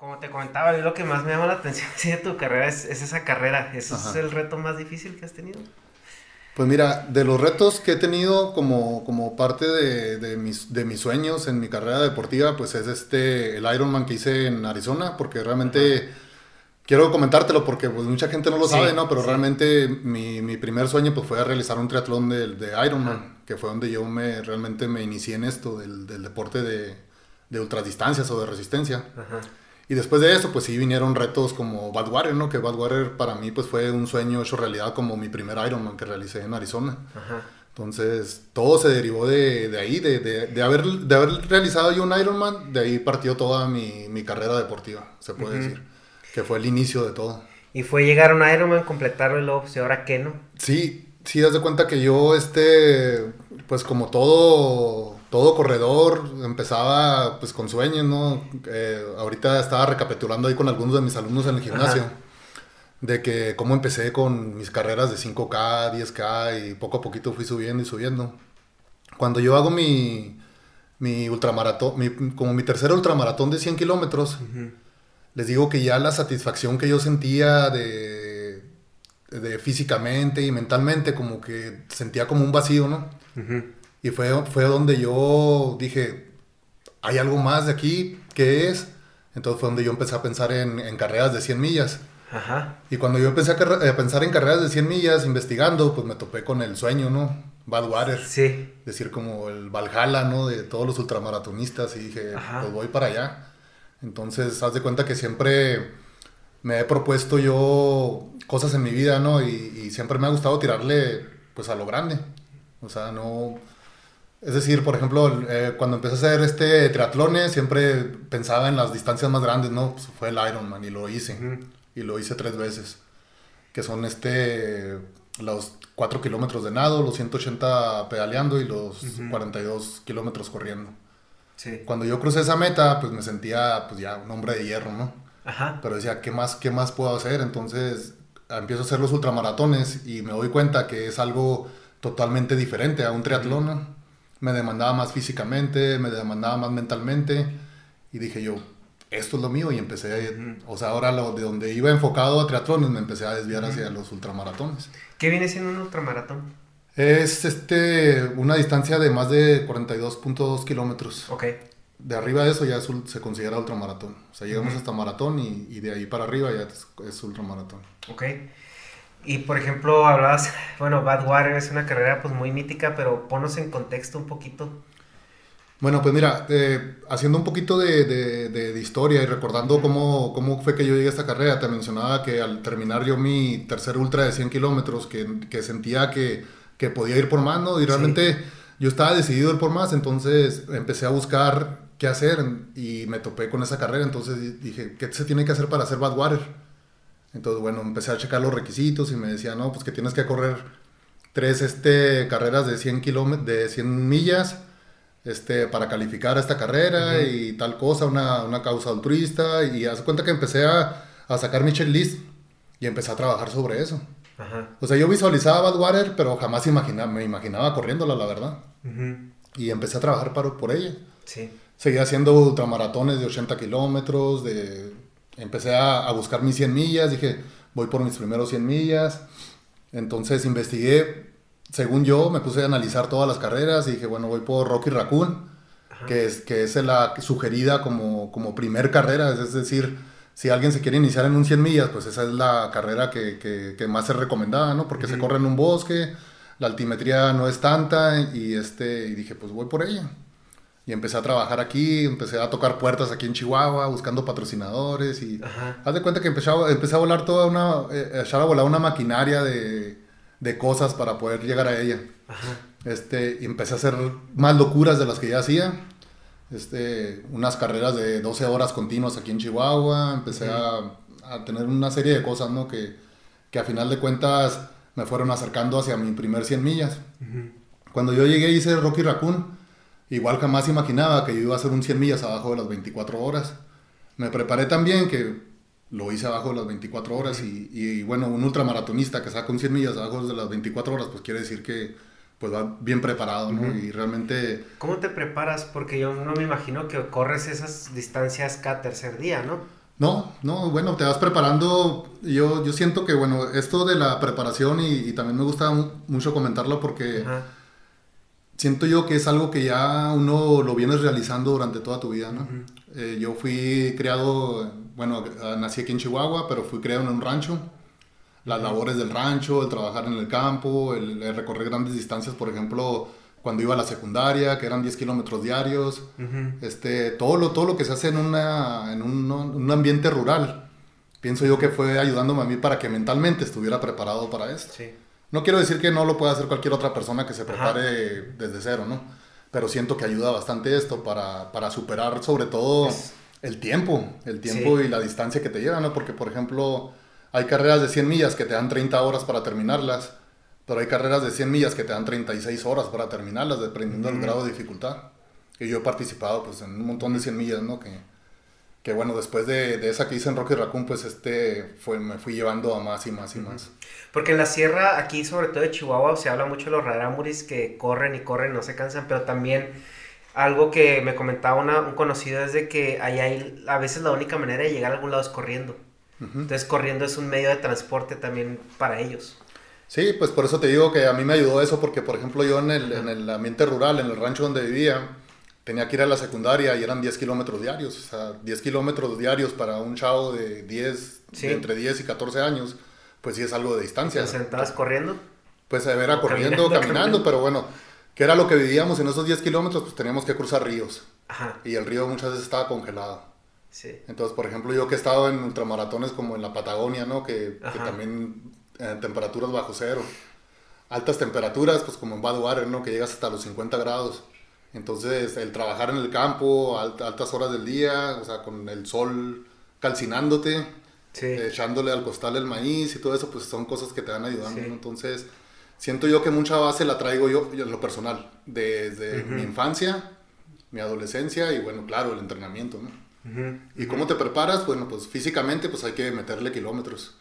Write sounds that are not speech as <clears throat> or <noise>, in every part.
Como te comentaba, lo que más me llama la atención <laughs> de tu carrera es, esa carrera. ¿Ese es el reto más difícil que has tenido? Pues mira, de los retos que he tenido como, como parte de, de, mis, de mis sueños en mi carrera deportiva, pues es este, el Ironman que hice en Arizona, porque realmente... Quiero comentártelo porque pues, mucha gente no lo sabe, ¿no? Pero realmente mi, mi, primer sueño pues, fue realizar un triatlón de, de Ironman, que fue donde yo me, realmente me inicié en esto, del, del deporte de, de ultradistancias o de resistencia. Y después de eso, pues sí vinieron retos como Badwater, ¿no? Que Badwater para mí pues fue un sueño hecho realidad como mi primer Ironman que realicé en Arizona. Entonces, todo se derivó de, de ahí, de, de, de, haber, de haber realizado yo un Ironman, de ahí partió toda mi, mi carrera deportiva, se puede decir que fue el inicio de todo. Y fue llegar a un Ironman, completarlo y luego, pues, ¿y ahora qué, no? Sí, sí, das de cuenta que yo, este, pues como todo, todo corredor, empezaba pues con sueños, ¿no? Eh, ahorita estaba recapitulando ahí con algunos de mis alumnos en el gimnasio. De que cómo empecé con mis carreras de 5K, 10K y poco a poquito fui subiendo y subiendo. Cuando yo hago mi, mi ultramaratón, mi, como mi tercer ultramaratón de 100 kilómetros, les digo que ya la satisfacción que yo sentía de, de físicamente y mentalmente, como que sentía como un vacío, ¿no? Y fue, fue donde yo dije, hay algo más de aquí, ¿qué es? Entonces fue donde yo empecé a pensar en, en carreras de 100 millas. Ajá. Y cuando yo empecé a, a, pensar en carreras de 100 millas, investigando, pues me topé con el sueño, ¿no? Badwater. Sí. Decir como el Valhalla, ¿no? De todos los ultramaratonistas. Y dije, pues voy para allá. Entonces, haz de cuenta que siempre me he propuesto yo cosas en mi vida, ¿no? Y, siempre me ha gustado tirarle, pues, a lo grande. O sea, no... Es decir, por ejemplo, eh, cuando empecé a hacer este triatlones, siempre pensaba en las distancias más grandes, ¿no? Pues fue el Ironman y lo hice. Y lo hice tres veces. Que son este... Los 4 kilómetros de nado, los 180 pedaleando y los 42 kilómetros corriendo. Cuando yo crucé esa meta, pues me sentía pues ya un hombre de hierro, ¿no? Ajá. Pero decía, ¿qué más, ¿qué más puedo hacer? Entonces empiezo a hacer los ultramaratones y me doy cuenta que es algo totalmente diferente a un triatlón. Me demandaba más físicamente, me demandaba más mentalmente y dije yo, esto es lo mío y empecé, o sea, ahora lo, de donde iba enfocado a triatlones me empecé a desviar hacia los ultramaratones. ¿Qué viene siendo un ultramaratón? Es este, una distancia de más de 42.2 kilómetros. Ok. De arriba de eso ya se considera ultramaratón. O sea, llegamos hasta maratón y, de ahí para arriba ya es, ultramaratón. Ok. Y por ejemplo, hablabas, <laughs> bueno, Badwater es una carrera pues muy mítica, pero ponos en contexto un poquito. Bueno, pues mira, eh, haciendo un poquito de, de, historia y recordando cómo, cómo, fue que yo llegué a esta carrera, te mencionaba que al terminar yo mi tercer ultra de 100 kilómetros, que, que, sentía que que podía ir por más, ¿no? Y realmente yo estaba decidido a ir por más, entonces empecé a buscar qué hacer y me topé con esa carrera, entonces dije, ¿qué se tiene que hacer para hacer Badwater? Entonces, bueno, empecé a checar los requisitos y me decía, no, pues que tienes que correr tres este, carreras de 100, de 100 millas este, para calificar a esta carrera y tal cosa, una, una causa altruista. Y hace cuenta que empecé a, a sacar mi checklist y empecé a trabajar sobre eso. O sea, yo visualizaba Badwater, pero jamás imaginaba, me imaginaba corriéndola, la verdad. Y empecé a trabajar para, por ella. Sí. Seguía haciendo ultramaratones de 80 kilómetros, de... empecé a, a, buscar mis 100 millas, dije, voy por mis primeros 100 millas. Entonces investigué, según yo, me puse a analizar todas las carreras y dije, bueno, voy por Rocky Raccoon, que es, que es la sugerida como, como primer carrera, es decir, si alguien se quiere iniciar en un 100 millas, pues esa es la carrera que, que, más es recomendada, ¿no? Porque se corre en un bosque, la altimetría no es tanta y, este, y dije, pues voy por ella. Y empecé a trabajar aquí, empecé a tocar puertas aquí en Chihuahua, buscando patrocinadores y haz de cuenta que empecé a, empecé a volar toda una, eh, a volar una maquinaria de, de, cosas para poder llegar a ella. Este, y empecé a hacer más locuras de las que ya hacía. Este, unas carreras de 12 horas continuas aquí en Chihuahua, empecé a, a, tener una serie de cosas, ¿no? Que, que, a final de cuentas me fueron acercando hacia mi primer 100 millas. Cuando yo llegué hice Rocky Raccoon, igual jamás imaginaba que yo iba a hacer un 100 millas abajo de las 24 horas. Me preparé también que lo hice abajo de las 24 horas y, y, bueno, un ultramaratonista que saca un 100 millas abajo de las 24 horas, pues quiere decir que pues va bien preparado, ¿no? Y realmente... ¿Cómo te preparas? Porque yo no me imagino que corres esas distancias cada tercer día, ¿no? No, no, bueno, te vas preparando. Yo, yo siento que, bueno, esto de la preparación y, también me gusta mucho comentarlo porque siento yo que es algo que ya uno lo vienes realizando durante toda tu vida, ¿no? Eh, yo fui criado, bueno, nací aquí en Chihuahua, pero fui criado en un rancho. Las labores del rancho, el trabajar en el campo, el, recorrer grandes distancias, por ejemplo, cuando iba a la secundaria, que eran 10 kilómetros diarios, este, todo, lo, todo lo que se hace en, una, en un, un, ambiente rural, pienso yo que fue ayudándome a mí para que mentalmente estuviera preparado para esto. Sí. No quiero decir que no lo pueda hacer cualquier otra persona que se prepare desde cero, ¿no? Pero siento que ayuda bastante esto para, para superar sobre todo el tiempo, el tiempo y la distancia que te lleva, ¿no? Porque, por ejemplo, hay carreras de 100 millas que te dan 30 horas para terminarlas pero hay carreras de 100 millas que te dan 36 horas para terminarlas, dependiendo del grado de dificultad. Y yo he participado pues, en un montón de 100 millas, ¿no? Que, que bueno, después de, de, esa que hice en Rocky Raccoon, pues este fue, me fui llevando a más y más y más. Porque en la sierra, aquí sobre todo de Chihuahua, se habla mucho de los rarámuris que corren y corren, no se cansan, pero también algo que me comentaba una, un conocido es de que ahí hay, a veces la única manera de llegar a algún lado es corriendo. Entonces corriendo es un medio de transporte también para ellos. Sí, pues por eso te digo que a mí me ayudó eso, porque por ejemplo yo en el, en el ambiente rural, en el rancho donde vivía, tenía que ir a la secundaria y eran 10 kilómetros diarios. O sea, 10 kilómetros diarios para un chavo de 10, entre 10 y 14 años, pues sí es algo de distancia. ¿Te sentabas corriendo? Pues era corriendo, caminando, pero bueno, ¿qué era lo que vivíamos en esos 10 kilómetros? Pues teníamos que cruzar ríos. Ajá. Y el río muchas veces estaba congelado. Sí. Entonces, por ejemplo, yo que he estado en ultramaratones como en la Patagonia, ¿no? Que, que también temperaturas bajo cero. Altas temperaturas, pues como en Badwater, ¿no? Que llegas hasta los 50 grados. Entonces, el trabajar en el campo, altas horas del día, o sea, con el sol calcinándote, echándole al costal el maíz y todo eso, pues son cosas que te van ayudando. Entonces, siento yo que mucha base la traigo yo, en lo personal, desde mi infancia, mi adolescencia y, bueno, claro, el entrenamiento, ¿no? ¿Y cómo te preparas? Bueno, pues físicamente, pues hay que meterle kilómetros.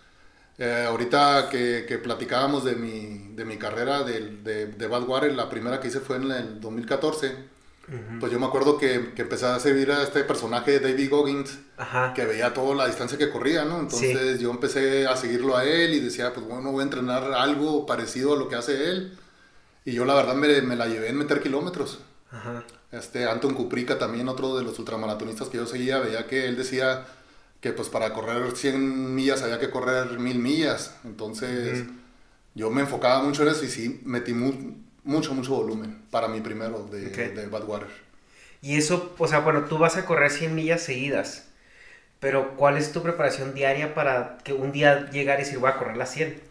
Eh, ahorita que, que, platicábamos de mi, de mi carrera de, de, de, Badwater, la primera que hice fue en el 2014. Pues yo me acuerdo que, que, empecé a seguir a este personaje de David Goggins, que veía toda la distancia que corría, ¿no? Entonces yo empecé a seguirlo a él y decía, pues bueno, voy a entrenar algo parecido a lo que hace él. Y yo la verdad me, me la llevé en meter kilómetros. Este Anton Kuprika también, otro de los ultramaratonistas que yo seguía, veía que él decía que pues para correr 100 millas había que correr 1000 millas. Entonces yo me enfocaba mucho en eso y sí metí mucho, mucho volumen para mi primero de, de Badwater. Y eso, o sea, bueno, tú vas a correr 100 millas seguidas, pero ¿cuál es tu preparación diaria para que un día llegar y decir voy a correr las 100?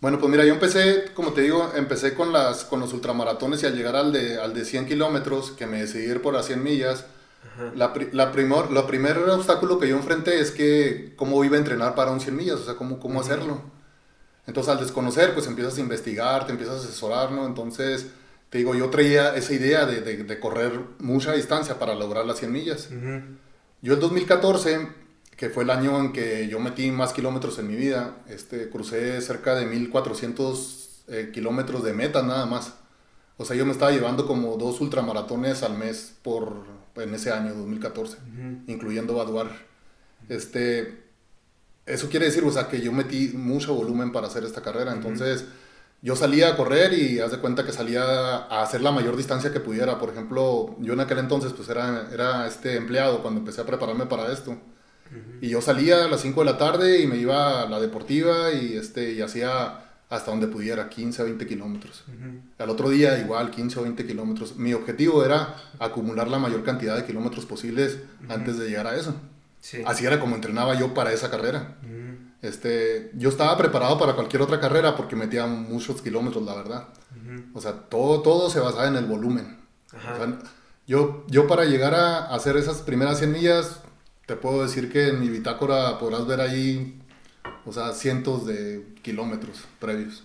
Bueno, pues mira, yo empecé, como te digo, empecé con, las, con los ultramaratones y al llegar al de, al de 100 kilómetros, que me decidí ir por las 100 millas, la, la, primor, lo primer obstáculo que yo enfrenté es que cómo iba a entrenar para un 100 millas, o sea, cómo, cómo hacerlo. Entonces al desconocer, pues empiezas a investigar, te empiezas a asesorar, ¿no? Entonces, te digo, yo traía esa idea de, de, correr mucha distancia para lograr las 100 millas. Yo el 2014, que fue el año en que yo metí más kilómetros en mi vida, este, crucé cerca de 1400 eh, kilómetros de meta nada más. O sea, yo me estaba llevando como dos ultramaratones al mes por, en ese año, 2014, incluyendo Badwar. Este, eso quiere decir, o sea, que yo metí mucho volumen para hacer esta carrera. Entonces, yo salía a correr y haz de cuenta que salía a hacer la mayor distancia que pudiera. Por ejemplo, yo en aquel entonces, pues era, era este empleado cuando empecé a prepararme para esto. Y yo salía a las 5 de la tarde y me iba a la deportiva y, este, y hacía hasta donde pudiera, 15 a 20 kilómetros. Al otro día igual, 15 o 20 kilómetros. Mi objetivo era acumular la mayor cantidad de kilómetros posibles antes de llegar a eso. Así era como entrenaba yo para esa carrera. este, yo estaba preparado para cualquier otra carrera porque metía muchos kilómetros, la verdad. O sea, todo, todo se basaba en el volumen. yo, yo para llegar a hacer esas primeras 100 millas, te puedo decir que en mi bitácora podrás ver ahí o sea, cientos de kilómetros previos.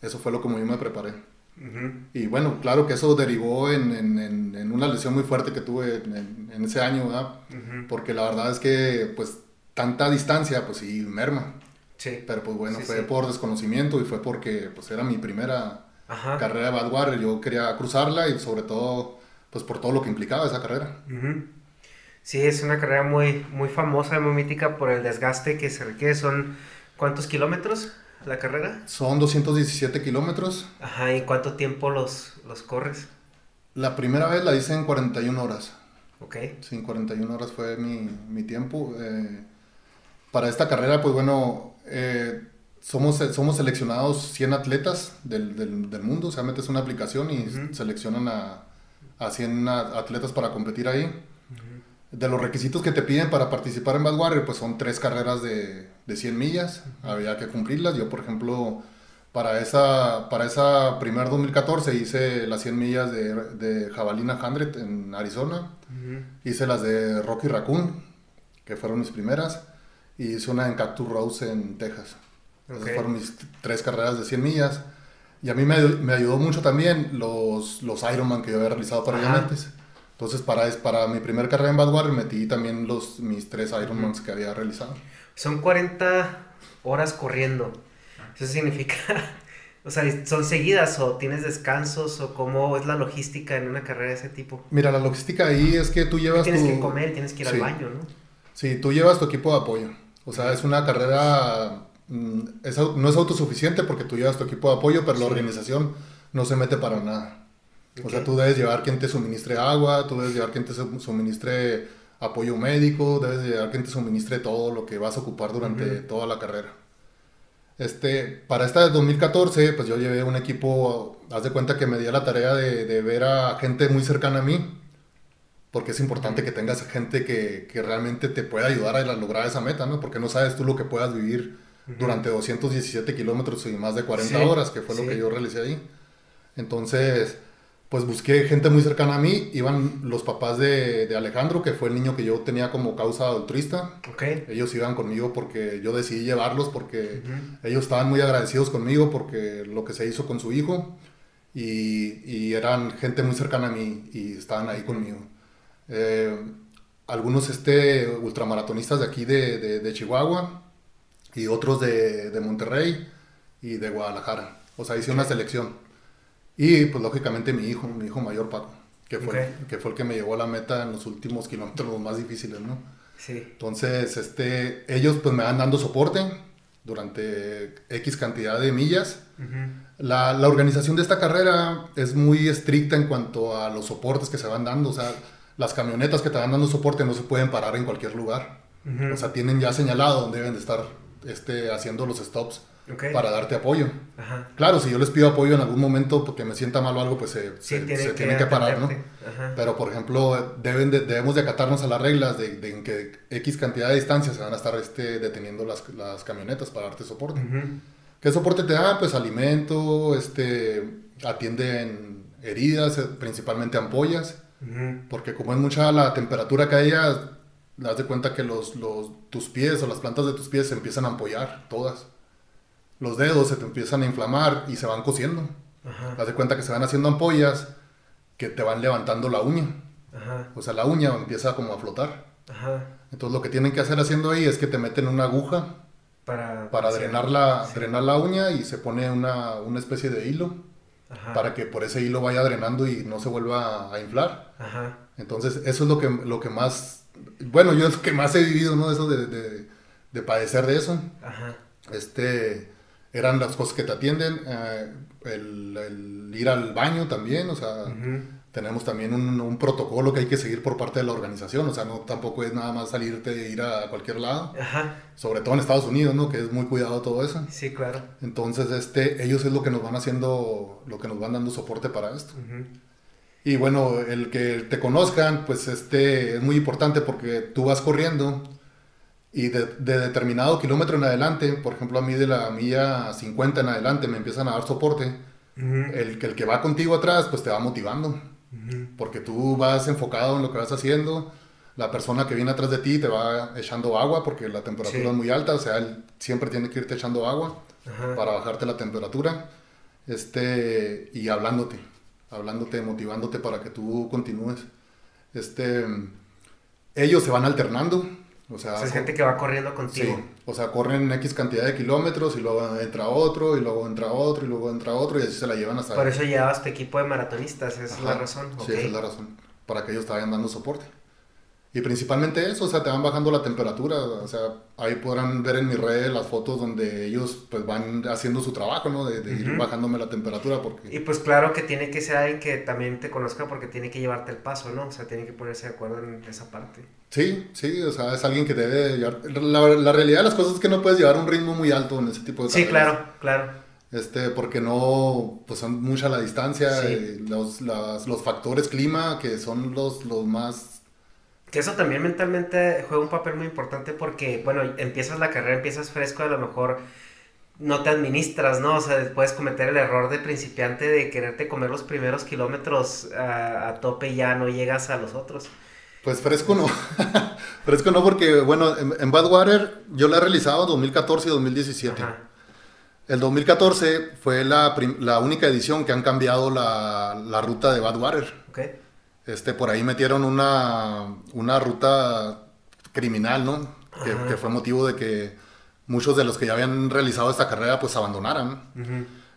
Eso fue lo como yo me preparé. Y bueno, claro que eso derivó en, en, en, una lesión muy fuerte que tuve en, ese año, ¿verdad? Porque la verdad es que, pues, tanta distancia, pues sí, merma. Sí. Pero pues bueno, fue por desconocimiento y fue porque, pues, era mi primera carrera de Badwater. Yo quería cruzarla y sobre todo, pues, por todo lo que implicaba esa carrera. Sí, es una carrera muy, muy famosa, muy mítica por el desgaste que se requiere. Son, ¿cuántos kilómetros la carrera? Son 217 kilómetros. Ajá, ¿y cuánto tiempo los, los corres? La primera vez la hice en 41 horas. Ok. Sí, en 41 horas fue mi, mi tiempo. Eh, para esta carrera, pues bueno, eh, somos, somos seleccionados 100 atletas del, del, del, mundo. O sea, metes una aplicación y uh -huh. seleccionan a, a 100 atletas para competir ahí. Uh. De los requisitos que te piden para participar en Badwater, pues son tres carreras de, de 100 millas. Uh. Había que cumplirlas. Yo, por ejemplo, para esa, para esa primer 2014 hice las 100 millas de, de Jabalina 100 en Arizona. Hice las de Rocky Raccoon, que fueron mis primeras. Y hice una en Cactus Rose en Texas. Okay. Esas fueron mis tres carreras de 100 millas. Y a mí me, me ayudó mucho también los, los Ironman que yo había realizado antes. Entonces, para, para mi primera carrera en Badwater metí también los, mis tres Ironmans uh -huh. que había realizado. Son 40 horas corriendo. Eso significa, <laughs> o sea, ¿son seguidas o tienes descansos o cómo es la logística en una carrera de ese tipo? Mira, la logística ahí es que tú llevas Tienes tu... que comer, tienes que ir sí. al baño, ¿no? Sí, tú llevas tu equipo de apoyo. O sea, es una carrera, mm, es, no es autosuficiente porque tú llevas tu equipo de apoyo, pero sí. la organización no se mete para nada. Okay. O sea, tú debes llevar quien te suministre agua, tú debes llevar quien te suministre apoyo médico, debes llevar quien te suministre todo lo que vas a ocupar durante uh -huh. toda la carrera. Este, para esta de 2014, pues yo llevé un equipo, haz de cuenta que me di a la tarea de, de ver a gente muy cercana a mí, porque es importante que tengas gente que, que, realmente te pueda ayudar a lograr esa meta, ¿no? Porque no sabes tú lo que puedas vivir uh -huh. durante 217 kilómetros y más de 40 sí, horas, que fue sí. lo que yo realicé ahí. Entonces, pues busqué gente muy cercana a mí, iban los papás de, de Alejandro, que fue el niño que yo tenía como causa altruista. Okay. Ellos iban conmigo porque yo decidí llevarlos, porque uh -huh. ellos estaban muy agradecidos conmigo, porque lo que se hizo con su hijo, y, y eran gente muy cercana a mí y estaban ahí conmigo. Eh, algunos este, ultramaratonistas de aquí de, de, de Chihuahua y otros de, de, Monterrey y de Guadalajara. O sea, hice una selección. Y pues lógicamente mi hijo, mi hijo mayor Paco, que fue, okay. que fue el que me llevó a la meta en los últimos kilómetros los más difíciles, ¿no? Sí. Entonces, este, ellos pues me van dando soporte durante X cantidad de millas. Uh -huh. la, la, organización de esta carrera es muy estricta en cuanto a los soportes que se van dando, o sea, las camionetas que te van dando soporte no se pueden parar en cualquier lugar. Uh -huh. O sea, tienen ya señalado dónde deben de estar este, haciendo los stops okay. para darte apoyo. Ajá. Claro, si yo les pido apoyo en algún momento porque me sienta mal o algo, pues se, sí, se, tiene, se que tienen que parar, ¿no? Ajá. Pero, por ejemplo, deben de, debemos de acatarnos a las reglas de, de, en que X cantidad de distancia se van a estar este, deteniendo las, las camionetas para darte soporte. Uh -huh. ¿Qué soporte te dan? Pues alimento, este, atienden heridas, eh, principalmente ampollas, uh -huh. porque como es mucha la temperatura que hay das de cuenta que los, los, tus pies o las plantas de tus pies se empiezan a ampollar, todas. Los dedos se te empiezan a inflamar y se van cociendo. Ajá. Das de cuenta que se van haciendo ampollas que te van levantando la uña. Ajá. O sea, la uña empieza como a flotar. Ajá. Entonces lo que tienen que hacer haciendo ahí es que te meten una aguja para, para drenar, la, sí. drenar la uña y se pone una, una especie de hilo Ajá. para que por ese hilo vaya drenando y no se vuelva a inflar. Ajá. Entonces eso es lo que, lo que más, bueno, yo es lo que más he vivido, ¿no? Eso de, de, de padecer de eso. Ajá. Este, eran las cosas que te atienden, eh, el, el, ir al baño también, o sea, uh -huh. tenemos también un, un, protocolo que hay que seguir por parte de la organización, o sea, no tampoco es nada más salirte e ir a cualquier lado, Ajá. sobre todo en Estados Unidos, ¿no? Que es muy cuidado todo eso. Sí, claro. Entonces, este, ellos es lo que nos van haciendo, lo que nos van dando soporte para esto. Uh -huh. Y bueno, el que te conozcan, pues este, es muy importante porque tú vas corriendo y de, de, determinado kilómetro en adelante, por ejemplo a mí de la milla 50 en adelante me empiezan a dar soporte, uh -huh. el, el que va contigo atrás pues te va motivando, uh -huh. porque tú vas enfocado en lo que vas haciendo, la persona que viene atrás de ti te va echando agua porque la temperatura sí. es muy alta, o sea, él siempre tiene que irte echando agua uh -huh. para bajarte la temperatura, este, y hablándote, hablándote, motivándote para que tú continúes. Este, ellos se van alternando, o sea, o sea, es gente que va corriendo contigo. Sí, o sea, corren X cantidad de kilómetros y luego entra otro, y luego entra otro, y luego entra otro, y así se la llevan hasta... Por eso llevabas tu equipo de maratonistas, esa Ajá, es la razón. Sí, okay. esa es la razón, para que ellos te vayan dando soporte. Y principalmente eso, o sea, te van bajando la temperatura, o sea, ahí podrán ver en mis redes las fotos donde ellos pues van haciendo su trabajo, ¿no? De, ir bajándome la temperatura porque... Y pues claro que tiene que ser alguien que también te conozca porque tiene que llevarte el paso, ¿no? O sea, tiene que ponerse de acuerdo en esa parte. Sí, sí, o sea, es alguien que debe llevar... La, la realidad de las cosas es que no puedes llevar un ritmo muy alto en ese tipo de Sí, claro, claro. Este, porque no, pues son mucha la distancia, los, los factores clima que son los, los más que eso también mentalmente juega un papel muy importante porque, bueno, empiezas la carrera, empiezas fresco, a lo mejor no te administras, ¿no? O sea, puedes cometer el error de principiante de quererte comer los primeros kilómetros a, tope y ya no llegas a los otros. Pues fresco no. <laughs> fresco no porque, bueno, en, Badwater yo la he realizado 2014 y 2017. El 2014 fue la, la, única edición que han cambiado la, la ruta de Badwater. Okay. Este, por ahí metieron una, una ruta criminal, ¿no? Que, fue motivo de que muchos de los que ya habían realizado esta carrera pues abandonaran.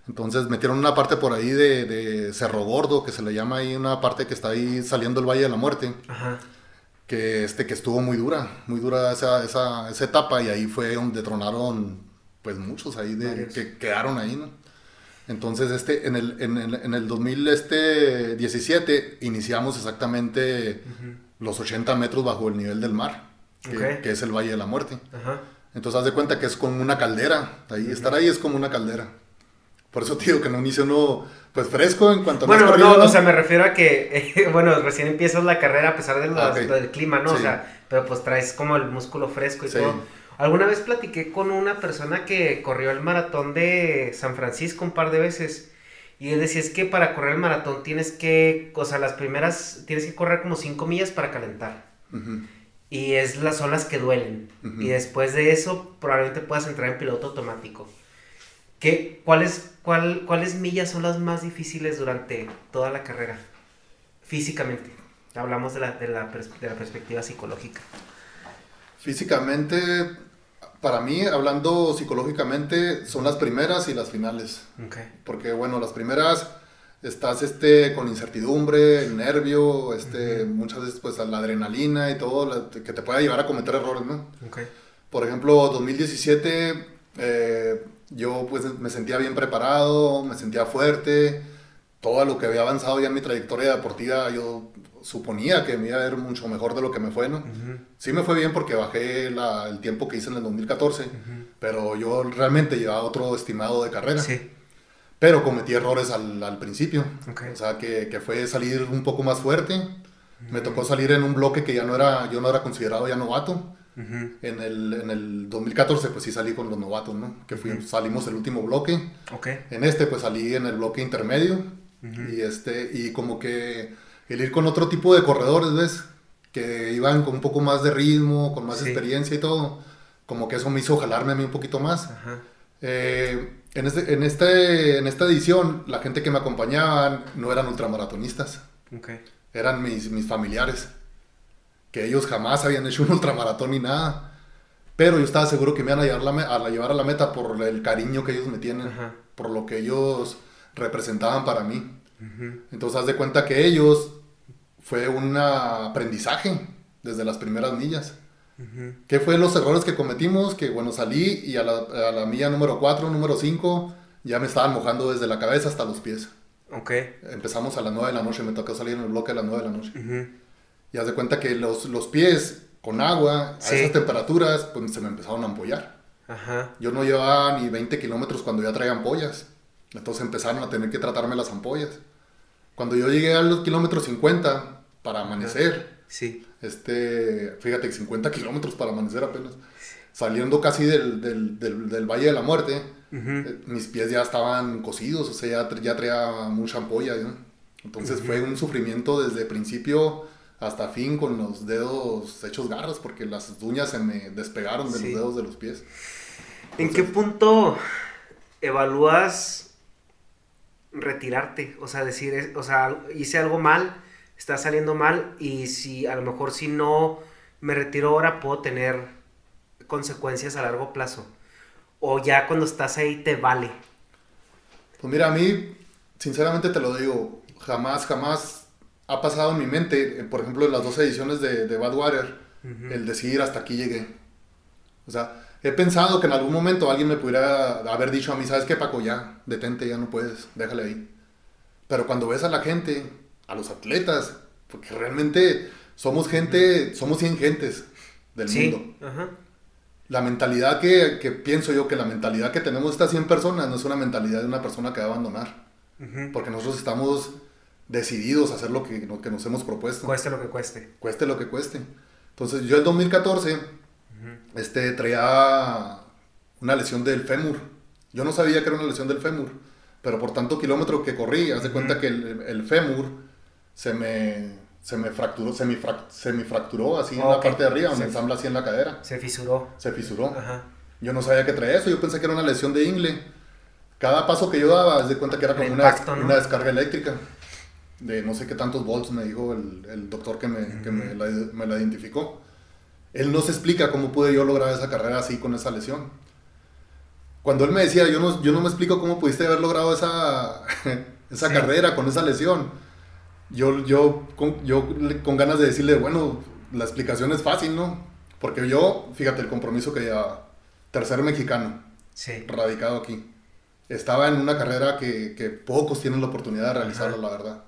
Entonces metieron una parte por ahí de, Cerro Gordo, que se le llama ahí una parte que está ahí saliendo el Valle de la Muerte. Que, este, que estuvo muy dura, muy dura esa, esa, esa etapa y ahí fue donde tronaron pues muchos ahí de, que quedaron ahí, ¿no? Entonces, este, en, el, en, el, en el 2017 iniciamos exactamente los 80 metros bajo el nivel del mar, que, es el Valle de la Muerte. Entonces, haz de cuenta que es como una caldera. Ahí, Estar ahí es como una caldera. Por eso te digo que no inicia uno, pues fresco en cuanto a... Bueno, no, o sea, me refiero a que, <laughs> bueno, recién empiezas la carrera a pesar ah, del clima, ¿no? O sea, pero pues traes como el músculo fresco y todo. Alguna vez platiqué con una persona que corrió el maratón de San Francisco un par de veces. Y él decía, es que para correr el maratón tienes que, o sea, las primeras, tienes que correr como 5 millas para calentar. Y es las olas que duelen. Y después de eso, probablemente puedas entrar en piloto automático. ¿Qué, cuáles, cuál, ¿Cuáles millas son las más difíciles durante toda la carrera? Físicamente. Hablamos de la, de la, de la perspectiva psicológica. Físicamente, para mí, hablando psicológicamente, son las primeras y las finales. Porque, bueno, las primeras estás este, con incertidumbre, el nervio, este, muchas veces pues la adrenalina y todo, que te pueda llevar a cometer errores, ¿no? Por ejemplo, 2017, eh, yo pues me sentía bien preparado, me sentía fuerte, todo lo que había avanzado ya en mi trayectoria deportiva, yo suponía que me iba a ver mucho mejor de lo que me fue, ¿no? Sí me fue bien porque bajé el tiempo que hice en el 2014, pero yo realmente llevaba otro estimado de carrera. Sí. Pero cometí errores al, al principio. O sea, que, que, fue salir un poco más fuerte. Me tocó salir en un bloque que ya no era, yo no era considerado ya novato. en, el, en el 2014 pues sí salí con los novatos, ¿no? Que fui, salimos el último bloque. Okay. En este pues salí en el bloque intermedio. Y este, y como que el ir con otro tipo de corredores, ¿ves? Que iban con un poco más de ritmo, con más experiencia y todo. Como que eso me hizo jalarme a mí un poquito más. Eh, en, este, en, este, en esta edición, la gente que me acompañaban no eran ultramaratonistas. Eran mis, mis familiares. Que ellos jamás habían hecho un ultramaratón ni nada. Pero yo estaba seguro que me iban a llevar, la, a llevar a la meta por el cariño que ellos me tienen. Por lo que ellos representaban para mí. Entonces, haz de cuenta que ellos fue un aprendizaje desde las primeras millas. ¿Qué fue los errores que cometimos? Que bueno, salí y a la, a la milla número 4, número 5, ya me estaban mojando desde la cabeza hasta los pies. Ok. Empezamos a las 9 de la noche, me tocó salir en el bloque a las 9 de la noche. Y haz de cuenta que los, los pies con agua, a esas temperaturas, pues se me empezaron a ampollar. Ajá. Yo no llevaba ni 20 kilómetros cuando ya traía ampollas. Entonces empezaron a tener que tratarme las ampollas. Cuando yo llegué a los kilómetros 50 para amanecer, sí. este, fíjate, 50 kilómetros para amanecer apenas, saliendo casi del, del, del, Valle de la Muerte, eh, mis pies ya estaban cocidos, o sea, ya, ya traía mucha ampolla, Entonces fue un sufrimiento desde principio hasta fin con los dedos hechos garras porque las uñas se me despegaron de los dedos de los pies. ¿En qué punto evalúas retirarte, o sea, decir, o sea, hice algo mal, está saliendo mal y si a lo mejor si no me retiro ahora puedo tener consecuencias a largo plazo. O ya cuando estás ahí te vale. Pues mira, a mí, sinceramente te lo digo, jamás, jamás ha pasado en mi mente, eh, por ejemplo, en las dos ediciones de, de Badwater, el decir hasta aquí llegué. O sea, he pensado que en algún momento alguien me pudiera haber dicho a mí, ¿sabes qué, Paco? Ya, detente, ya no puedes, déjale ahí. Pero cuando ves a la gente, a los atletas, porque realmente somos gente, somos 100 gentes del mundo. La mentalidad que, que, pienso yo que la mentalidad que tenemos estas 100 personas no es una mentalidad de una persona que va a abandonar. Porque nosotros estamos decididos a hacer lo que, lo que nos hemos propuesto. Cueste lo que cueste. Cueste lo que cueste. Entonces yo en 2014 este, traía una lesión del fémur. Yo no sabía que era una lesión del fémur, pero por tanto kilómetro que corrí, haz de cuenta que el, el, fémur se me, se me fracturó, se me, se me fracturó así en la parte de arriba, me ensambla así en la cadera. Se fisuró. Se fisuró. Yo no sabía que traía eso, yo pensé que era una lesión de ingle. Cada paso que yo daba, haz de cuenta que era como una, una descarga eléctrica de no sé qué tantos volts, me dijo el, el doctor que, me, que me, la, me, la, identificó. Él no se explica cómo pude yo lograr esa carrera así con esa lesión. Cuando él me decía, yo no, yo no me explico cómo pudiste haber logrado esa, <laughs> esa carrera con esa lesión, yo, yo, con, yo con ganas de decirle, bueno, la explicación es fácil, ¿no? Porque yo, fíjate, el compromiso que llevaba, tercer mexicano, sí. radicado aquí. Estaba en una carrera que, que pocos tienen la oportunidad de realizarla, la verdad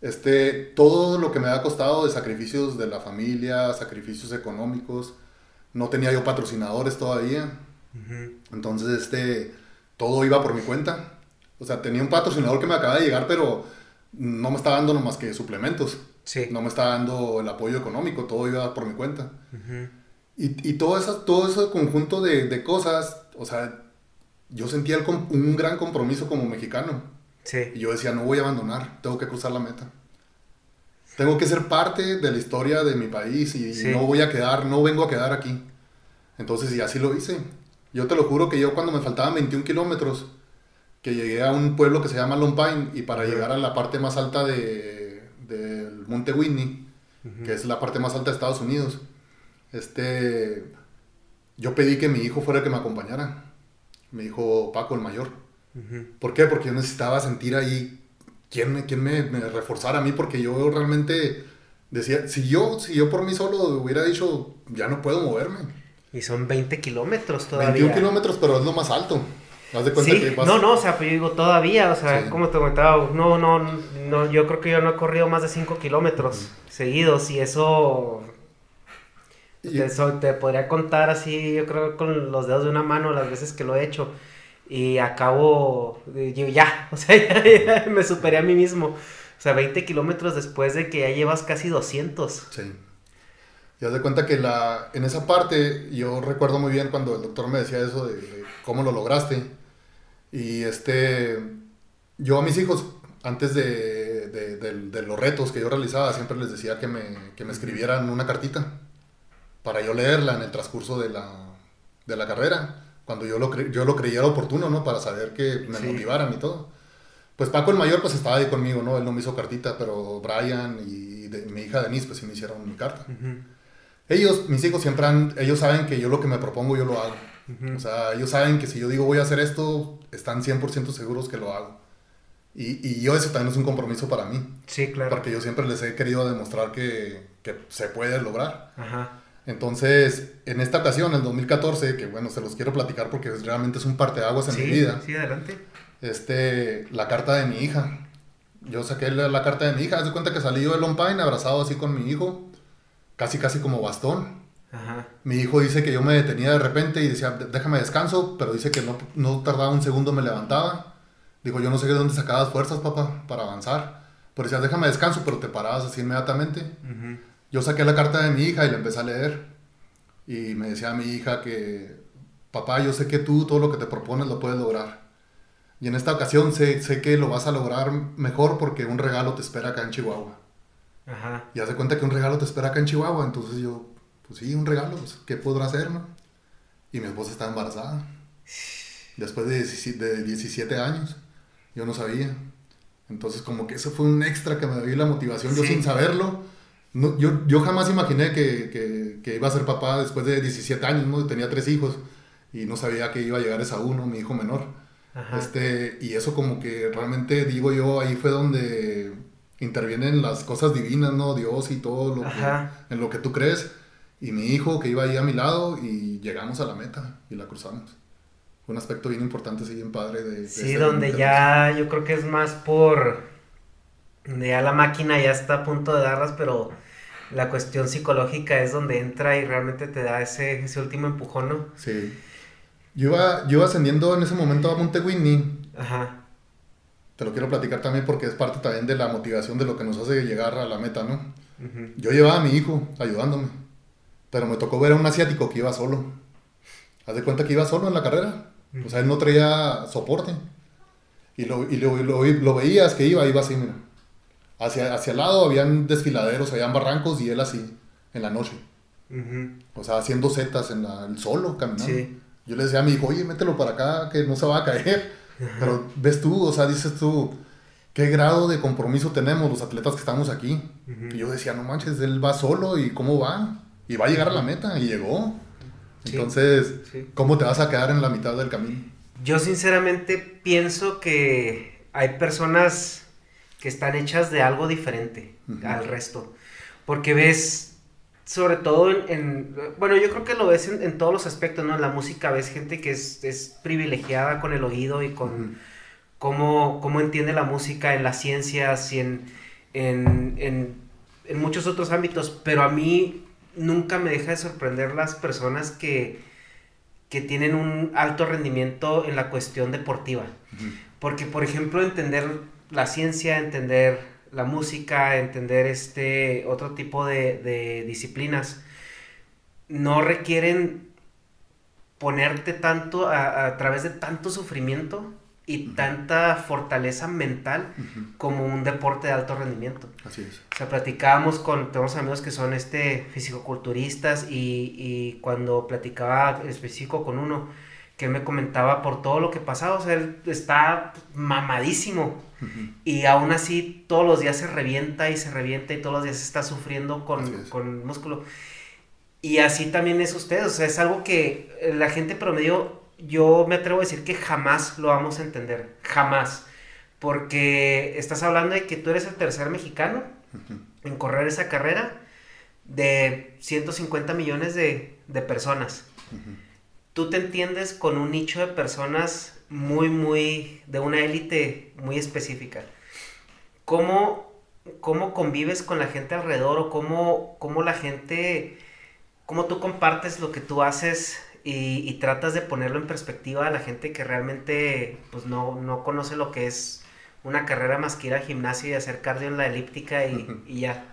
este, todo lo que me ha costado de sacrificios de la familia, sacrificios económicos, no tenía yo patrocinadores todavía. Entonces, este, todo iba por mi cuenta. O sea, tenía un patrocinador que me acaba de llegar, pero no me estaba dando más que suplementos. Sí. No me estaba dando el apoyo económico, todo iba por mi cuenta. Y, y, todo, eso, todo ese conjunto de, de, cosas, o sea, yo sentía el, un gran compromiso como mexicano. Sí. Y yo decía, no voy a abandonar, tengo que cruzar la meta. Tengo que ser parte de la historia de mi país y, no voy a quedar, no vengo a quedar aquí. Entonces, y así lo hice. Yo te lo juro que yo cuando me faltaban 21 kilómetros, que llegué a un pueblo que se llama Lompine y para llegar a la parte más alta de, del Monte Whitney, que es la parte más alta de Estados Unidos, este, yo pedí que mi hijo fuera el que me acompañara. Mi hijo Paco, el mayor. ¿Por qué? Porque yo necesitaba sentir ahí quién, me, quién me, reforzara a mí, porque yo realmente decía, si yo, si yo por mí solo hubiera dicho, ya no puedo moverme. Y son 20 kilómetros todavía. 21 kilómetros, pero es lo más alto. Haz de cuenta que No, no, o sea, pues yo digo todavía, o sea, como te comentaba, no, no, no, yo creo que yo no he corrido más de 5 kilómetros seguidos y eso te, te, podría contar así, yo creo con los dedos de una mano las veces que lo he hecho y acabo, yo ya, <laughs> o sea, ya, me superé a mí mismo. O sea, 20 kilómetros después de que ya llevas casi 200. Sí. Y haz de cuenta que la, en esa parte, yo recuerdo muy bien cuando el doctor me decía eso de, cómo lo lograste. Y este, yo a mis hijos, antes de, de, de, los retos que yo realizaba, siempre les decía que me, que me escribieran una cartita para yo leerla en el transcurso de la, de la carrera cuando yo lo, yo lo creía oportuno, ¿no? Para saber que me motivaran y todo. Pues Paco el mayor pues estaba ahí conmigo, ¿no? Él no me hizo cartita, pero Brian y mi hija Denise pues sí me hicieron mi carta. Ellos, mis hijos siempre han, ellos saben que yo lo que me propongo yo lo hago. O sea, ellos saben que si yo digo voy a hacer esto, están 100% seguros que lo hago. Y, y, yo eso también es un compromiso para mí. Sí, claro. Porque yo siempre les he querido demostrar que, que se puede lograr. Ajá. Entonces, en esta ocasión, en 2014, que bueno, se los quiero platicar porque realmente es un parteaguas en mi vida. Sí, adelante. Este, la carta de mi hija. Yo saqué la, carta de mi hija. Haz de cuenta que salí yo de Lompine abrazado así con mi hijo, casi casi como bastón. Ajá. Mi hijo dice que yo me detenía de repente y decía, déjame descanso, pero dice que no, no tardaba un segundo, me levantaba. Dijo, yo no sé de dónde sacabas fuerzas, papá, para avanzar. Pero decía, déjame descanso, pero te parabas así inmediatamente. Uh yo saqué la carta de mi hija y la empecé a leer. Y me decía a mi hija que, papá, yo sé que tú todo lo que te propones lo puedes lograr. Y en esta ocasión sé, sé que lo vas a lograr mejor porque un regalo te espera acá en Chihuahua. Ajá. Y hace cuenta que un regalo te espera acá en Chihuahua. Entonces yo, pues sí, un regalo, pues, ¿qué podrá hacer, no? Y mi esposa está embarazada. Después de 17, años. Yo no sabía. Entonces como que eso fue un extra que me dio la motivación, yo sin saberlo no, yo, yo jamás imaginé que, que, iba a ser papá después de 17 años, ¿no? Tenía tres hijos y no sabía que iba a llegar esa uno, mi hijo menor. Este, y eso como que realmente digo yo, ahí fue donde intervienen las cosas divinas, ¿no? Dios y todo lo que, en lo que tú crees. Y mi hijo que iba ahí a mi lado y llegamos a la meta y la cruzamos. Fue un aspecto bien importante, sí, bien padre de... sí, donde ya yo creo que es más por... Ya la máquina ya está a punto de darlas, pero la cuestión psicológica es donde entra y realmente te da ese, ese último empujón, ¿no? Sí. Yo iba, yo iba ascendiendo en ese momento a Monte Ajá. Te lo quiero platicar también porque es parte también de la motivación de lo que nos hace llegar a la meta, ¿no? Yo llevaba a mi hijo ayudándome, pero me tocó ver a un asiático que iba solo. Haz de cuenta que iba solo en la carrera. O sea, él no traía soporte. Y lo, y lo, lo, veías que iba, iba así, mira. Hacia, hacia el lado habían desfiladeros, habían barrancos y él así, en la noche. O sea, haciendo setas en el solo, caminando. Sí. Yo le decía a mi hijo, oye, mételo para acá, que no se va a caer. Pero ves tú, o sea, dices tú, ¿qué grado de compromiso tenemos los atletas que estamos aquí? Y yo decía, no manches, él va solo y cómo va. Y va a llegar a la meta y llegó. Entonces, ¿cómo te vas a quedar en la mitad del camino? Yo sinceramente pienso que hay personas que están hechas de algo diferente al resto. Porque ves sobre todo en, bueno, yo creo que lo ves en, todos los aspectos, ¿no? En la música ves gente que es, es privilegiada con el oído y con cómo, cómo, entiende la música en las ciencias y en, en, en, muchos otros ámbitos, pero a mí nunca me deja de sorprender las personas que, que tienen un alto rendimiento en la cuestión deportiva. Porque, por ejemplo, entender la ciencia, entender la música, entender este otro tipo de, disciplinas, no requieren ponerte tanto a, través de tanto sufrimiento y tanta fortaleza mental como un deporte de alto rendimiento. Así es. O sea, platicábamos con, tenemos amigos que son este fisicoculturistas y, y cuando platicaba específico con uno, que me comentaba por todo lo que pasaba, o sea, él está mamadísimo. Y aún así todos los días se revienta y se revienta y todos los días está sufriendo con, con músculo. Y así también es usted, o sea, es algo que la gente promedio, yo me atrevo a decir que jamás lo vamos a entender, jamás. Porque estás hablando de que tú eres el tercer mexicano en correr esa carrera de 150 millones de, de personas tú te entiendes con un nicho de personas muy, muy, de una élite muy específica. ¿Cómo, ¿Cómo convives con la gente alrededor o cómo, cómo la gente, cómo tú compartes lo que tú haces y, tratas de ponerlo en perspectiva a la gente que realmente pues no, no conoce lo que es una carrera más que ir al gimnasio y hacer cardio en la elíptica y, y ya?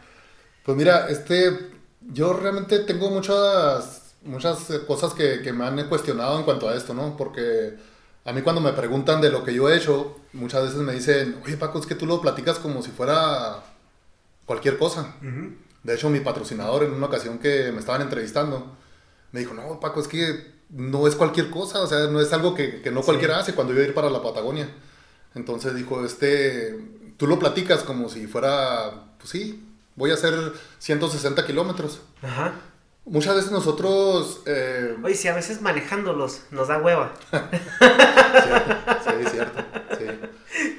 Pues mira, este, yo realmente tengo muchas muchas eh, cosas que, que, me han cuestionado en cuanto a esto, ¿no? Porque a mí cuando me preguntan de lo que yo he hecho, muchas veces me dicen, oye Paco, es que tú lo platicas como si fuera cualquier cosa. De hecho, mi patrocinador en una ocasión que me estaban entrevistando, me dijo, no, Paco, es que no es cualquier cosa, o sea, no es algo que, que no cualquiera hace cuando yo iba a ir para la Patagonia. Entonces dijo, este, tú lo platicas como si fuera, pues sí, voy a hacer 160 kilómetros. Ajá. Muchas veces nosotros... Eh... Oye, si a veces manejándolos nos da hueva. <laughs> sí, sí, cierto. Sí.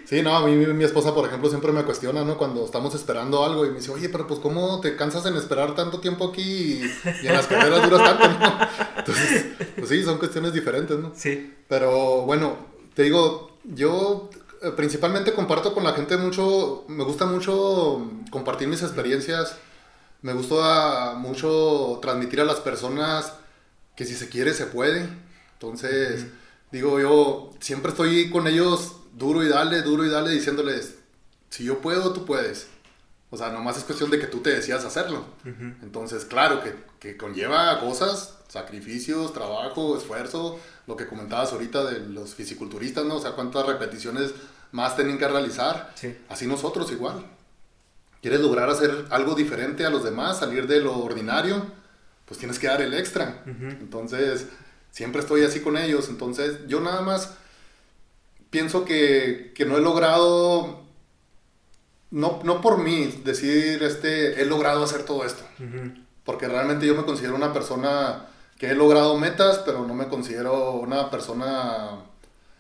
sí, no, a mí mi esposa, por ejemplo, siempre me cuestiona, ¿no? Cuando estamos esperando algo y me dice, oye, pero pues ¿cómo te cansas en esperar tanto tiempo aquí y, en las carreras duras tanto, ¿no? Entonces, pues sí, son cuestiones diferentes, ¿no? Sí. Pero bueno, te digo, yo eh, principalmente comparto con la gente mucho, me gusta mucho compartir mis experiencias me gustó mucho transmitir a las personas que si se quiere se puede. Entonces, digo yo, siempre estoy con ellos duro y dale, duro y dale, diciéndoles, si yo puedo, tú puedes. O sea, nomás es cuestión de que tú te decías hacerlo. Entonces, claro, que, que, conlleva cosas, sacrificios, trabajo, esfuerzo, lo que comentabas ahorita de los fisiculturistas, ¿no? O sea, cuántas repeticiones más tienen que realizar. Así nosotros igual quieres lograr hacer algo diferente a los demás, salir de lo ordinario, pues tienes que dar el extra. Entonces, siempre estoy así con ellos. Entonces, yo nada más pienso que, que no he logrado, no, no, por mí, decir, este, he logrado hacer todo esto. Porque realmente yo me considero una persona que he logrado metas, pero no me considero una persona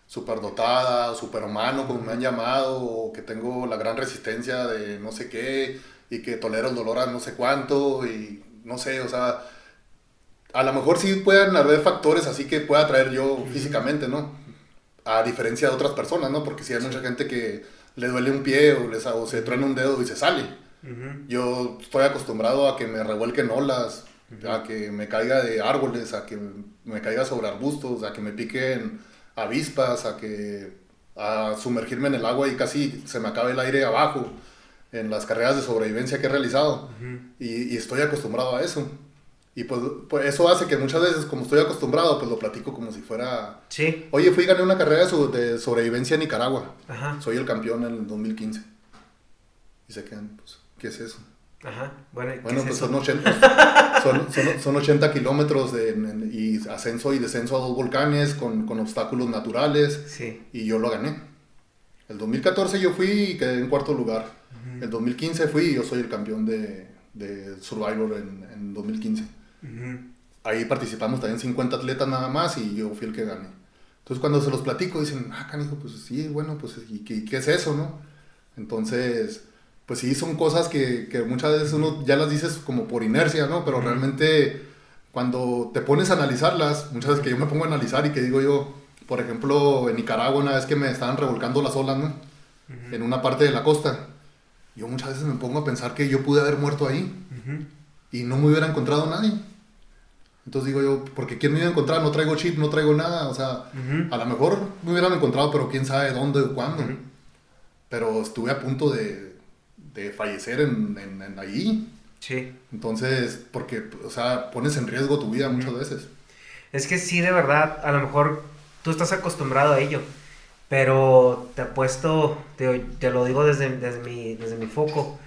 superdotada, superhumano, como me han llamado, o que tengo la gran resistencia de no sé qué, y que tolero el dolor a no sé cuánto, y no sé, o sea, a lo mejor sí pueden haber factores así que pueda traer yo físicamente, ¿no? A diferencia de otras personas, ¿no? Porque si hay mucha gente que le duele un pie o, les, o se truena un dedo y se sale. Yo estoy acostumbrado a que me revuelquen olas, a que me caiga de árboles, a que me caiga sobre arbustos, a que me piquen avispas, a que a sumergirme en el agua y casi se me acabe el aire abajo en las carreras de sobrevivencia que he realizado. y, y, estoy acostumbrado a eso. Y pues, pues, eso hace que muchas veces, como estoy acostumbrado, pues lo platico como si fuera... Sí. Oye, fui y gané una carrera de sobrevivencia en Nicaragua. Ajá. Soy el campeón en el 2015. Y se quedan, pues, ¿qué es eso? Ajá, bueno, bueno pues Son, 80, <laughs> son, son, 80 kilómetros de, y ascenso y descenso a dos volcanes con, con, obstáculos naturales. Sí. Y yo lo gané. El 2014 yo fui y quedé en cuarto lugar. El 2015 fui y yo soy el campeón de, de Survivor en, en 2015. Ahí participamos también 50 atletas nada más y yo fui el que gané. Entonces cuando se los platico dicen, ah, canijo, pues sí, bueno, pues ¿y qué, es eso, no? Entonces, pues sí, son cosas que, que, muchas veces uno ya las dices como por inercia, ¿no? Pero realmente cuando te pones a analizarlas, muchas veces que yo me pongo a analizar y que digo yo, por ejemplo, en Nicaragua una vez que me estaban revolcando las olas, ¿no? En una parte de la costa. Yo muchas veces me pongo a pensar que yo pude haber muerto ahí y no me hubiera encontrado nadie. Entonces digo yo, porque ¿quién me iba a encontrar? No traigo chip, no traigo nada. O sea, a lo mejor me hubieran encontrado, pero quién sabe dónde o cuándo. Pero estuve a punto de, de fallecer en, en, allí. Sí. Porque, porque, o sea, pones en riesgo tu vida muchas veces. Es que sí, de verdad, a lo mejor tú estás acostumbrado a ello. Pero te apuesto, te, te lo digo desde, desde, mi, desde mi foco,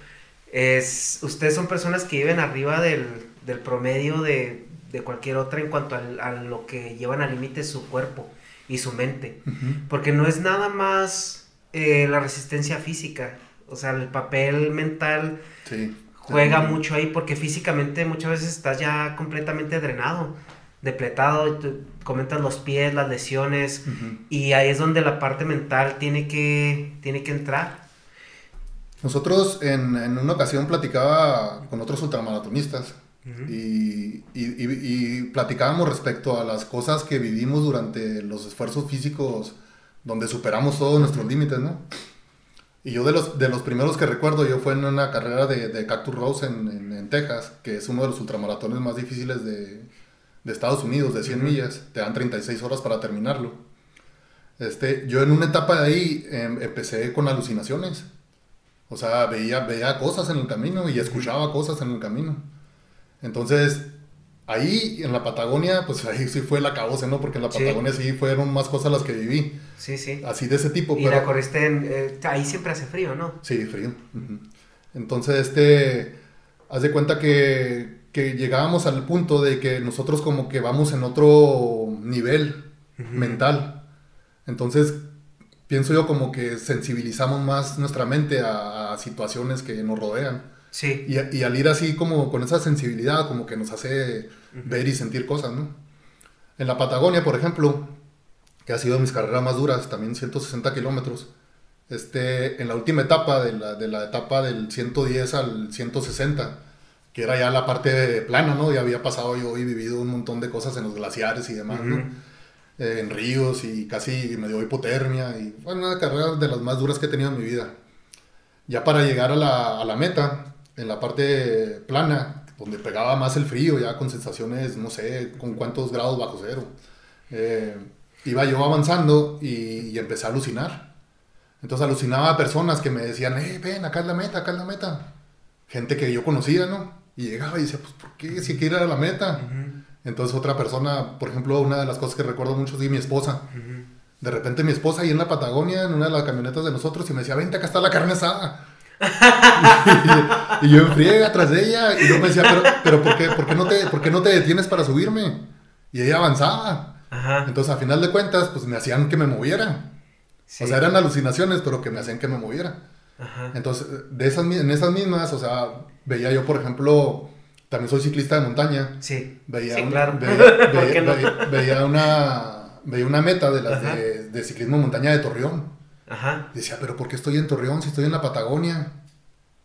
es, ustedes son personas que viven arriba del, del promedio de, de cualquier otra en cuanto a, lo que llevan al límite su cuerpo y su mente. Porque no es nada más eh, la resistencia física, o sea, el papel mental juega mucho ahí porque físicamente muchas veces estás ya completamente drenado, depletado, comentas los pies, las lesiones, y ahí es donde la parte mental tiene que, tiene que entrar. Nosotros en, en una ocasión platicaba con otros ultramaratonistas y, y, platicábamos respecto a las cosas que vivimos durante los esfuerzos físicos donde superamos todos nuestros límites, ¿no? Y yo de los, de los primeros que recuerdo, yo fue en una carrera de, de Cactus Rose en, en, Texas, que es uno de los ultramaratones más difíciles de, de Estados Unidos, de 100 millas. Te dan 36 horas para terminarlo. Este, yo en una etapa de ahí em, empecé con alucinaciones. O sea, veía, veía cosas en el camino y escuchaba cosas en el camino. Entonces, ahí en la Patagonia, pues ahí sí fue la cabose, ¿no? Porque en la Patagonia sí, fueron más cosas las que viví. Sí, sí. Así de ese tipo. Y la corriste en, eh, ahí siempre hace frío, ¿no? Sí, frío. Entonces, este, haz de cuenta que, que, llegábamos al punto de que nosotros como que vamos en otro nivel mental. Entonces, pienso yo como que sensibilizamos más nuestra mente a situaciones que nos rodean. Sí. Y, y, al ir así como con esa sensibilidad, como que nos hace ver y sentir cosas, ¿no? En la Patagonia, por ejemplo, que ha sido mis carreras más duras, también 160 kilómetros, este, en la última etapa, de la, de la etapa del 110 al 160, que era ya la parte plana, ¿no? Ya había pasado yo y vivido un montón de cosas en los glaciares y demás, ¿no? Eh, en ríos y casi me dio hipotermia y fue una carrera de las más duras que he tenido en mi vida. Ya para llegar a la, a la meta, en la parte plana, donde pegaba más el frío, ya con sensaciones, no sé, con cuántos grados bajo cero. Eh, iba yo avanzando y, empecé a alucinar. Entonces alucinaba a personas que me decían, eh, ven, acá es la meta, acá es la meta. Gente que yo conocía, ¿no? Y llegaba y decía, pues, ¿por qué? Si quiere ir a la meta. Entonces otra persona, por ejemplo, una de las cosas que recuerdo mucho es mi esposa. De repente mi esposa ahí en la Patagonia, en una de las camionetas de nosotros, y me decía, vente, acá está la carne asada <laughs> y, yo enfrié atrás de ella y yo me decía, pero, pero ¿por, qué, por, qué no te, ¿por qué no te detienes para subirme? Y ella avanzaba. Entonces, a final de cuentas, pues me hacían que me moviera. O sea, eran alucinaciones, pero que me hacían que me moviera. Entonces, de esas, en esas mismas, o sea, veía yo, por ejemplo, también soy ciclista de montaña. Sí. Veía claro. veía, <laughs> veía, una, veía una meta de las de, de, ciclismo montaña de Torreón. Ajá. Decía, pero ¿por qué estoy en Torreón si estoy en la Patagonia?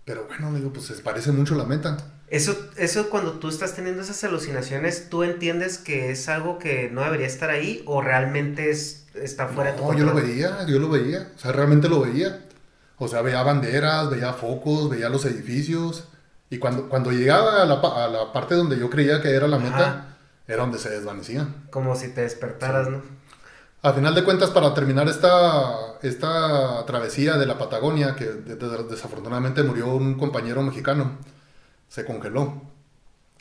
Pero bueno, digo, pues se parece mucho la meta. Eso, eso cuando tú estás teniendo esas alucinaciones, ¿tú entiendes que es algo que no debería estar ahí o realmente es, está fuera de tu No, yo lo veía, yo lo veía, o sea, realmente lo veía. O sea, veía banderas, veía focos, veía los edificios. Y cuando, cuando llegaba a la, a la parte donde yo creía que era la meta, era donde se desvanecían. Como si te despertaras, ¿no? A final de cuentas, para terminar esta, esta travesía de la Patagonia, que desafortunadamente murió un compañero mexicano, se congeló.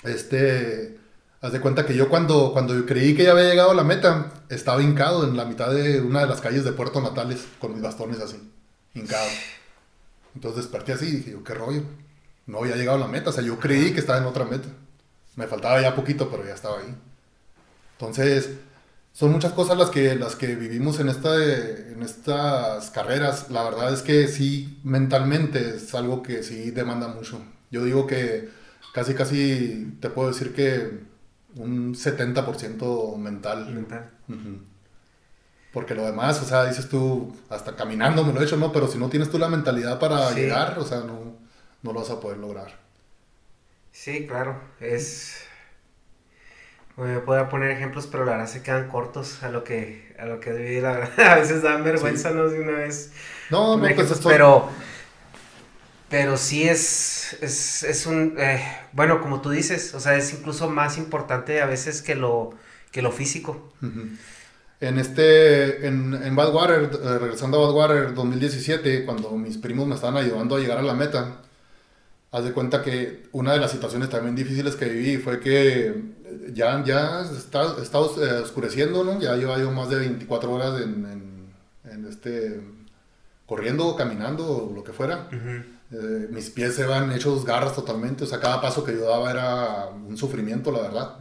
Este, haz de cuenta que yo cuando, cuando creí que ya había llegado a la meta, estaba hincado en la mitad de una de las calles de Puerto Natales, con mis bastones así, hincado. Entonces desperté así y dije, yo, ¿qué rollo? No había llegado a la meta, o sea, yo creí que estaba en otra meta. Me faltaba ya poquito, pero ya estaba ahí. Entonces, son muchas cosas las que, las que vivimos en, esta, en estas carreras. La verdad es que sí, mentalmente es algo que sí demanda mucho. Yo digo que casi, casi te puedo decir que un 70% mental. Mental. Porque lo demás, o sea, dices tú, hasta caminando me lo he hecho, ¿no? Pero si no tienes tú la mentalidad para llegar, o sea, no, no lo vas a poder lograr. Sí, claro, es me puedo poner ejemplos, pero la verdad se quedan cortos a lo que, a lo que viví, la verdad. <laughs> A veces dan vergüenza, no de una vez. No, no, pues pero, pero sí es, es, es un, eh, bueno, como tú dices, o sea, es incluso más importante a veces que lo, que lo físico. En este, en, en Badwater, eh, regresando a Badwater 2017, cuando mis primos me estaban ayudando a llegar a la meta, haz de cuenta que una de las situaciones también difíciles que viví fue que ya, ya está, está eh, oscureciendo, ¿no? Ya lleva yo más de 24 horas en, en, este, corriendo caminando o lo que fuera. Eh, mis pies se van hechos garras totalmente, o sea, cada paso que yo daba era un sufrimiento, la verdad.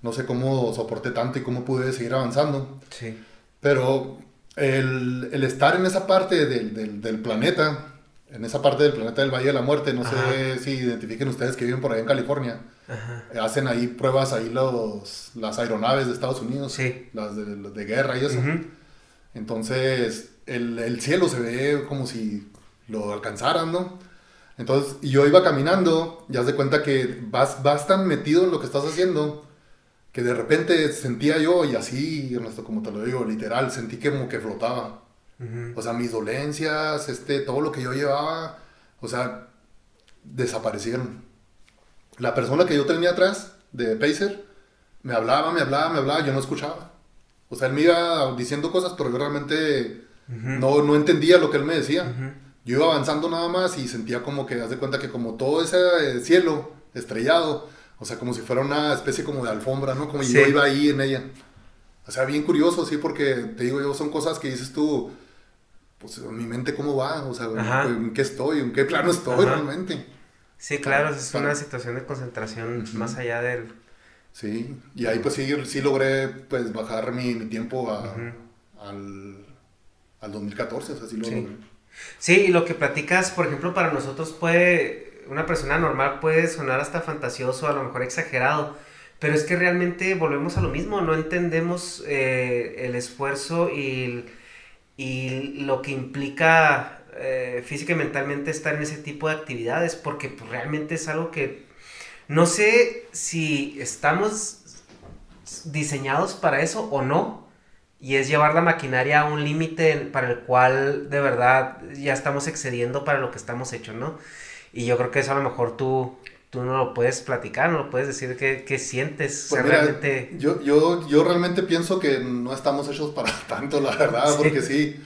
No sé cómo soporté tanto y cómo pude seguir avanzando. Sí. Pero el, el estar en esa parte del, del, del planeta, en esa parte del planeta del Valle de la Muerte, no sé si identifiquen ustedes que viven por ahí en California. Hacen ahí pruebas ahí los, las aeronaves de Estados Unidos, las de, guerra y eso. Entonces, el, el, cielo se ve como si lo alcanzaran, ¿no? Entonces, yo iba caminando, ya se cuenta que vas, vas tan metido en lo que estás haciendo, que de repente sentía yo, y así, como te lo digo, literal, sentí que como que flotaba. O sea, mis dolencias, este, todo lo que yo llevaba, o sea, desaparecieron. La persona que yo tenía atrás, de Pacer, me hablaba, me hablaba, me hablaba, yo no escuchaba. O sea, él me iba diciendo cosas, pero yo realmente no, no entendía lo que él me decía. Yo iba avanzando nada más y sentía como que, haz de cuenta que como todo ese eh, cielo estrellado, o sea, como si fuera una especie como de alfombra, ¿no? Como yo iba ahí en ella. O sea, bien curioso, sí, porque te digo yo, son cosas que dices tú, pues mi mente cómo va, o sea, en qué estoy, en qué plano estoy realmente. Sí, claro, es una situación de concentración más allá del... Sí, y ahí pues sí, sí logré pues bajar mi, tiempo al, al 2014, o sea, sí lo sí. logré. Sí, y lo que platicas, por ejemplo, para nosotros puede, una persona normal puede sonar hasta fantasioso, a lo mejor exagerado, pero es que realmente volvemos a lo mismo, no entendemos eh, el esfuerzo y y lo que implica eh, física y mentalmente estar en ese tipo de actividades, porque pues, realmente es algo que no sé si estamos diseñados para eso o no, y es llevar la maquinaria a un límite para el cual de verdad ya estamos excediendo para lo que estamos hechos, ¿no? Y yo creo que eso a lo mejor tú tú no lo puedes platicar, no lo puedes decir qué, sientes. Pues realmente... yo, yo, yo realmente pienso que no estamos hechos para <laughs> tanto, la verdad, porque sí,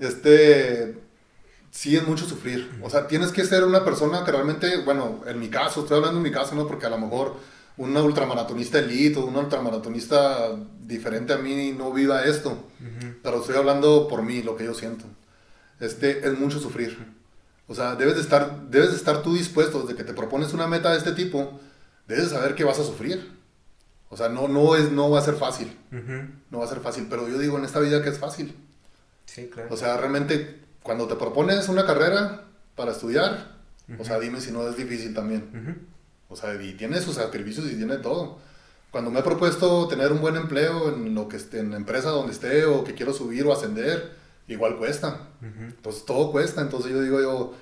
este, sí es mucho sufrir. O sea, tienes que ser una persona que realmente, bueno, en mi caso, estoy hablando en mi caso, ¿no? Porque a lo mejor un ultramaratonista elite o un ultramaratonista diferente a mí no viva esto, pero estoy hablando por mí, lo que yo siento. Este, es mucho sufrir. O sea, debes de estar, debes de estar tú dispuesto, desde que te propones una meta de este tipo, debes de saber que vas a sufrir. O sea, no, no, es, no va a ser fácil. No va a ser fácil, pero yo digo en esta vida que es fácil. Sí, claro. O sea, realmente, cuando te propones una carrera para estudiar, o sea, dime si no es difícil también. O sea, y tiene sus sacrificios y tiene todo. Cuando me he propuesto tener un buen empleo en lo que esté, en la empresa donde esté o que quiero subir o ascender, igual cuesta. Entonces todo cuesta. Entonces yo digo yo,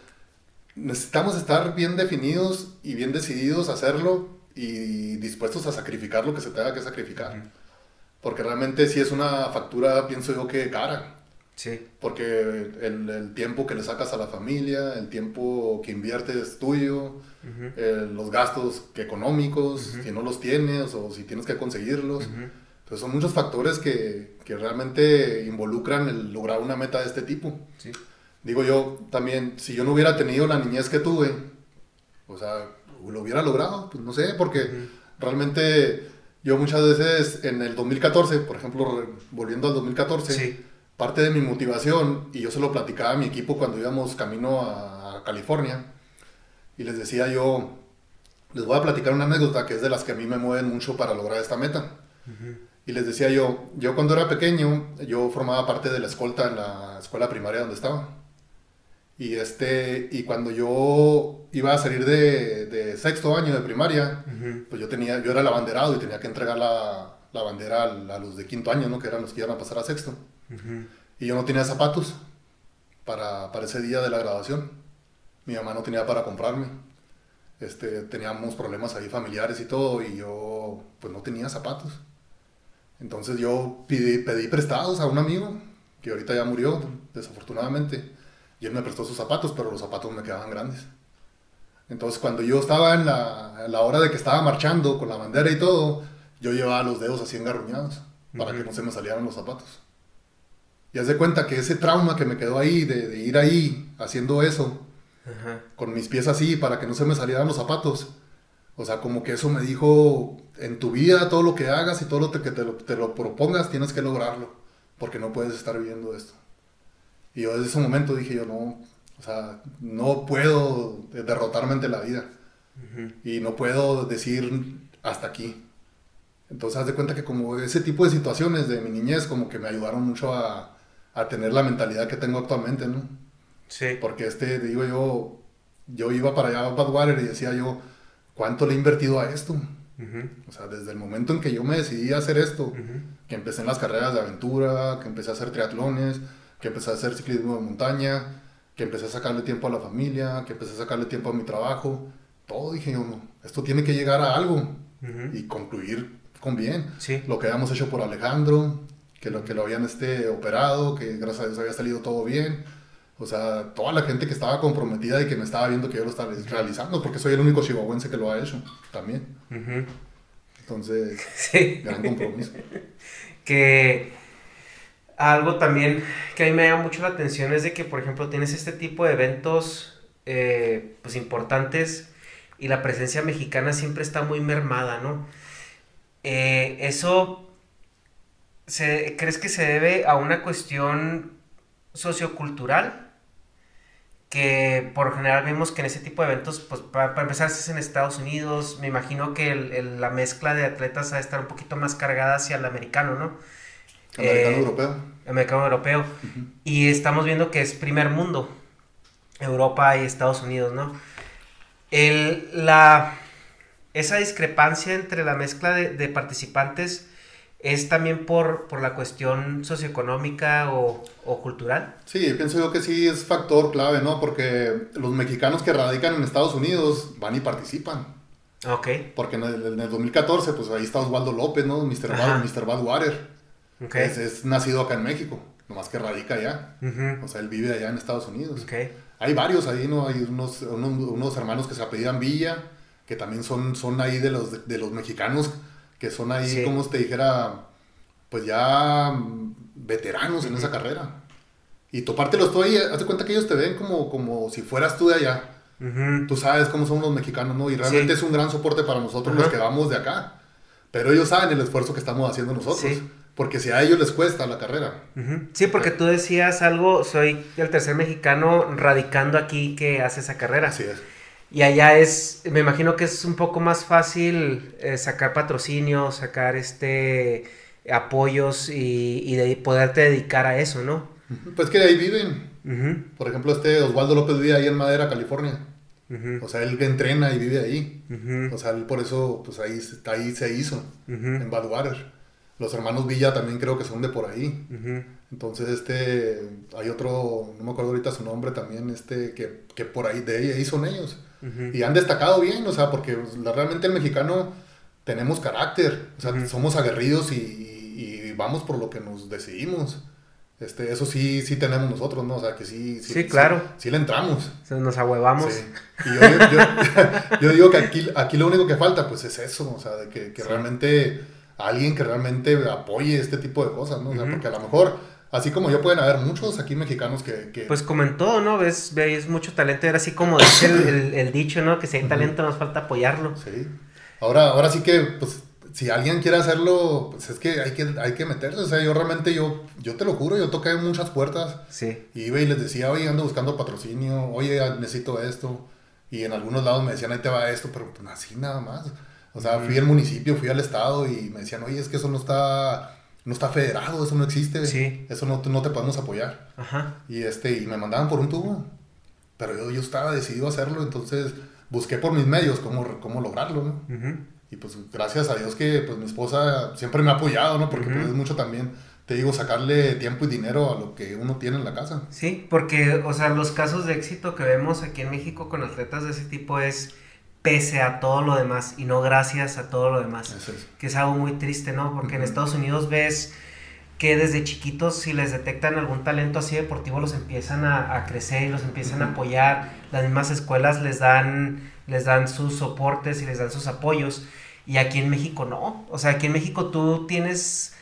necesitamos estar bien definidos y bien decididos a hacerlo y dispuestos a sacrificar lo que se tenga que sacrificar. Porque realmente si es una factura, pienso yo que cara. Sí. Porque el, el, tiempo que le sacas a la familia, el tiempo que inviertes tuyo, eh, los gastos económicos, si no los tienes o si tienes que conseguirlos. Entonces son muchos factores que, que, realmente involucran el lograr una meta de este tipo. Sí. Digo yo también, si yo no hubiera tenido la niñez que tuve, o sea, lo hubiera logrado, pues no sé, porque realmente yo muchas veces en el 2014, por ejemplo, volviendo al 2014, sí parte de mi motivación, y yo se lo platicaba a mi equipo cuando íbamos camino a California, y les decía yo, les voy a platicar una anécdota que es de las que a mí me mueven mucho para lograr esta meta. Y les decía yo, yo cuando era pequeño, yo formaba parte de la escolta en la escuela primaria donde estaba. Y, este, y cuando yo iba a salir de, de sexto año de primaria, pues yo, tenía, yo era el abanderado y tenía que entregar la, la bandera a, a, los de quinto año, ¿no? que eran los que iban a pasar a sexto. Y yo no tenía zapatos para, para, ese día de la graduación. Mi mamá no tenía para comprarme. Este, teníamos problemas ahí familiares y todo, y yo pues no tenía zapatos. Entonces yo pedí, pedí prestados a un amigo, que ahorita ya murió, desafortunadamente, y él me prestó sus zapatos, pero los zapatos me quedaban grandes. Entonces cuando yo estaba en la, en la hora de que estaba marchando con la bandera y todo, yo llevaba los dedos así engarruñados para que no se me salieran los zapatos. Y haz de cuenta que ese trauma que me quedó ahí, de, de ir ahí haciendo eso, con mis pies así para que no se me salieran los zapatos, o sea, como que eso me dijo, en tu vida todo lo que hagas y todo lo que te lo, te lo propongas tienes que lograrlo, porque no puedes estar viviendo esto. Y yo desde ese momento dije yo, no, o sea, no puedo derrotarme ante la vida. Uh -huh. Y no puedo decir hasta aquí. Entonces, haz de cuenta que como ese tipo de situaciones de mi niñez como que me ayudaron mucho a, a tener la mentalidad que tengo actualmente, ¿no? Sí. Porque este, digo yo, yo iba para allá a Badwater y decía yo, ¿cuánto le he invertido a esto? Uh -huh. O sea, desde el momento en que yo me decidí a hacer esto, Uh -huh. que empecé en las carreras de aventura, que empecé a hacer triatlones, que empecé a hacer ciclismo de montaña, que empecé a sacarle tiempo a la familia, que empecé a sacarle tiempo a mi trabajo, todo dije yo, no, esto tiene que llegar a algo Uh -huh. y concluir con bien. Sí. Lo que habíamos hecho por Alejandro, que lo, que lo habían este, operado, que gracias a Dios había salido todo bien. O sea, toda la gente que estaba comprometida y que me estaba viendo que yo lo estaba realizando, porque soy el único chihuahuense que lo ha hecho también. Uh -huh. Entonces, <laughs> sí. gran compromiso. que algo también que a mí me llama mucho la atención es de que, por ejemplo, tienes este tipo de eventos eh, pues importantes y la presencia mexicana siempre está muy mermada, ¿no? Eh, eso, se, ¿crees que se debe a una cuestión sociocultural? Que por general vemos que en ese tipo de eventos, pues para, para empezar, es en Estados Unidos. Me imagino que el, el, la mezcla de atletas va a estar un poquito más cargada hacia el americano, ¿no? Americano eh, europeo. Americano europeo. Uh -huh. Y estamos viendo que es primer mundo, Europa y Estados Unidos, ¿no? El, la, esa discrepancia entre la mezcla de, de participantes es también por, por la cuestión socioeconómica o, o, cultural. Sí, pienso yo que sí es factor clave, ¿no? Porque los mexicanos que radican en Estados Unidos van y participan. Ok. Porque en el, en el 2014, pues ahí está Osvaldo López, ¿no? Mr. Bad, Mr. Badwater. Okay. Es, es, nacido acá en México, nomás que radica allá. Uh -huh. O sea, él vive allá en Estados Unidos. Okay. Hay varios ahí, ¿no? Hay unos, unos, unos, hermanos que se apellidan Villa, que también son, son ahí de los, de, de los mexicanos, que son ahí, sí. como te dijera, pues ya veteranos en uh -huh. esa carrera. Y topártelos tú ahí, haz de cuenta que ellos te ven como, como si fueras tú de allá. Uh -huh. Tú sabes cómo son los mexicanos, ¿no? Y realmente sí. es un gran soporte para nosotros uh -huh. los que vamos de acá. Pero ellos saben el esfuerzo que estamos haciendo nosotros. Sí. Porque si a ellos les cuesta la carrera. Sí, porque tú decías algo, soy el tercer mexicano radicando aquí que hace esa carrera. Así es. Y allá es, me imagino que es un poco más fácil eh, sacar patrocinio, sacar este apoyos y, y, de poderte dedicar a eso, ¿no? Pues que de ahí viven. Uh -huh. Por ejemplo, este Osvaldo López vive ahí en Madera, California. O sea, él entrena y vive ahí. O sea, él por eso, pues ahí, ahí se hizo, en Badwater. Los hermanos Villa también creo que son de por ahí. Entonces, este, hay otro, no me acuerdo ahorita su nombre también, este, que, que por ahí, de ahí son ellos. Y han destacado bien, o sea, porque pues, realmente el mexicano tenemos carácter, o sea, somos aguerridos y, y, vamos por lo que nos decidimos. Este, eso sí, sí tenemos nosotros, ¿no? O sea, que sí, sí, claro. Sí, le entramos. nos ahuevamos. Y yo, <laughs> yo, digo que aquí, aquí lo único que falta, pues, es eso, o sea, de que, que realmente alguien que realmente apoye este tipo de cosas, ¿no? O sea, porque a lo mejor Así como yo pueden haber muchos aquí mexicanos que... que... Pues como en todo, ¿no? Ves, ves mucho talento. Era así como dice el, el, dicho, ¿no? Que si hay talento nos falta apoyarlo. Sí. Ahora, ahora sí que, pues, si alguien quiere hacerlo, pues es que hay que, hay que meterse. O sea, yo realmente, yo, yo te lo juro, yo toqué muchas puertas. Sí. Y iba y les decía, oye, ando buscando patrocinio, oye, necesito esto. Y en algunos lados me decían, ahí te va esto, pero pues así nada más. O sea, fui al municipio, fui al estado y me decían, oye, es que eso no está no está federado, eso no existe. Sí. Eso no, no te podemos apoyar. Ajá. Y, este, y me mandaban por un tubo. Pero yo, yo estaba decidido a hacerlo, entonces busqué por mis medios cómo, cómo lograrlo, ¿no? Y pues gracias a Dios que pues mi esposa siempre me ha apoyado, ¿no? Porque pues, es mucho también, te digo, sacarle tiempo y dinero a lo que uno tiene en la casa. Sí, porque, o sea, los casos de éxito que vemos aquí en México con atletas de ese tipo es pese a todo lo demás y no gracias a todo lo demás. Que es algo muy triste, ¿no? Porque en Estados Unidos ves que desde chiquitos si les detectan algún talento así deportivo los empiezan a, crecer y los empiezan a apoyar. Las mismas escuelas les dan, les dan sus soportes y les dan sus apoyos. Y aquí en México no. O sea, aquí en México tú tienes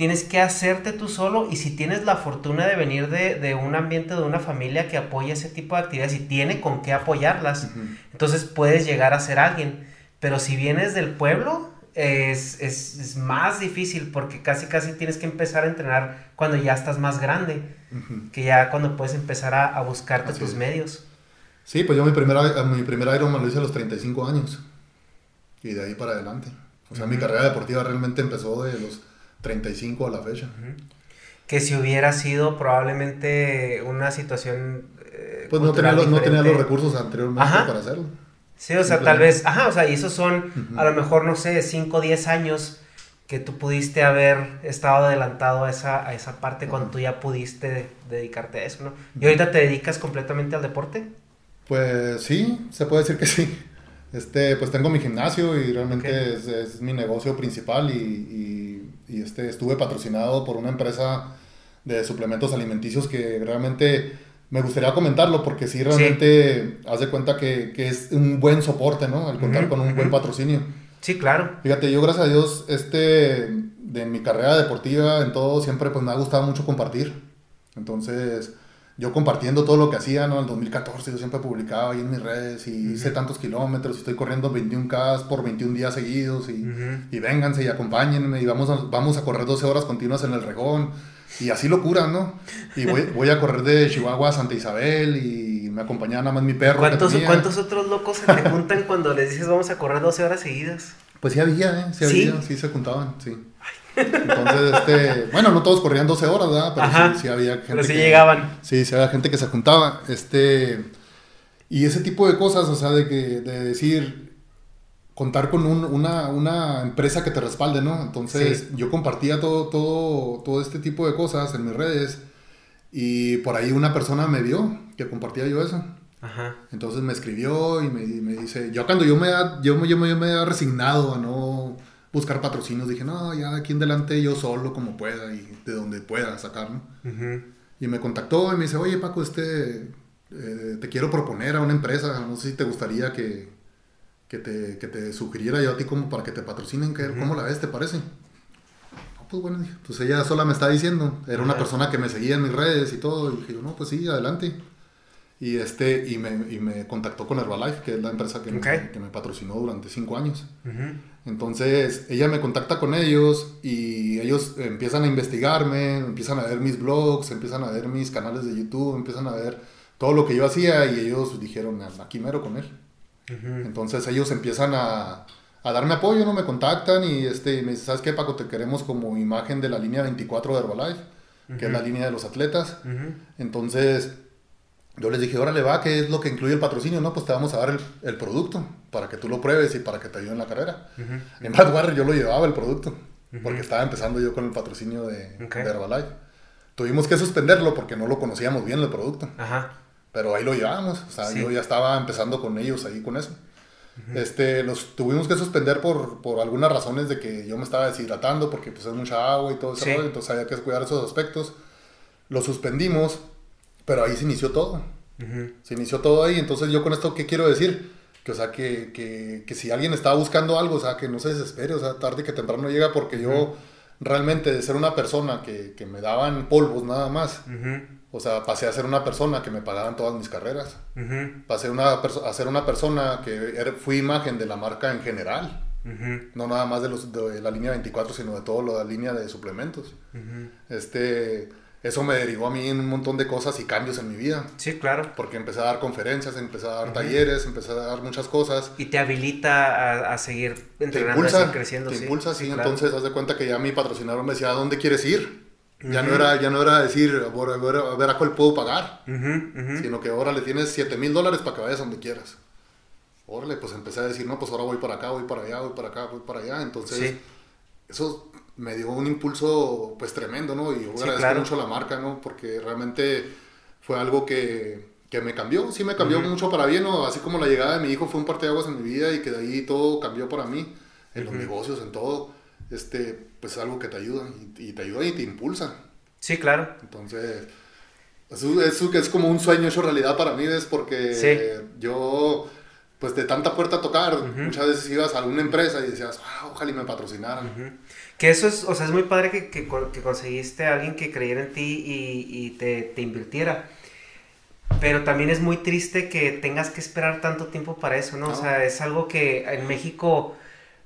tienes que hacerte tú solo y si tienes la fortuna de venir de, un ambiente, de una familia que apoya ese tipo de actividades y tiene con qué apoyarlas, entonces puedes llegar a ser alguien. Pero si vienes del pueblo, es, más difícil porque casi casi tienes que empezar a entrenar cuando ya estás más grande, que ya cuando puedes empezar a, buscarte tus medios. Sí, pues yo mi primera, mi primer Ironman lo hice a los 35 años y de ahí para adelante. O sea, mi carrera deportiva realmente empezó de los 35 a la fecha. Que si hubiera sido probablemente una situación... Eh, pues no tenía, los, no tenía, los, recursos anteriormente para hacerlo. Sí, o sea, tal vez, ajá, o sea, y esos son a lo mejor, no sé, 5 o 10 años que tú pudiste haber estado adelantado a esa, a esa parte cuando tú ya pudiste dedicarte a eso, ¿no? ¿Y ahorita te dedicas completamente al deporte? Pues sí, se puede decir que sí. Este, pues tengo mi gimnasio y realmente es, es, mi negocio principal y y este, estuve patrocinado por una empresa de suplementos alimenticios que realmente me gustaría comentarlo porque sí realmente haz de cuenta que, que, es un buen soporte, ¿no? Al contar con un buen patrocinio. Sí, claro. Fíjate, yo gracias a Dios, este, de mi carrera deportiva en todo, siempre pues me ha gustado mucho compartir. Entonces, yo compartiendo todo lo que hacía, ¿no? En el 2014 yo siempre publicaba ahí en mis redes y hice tantos kilómetros y estoy corriendo 21K por 21 días seguidos y, y vénganse y acompáñenme y vamos a, vamos a correr 12 horas continuas en el regón y así locura, ¿no? Y voy, <laughs> voy a correr de Chihuahua a Santa Isabel y me acompañaba nada más mi perro. ¿Cuántos, ¿cuántos otros locos se te juntan cuando les dices vamos a correr 12 horas seguidas? Pues sí había, ¿eh? Sí había, sí, se juntaban, sí. Entonces, este, bueno, no todos corrían 12 horas, ¿verdad? Pero sí, había gente. Pero sí llegaban. Sí, sí había gente que se juntaba. Este, y ese tipo de cosas, o sea, de, que, de decir, contar con una, una, empresa que te respalde, ¿no? Entonces, yo compartía todo, todo, todo este tipo de cosas en mis redes. Y por ahí una persona me vio que compartía yo eso. Ajá. Entonces me escribió y me, me dice, yo cuando yo me, yo, yo, yo me he resignado a no buscar patrocinios. Dije, no, ya aquí en adelante yo solo como pueda y de donde pueda sacar, Y me contactó y me dice, oye Paco, este, eh, te quiero proponer a una empresa, no sé si te gustaría que, que, te, que te sugiriera yo a ti como para que te patrocinen, ¿cómo la ves, te parece? pues bueno, pues ella sola me está diciendo, era una persona que me seguía en mis redes y todo, y dije, no, pues sí, adelante. Y, este, y, me, y me contactó con Herbalife, que es la empresa que, me, que me patrocinó durante cinco años. Entonces, ella me contacta con ellos y ellos empiezan a investigarme, empiezan a ver mis blogs, empiezan a ver mis canales de YouTube, empiezan a ver todo lo que yo hacía y ellos dijeron, aquí mero con él. Entonces ellos empiezan a, a, darme apoyo, ¿no? Me contactan y este, me dicen, ¿sabes qué, Paco? Te queremos como imagen de la línea 24 de Herbalife, que es la línea de los atletas. Entonces yo les dije, órale, va, ¿qué es lo que incluye el patrocinio? No, pues te vamos a dar el, el producto para que tú lo pruebes y para que te ayude en la carrera. En Badwater yo lo llevaba el producto, porque estaba empezando yo con el patrocinio de, de Herbalife. Tuvimos que suspenderlo porque no lo conocíamos bien el producto. Ajá. Pero ahí lo llevábamos, o sea, yo ya estaba empezando con ellos ahí con eso. Este, los tuvimos que suspender por, por algunas razones de que yo me estaba deshidratando porque pues es mucha agua y todo eso, entonces había que cuidar esos aspectos. Lo suspendimos pero ahí se inició todo. Se inició todo ahí. Entonces, yo con esto, ¿qué quiero decir? Que, o sea, que, que, que, si alguien está buscando algo, o sea, que no se desespere, o sea, tarde que temprano llega, porque yo realmente de ser una persona que, que me daban polvos nada más, o sea, pasé a ser una persona que me pagaban todas mis carreras. Pasé una a ser una persona que fui imagen de la marca en general. No nada más de, los, de la línea 24, sino de toda la línea de suplementos. Este eso me derivó a mí en un montón de cosas y cambios en mi vida. Sí, claro. Porque empecé a dar conferencias, empecé a dar talleres, empecé a dar muchas cosas. Y te habilita a, seguir entrenando, te impulsa, creciendo. Te impulsa, sí. Entonces, haz de cuenta que ya mi patrocinador me decía, ¿a dónde quieres ir? Ya, no era, ya no era decir, a ver, a ver a cuál puedo pagar, sino que ahora le tienes 7 mil dólares para que vayas donde quieras. Órale, pues empecé a decir, no, pues ahora voy para acá, voy para allá, voy para acá, voy para allá. Entonces, eso me dio un impulso pues tremendo, ¿no? Y yo agradezco mucho a la marca, ¿no? Porque realmente fue algo que, que me cambió, sí me cambió mucho para bien, ¿no? Así como la llegada de mi hijo fue un parteaguas en mi vida y que de ahí todo cambió para mí, en los negocios, en todo, este, pues es algo que te ayuda y, te ayuda y te impulsa. Sí, claro. Entonces, eso, eso, es como un sueño hecho realidad para mí, es porque yo pues de tanta puerta a tocar, muchas veces ibas a alguna empresa y decías, ah, ojalá y me patrocinaran. Que eso es, o sea, es muy padre que, que, que conseguiste a alguien que creyera en ti y, y te, te, invirtiera. Pero también es muy triste que tengas que esperar tanto tiempo para eso, ¿no? O sea, es algo que en México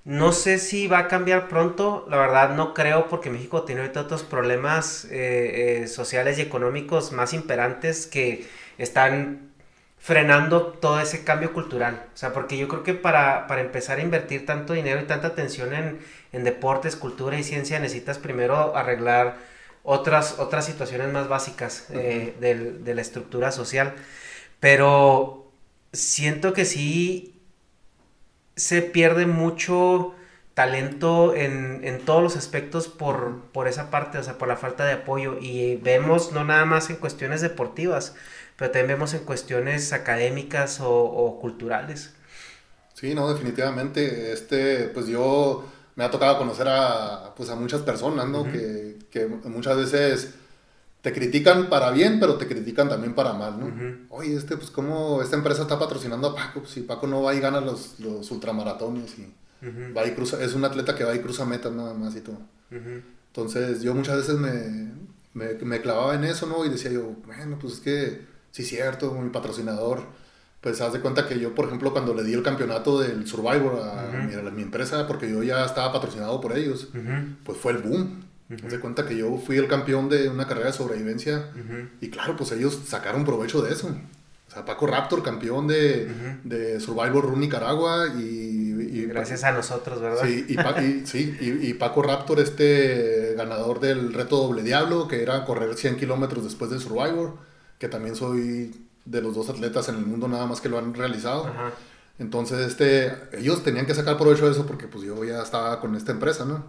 no sé si va a cambiar pronto, la verdad no creo porque México tiene ahorita otros problemas eh, eh, sociales y económicos más imperantes que están frenando todo ese cambio cultural. O sea, porque yo creo que para, para empezar a invertir tanto dinero y tanta atención en, en, deportes, cultura y ciencia, necesitas primero arreglar otras, otras situaciones más básicas eh, de la estructura social. Pero siento que sí se pierde mucho talento en, en, todos los aspectos por, por esa parte, o sea, por la falta de apoyo. Y vemos no nada más en cuestiones deportivas, pero también vemos en cuestiones académicas o, culturales. Sí, no, definitivamente. Este, pues yo me ha tocado conocer a, pues a muchas personas, ¿no? que, que, muchas veces te critican para bien, pero te critican también para mal, ¿no? Oye, este, pues cómo esta empresa está patrocinando a Paco, si Paco no va y gana los, los ultramaratones y va y cruza, es un atleta que va y cruza metas nada más y todo. Entonces yo muchas veces me, me, me, clavaba en eso, ¿no? Y decía yo, bueno, pues es que sí, cierto, mi patrocinador, pues haz de cuenta que yo, por ejemplo, cuando le di el campeonato del Survivor a, mi, empresa, porque yo ya estaba patrocinado por ellos, pues fue el boom. Haz de cuenta que yo fui el campeón de una carrera de sobrevivencia y claro, pues ellos sacaron provecho de eso. O sea, Paco Raptor, campeón de, de Survivor Run Nicaragua y, Gracias a nosotros, ¿verdad? Sí, y, sí y, Paco Raptor, este ganador del reto Doble Diablo, que era correr 100 kilómetros después del Survivor que también soy de los dos atletas en el mundo nada más que lo han realizado. Entonces, este, ellos tenían que sacar provecho de eso porque pues yo ya estaba con esta empresa, ¿no?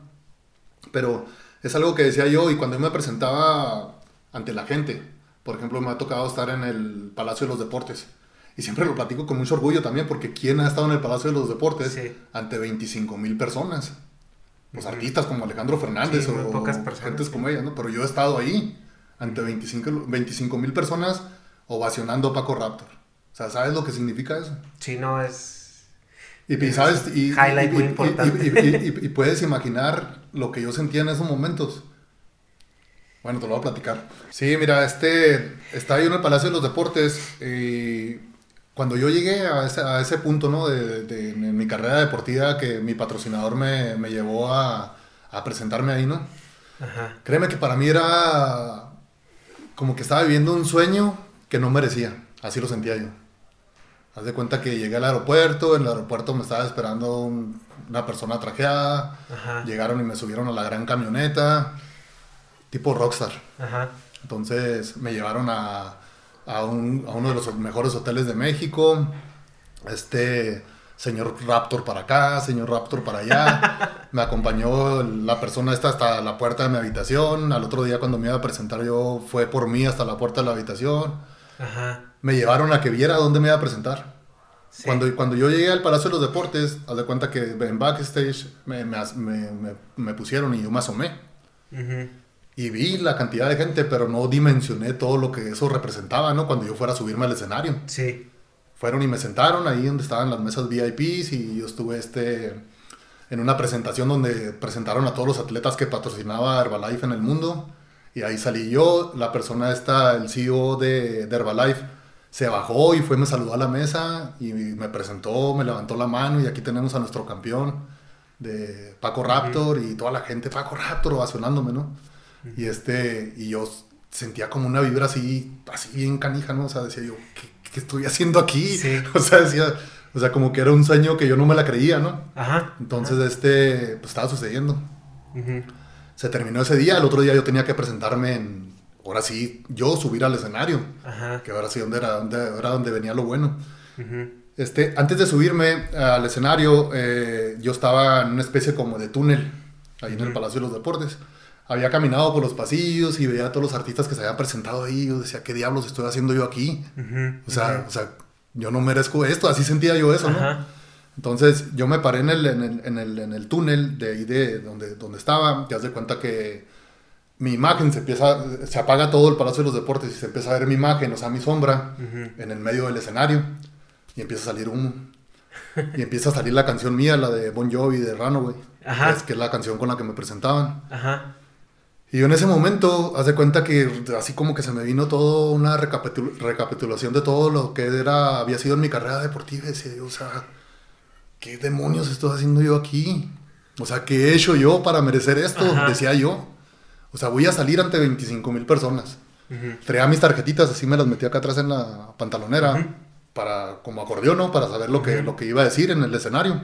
Pero es algo que decía yo y cuando yo me presentaba ante la gente, por ejemplo, me ha tocado estar en el Palacio de los Deportes. Y siempre lo platico con mucho orgullo también, porque ¿quién ha estado en el Palacio de los Deportes ante 25 mil personas? Los artistas como Alejandro Fernández o, pocas personas, como ella, ¿no? Pero yo he estado ahí ante 25 mil personas ovacionando a Paco Raptor. O sea, ¿sabes lo que significa eso? Sí, no, es... Y, ¿sabes? Y, highlight muy importante. Y, puedes imaginar lo que yo sentía en esos momentos. Bueno, te lo voy a platicar. Sí, mira, este, estaba yo en el Palacio de los Deportes y cuando yo llegué a ese, a ese punto, ¿no? De, de, mi carrera deportiva que mi patrocinador me, me llevó a, a, presentarme ahí, ¿no? Ajá. Créeme que para mí era como que estaba viviendo un sueño que no merecía. Así lo sentía yo. Haz de cuenta que llegué al aeropuerto, en el aeropuerto me estaba esperando una persona trajeada, llegaron y me subieron a la gran camioneta, tipo rockstar. Entonces me llevaron a, a, un, a uno de los mejores hoteles de México. Este señor Raptor para acá, señor Raptor para allá. <laughs> me acompañó la persona esta hasta la puerta de mi habitación. Al otro día cuando me iba a presentar yo fue por mí hasta la puerta de la habitación. Ajá. Me llevaron a que viera dónde me iba a presentar. Cuando, cuando yo llegué al Palacio de los Deportes, haz de cuenta que en backstage me, me, me, me pusieron y yo me asomé. Y vi la cantidad de gente, pero no dimensioné todo lo que eso representaba, ¿no? Cuando yo fuera a subirme al escenario. Sí. Fueron y me sentaron ahí donde estaban las mesas VIPs y yo estuve este, en una presentación donde presentaron a todos los atletas que patrocinaba Herbalife en el mundo. Y ahí salí yo, la persona esta, el CEO de, de Herbalife, se bajó y fue, me saludó a la mesa y me presentó, me levantó la mano y aquí tenemos a nuestro campeón de Paco Raptor y toda la gente, Paco Raptor, ovacionándome, ¿no? Y este, y yo sentía como una vibra así, así bien canija, ¿no? O sea, decía yo, ¿qué, estoy haciendo aquí? <laughs> O sea, decía, o sea, como que era un sueño que yo no me la creía, ¿no? Ajá. Entonces, este, pues estaba sucediendo. Se terminó ese día, el otro día yo tenía que presentarme en ahora sí, yo subir al escenario. Que ahora sí, donde era, donde, era donde venía lo bueno. este, antes de subirme al escenario, eh, yo estaba en una especie como de túnel, ahí en el Palacio de los Deportes. Había caminado por los pasillos y veía a todos los artistas que se habían presentado ahí. Yo decía, ¿qué diablos estoy haciendo yo aquí? o, sea, o sea, yo no merezco esto. Así sentía yo eso, ¿no? Entonces yo me paré en el, en el, en el, en el túnel de ahí de donde, donde estaba. Te das de cuenta que mi imagen se empieza, se apaga todo el Palacio de los Deportes y se empieza a ver mi imagen, o sea, mi sombra en el medio del escenario y empieza a salir humo. y empieza a salir la canción mía, la de Bon Jovi de Runaway, Es, que es la canción con la que me presentaban. Ajá. Y yo en ese momento, haz de cuenta que así como que se me vino todo una recapitulación de todo lo que era, había sido en mi carrera deportiva. Decía o sea, ¿qué demonios estoy haciendo yo aquí? O sea, ¿qué he hecho yo para merecer esto? Decía yo. O sea, voy a salir ante 25 mil personas. Traía mis tarjetitas, así me las metí acá atrás en la pantalonera, para, como acordeón, ¿no? Para saber lo que, lo que iba a decir en el escenario.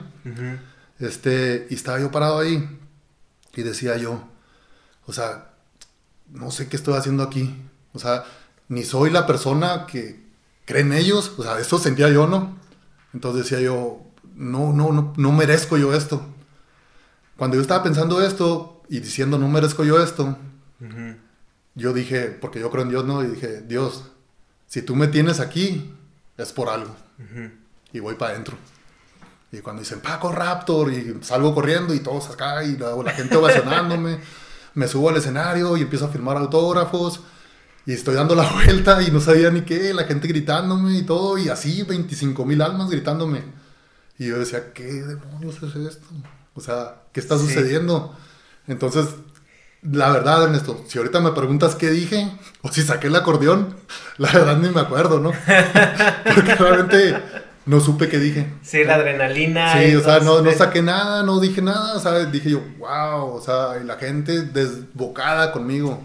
este, y estaba yo parado ahí y decía yo, o sea, no sé qué estoy haciendo aquí. O sea, ni soy la persona que cree en ellos. O sea, eso sentía yo, ¿no? Entonces decía yo, no, no, no, no merezco yo esto. Cuando yo estaba pensando esto, y diciendo, no merezco yo esto, yo dije, porque yo creo en Dios, ¿no? Y dije, Dios, si tú me tienes aquí, es por algo. Y voy para adentro. Y cuando dicen, Paco Raptor, y salgo corriendo y todos acá, y la, la gente ovacionándome, <laughs> me subo al escenario y empiezo a firmar autógrafos. Y estoy dando la <laughs> vuelta y no sabía ni qué, la gente gritándome y todo, y así 25 mil almas gritándome. Y yo decía, ¿qué demonios es esto? O sea, ¿qué está sucediendo? Entonces, la verdad, Ernesto, si ahorita me preguntas qué dije, o si saqué el acordeón, <laughs> la verdad ni me acuerdo, ¿no? <laughs> Porque realmente no supe qué dije. Sí, la adrenalina. Sí, o sea, no, no saqué nada, no dije nada, o sea, dije yo, wow, o sea, y la gente desbocada conmigo.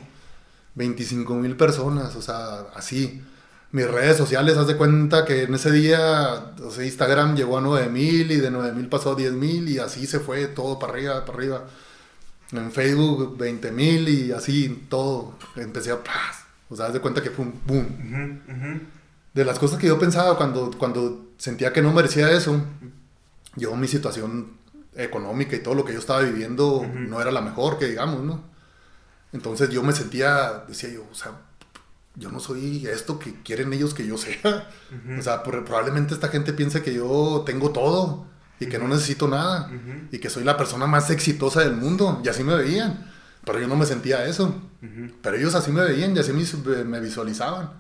25 mil personas, o sea, así. Mis redes sociales, haz de cuenta que en ese día, o sea, Instagram llegó a 9 mil y de 9 mil pasó a 10 mil y así se fue todo para arriba, para arriba en Facebook 20 mil y así todo. Empecé a... O sea, de cuenta que fue un boom. De las cosas que yo pensaba cuando, cuando sentía que no merecía eso, yo mi situación económica y todo lo que yo estaba viviendo no era la mejor, que digamos, ¿no? Entonces yo me sentía, decía yo, o sea, yo no soy esto que quieren ellos que yo sea. O sea, probablemente esta gente piense que yo tengo todo y que no necesito nada y que soy la persona más exitosa del mundo y así me veían. Pero yo no me sentía eso. Pero ellos así me veían y así me, visualizaban.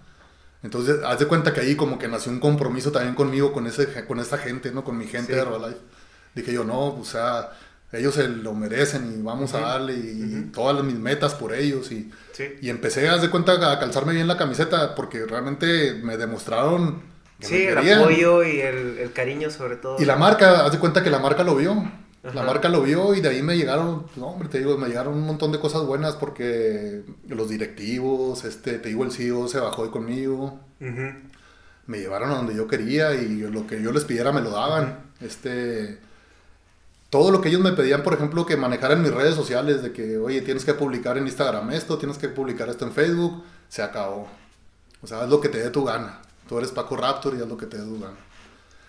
Entonces, haz de cuenta que ahí como que nació un compromiso también conmigo, con, ese, con esta gente, ¿no? Con mi gente de Herbalife. Dije yo, no, o sea, ellos se lo merecen y vamos a darle y, todas mis metas por ellos. Y, y empecé, haz de cuenta, a calzarme bien la camiseta porque realmente me demostraron Sí, el apoyo y el, cariño sobre todo. Y la marca, haz de cuenta que la marca lo vio. La marca lo vio y de ahí me llegaron, no, hombre, te digo, me llegaron un montón de cosas buenas porque los directivos, este, te digo, el CEO se bajó de conmigo. Me llevaron a donde yo quería y lo que yo les pidiera me lo daban. Este, todo lo que ellos me pedían, por ejemplo, que manejara en mis redes sociales, de que, oye, tienes que publicar en Instagram esto, tienes que publicar esto en Facebook, se acabó. O sea, haz lo que te dé tu gana. Tú eres Paco Raptor y haz lo que te dé tu gana.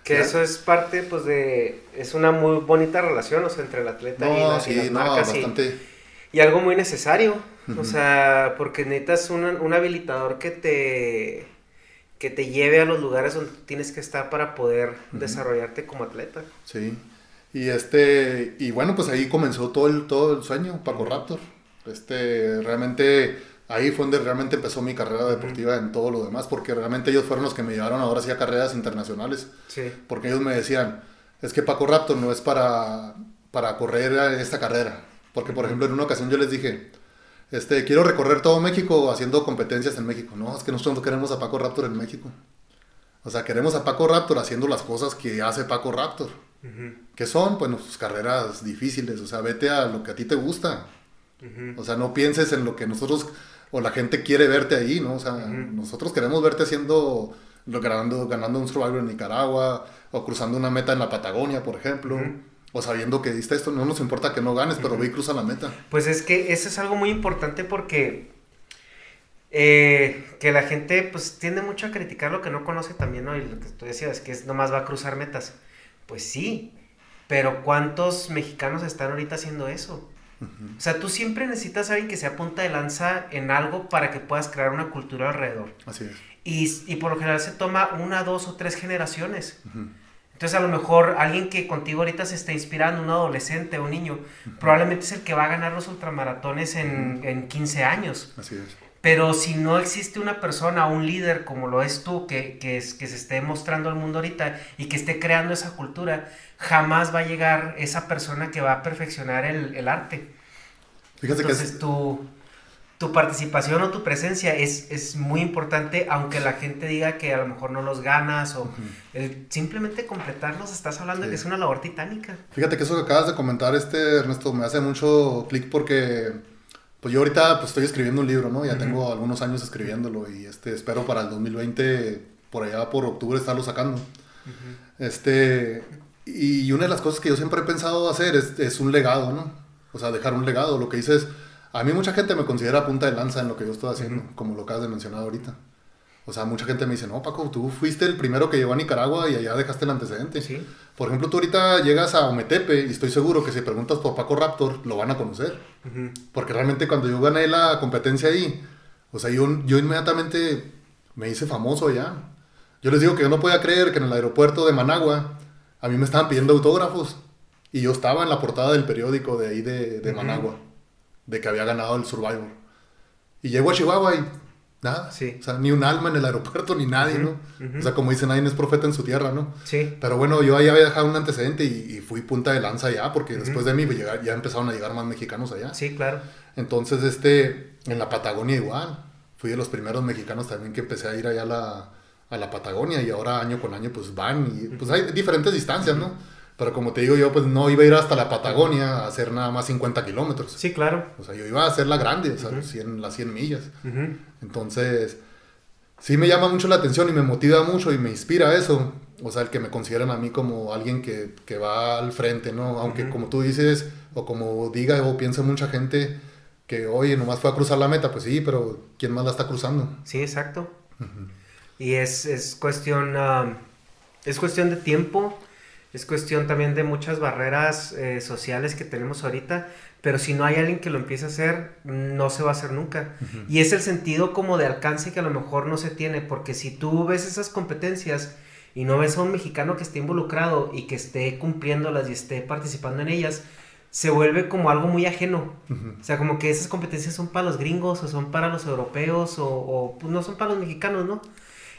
Que ¿Ya? eso es parte, pues, de... Es una muy bonita relación, o sea, entre el atleta y, la- y sí, las no, marcas. y- bastante. Y, algo muy necesario. O Ujú. sea, porque necesitas un, un habilitador que te... Que te lleve a los lugares donde tienes que estar para poder desarrollarte como atleta. Sí. Y este, y bueno, pues ahí comenzó todo el, todo el sueño, Paco Raptor. Este, realmente, ahí fue donde realmente empezó mi carrera deportiva en todo lo demás, porque realmente ellos fueron los que me llevaron ahora sí a carreras internacionales. Sí. Porque ellos me decían, es que Paco Raptor no es para, para correr esta carrera. Porque, por ejemplo, en una ocasión yo les dije, este, quiero recorrer todo México haciendo competencias en México. No, es que nosotros no queremos a Paco Raptor en México. O sea, queremos a Paco Raptor haciendo las cosas que hace Paco Raptor. Que son, pues, sus carreras difíciles. O sea, vete a lo que a ti te gusta. O sea, no pienses en lo que nosotros o la gente quiere verte ahí, ¿no? O sea, nosotros queremos verte haciendo, ganando, ganando un Survivor en Nicaragua o cruzando una meta en la Patagonia, por ejemplo. O sabiendo que diste esto, no nos importa que no ganes, pero ve y cruza la meta. Pues es que eso es algo muy importante porque eh, que la gente pues tiende mucho a criticar lo que no conoce también, ¿no? Y lo que tú decías, que es nomás va a cruzar metas. Pues sí, pero ¿cuántos mexicanos están ahorita haciendo eso? O sea, tú siempre necesitas a alguien que sea punta de lanza en algo para que puedas crear una cultura alrededor. Así es. Y, y por lo general se toma una, dos o tres generaciones. Entonces a lo mejor alguien que contigo ahorita se está inspirando, un adolescente o un niño, probablemente es el que va a ganar los ultramaratones en, en 15 años. Así es. Pero si no existe una persona, un líder como lo es tú, que, que, es, que se esté mostrando al mundo ahorita y que esté creando esa cultura, jamás va a llegar esa persona que va a perfeccionar el, el arte. Fíjate que Entonces es, tu, tu participación o tu presencia es, es muy importante, aunque la gente diga que a lo mejor no los ganas o el simplemente completarlos, estás hablando de Sí. que es una labor titánica. fíjate que eso que acabas de comentar, este Ernesto, me hace mucho clic porque pues yo ahorita pues, estoy escribiendo un libro, ¿no? Ya tengo algunos años escribiéndolo y este espero para el 2020, por allá por octubre, estarlo sacando. Este, y una de las cosas que yo siempre he pensado hacer es, es un legado, ¿no? O sea, dejar un legado. Lo que dices, a mí mucha gente me considera punta de lanza en lo que yo estoy haciendo, como lo acabas de mencionar ahorita. O sea, mucha gente me dice, no, Paco, tú fuiste el primero que llegó a Nicaragua y allá dejaste el antecedente. Sí. Por ejemplo, tú ahorita llegas a Ometepe y estoy seguro que si preguntas por Paco Raptor, lo van a conocer. Ujú. Porque realmente cuando yo gané la competencia ahí, o sea, yo, yo inmediatamente me hice famoso allá. Yo les digo que yo no podía creer que en el aeropuerto de Managua a mí me estaban pidiendo autógrafos. Y yo estaba en la portada del periódico de ahí de. Managua, de que había ganado el Survivor. Y llego a Chihuahua y nada. Sí. O sea, ni un alma en el aeropuerto, ni nadie, ¿no? O sea, como dicen, nadie es profeta en su tierra, ¿no? Sí. Pero bueno, yo ahí había dejado un antecedente y, y fui punta de lanza allá, porque después de mí llega- ya empezaron a llegar más mexicanos allá. Sí, claro. Entonces, este, en la Patagonia igual. Fui de los primeros mexicanos también que empecé a ir allá a la, a la Patagonia y ahora año con año pues van y pues hay diferentes distancias, ¿no? Pero como te digo yo, pues no iba a ir hasta la Patagonia a hacer nada más 50 kilómetros. Sí, claro. O sea, yo iba a hacer la grande, o sea, Ujú. 100 las 100 millas. Ujú. Entonces, sí me llama mucho la atención y me motiva mucho y me inspira eso. O sea, el que me consideran a mí como alguien que, que va al frente, ¿no? Aunque Ujú. como tú dices, o como diga o piensa mucha gente que, oye, nomás fue a cruzar la meta, pues sí, pero ¿quién más la está cruzando? Sí, exacto. Y es, es cuestión, ah, es cuestión de tiempo, es cuestión también de muchas barreras eh, sociales que tenemos ahorita, pero si no hay alguien que lo empiece a hacer, no se va a hacer nunca. Y es el sentido como de alcance que a lo mejor no se tiene, porque si tú ves esas competencias y no ves a un mexicano que esté involucrado y que esté cumpliéndolas y esté participando en ellas, se vuelve como algo muy ajeno. Ujú. O sea, como que esas competencias son para los gringos o son para los europeos o, o, pues, no son para los mexicanos, ¿no?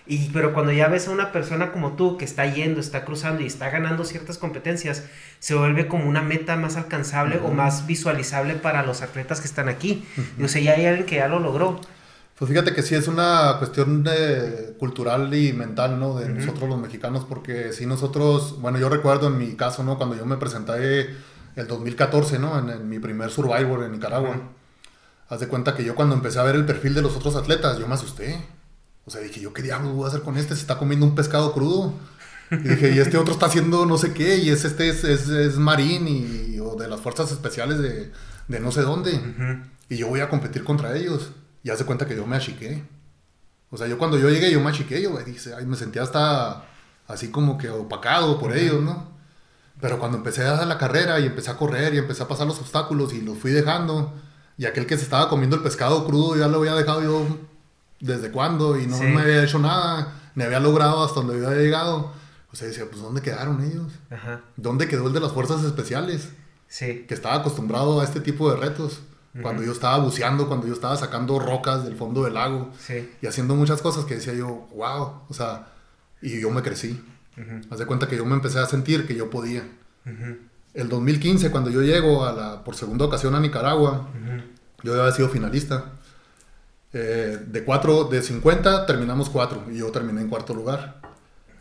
Y, pero cuando ya ves a una persona como tú que está yendo, está cruzando y está ganando ciertas competencias, se vuelve como una meta más alcanzable o más visualizable para los atletas que están aquí. Y, o sea, ya hay alguien que ya lo logró. Pues fíjate que sí es una cuestión de- cultural y mental, ¿no? De nosotros los mexicanos, porque si nosotros, bueno, yo recuerdo en mi caso, ¿no? Cuando yo me presenté el 2014, ¿no? En, en mi primer Survivor en Nicaragua. Haz de cuenta que yo cuando empecé a ver el perfil de los otros atletas, yo me asusté. O sea, dije, ¿yo qué diablos voy a hacer con este? Se está comiendo un pescado crudo. Y dije, y este otro está haciendo no sé qué, y es, este es, es, es marín y, o de las fuerzas especiales de, de no sé dónde. Y yo voy a competir contra ellos. Y haz de cuenta que yo me achiqué. O sea, yo cuando yo llegué, yo me achiqué, yo dije, ay, me sentía hasta así como que opacado por ellos, ¿no? Pero cuando empecé a dar la carrera y empecé a correr y empecé a pasar los obstáculos y los fui dejando, y aquel que se estaba comiendo el pescado crudo ya lo había dejado yo desde cuándo y no me había hecho nada, ni había logrado hasta donde había llegado. O sea, decía, pues ¿dónde quedaron ellos? Ajá. ¿Dónde quedó el de las fuerzas especiales? Sí. Que estaba acostumbrado a este tipo de retos. Cuando yo estaba buceando, cuando yo estaba sacando rocas del fondo del lago sí. y haciendo muchas cosas que decía yo, wow, o sea, y yo me crecí. Haz de cuenta que yo me empecé a sentir que yo podía. El 2015, cuando yo llego a la, por segunda ocasión a Nicaragua, yo había sido finalista. Eh, de, cuatro, de 50 terminamos cuatro y yo terminé en cuarto lugar.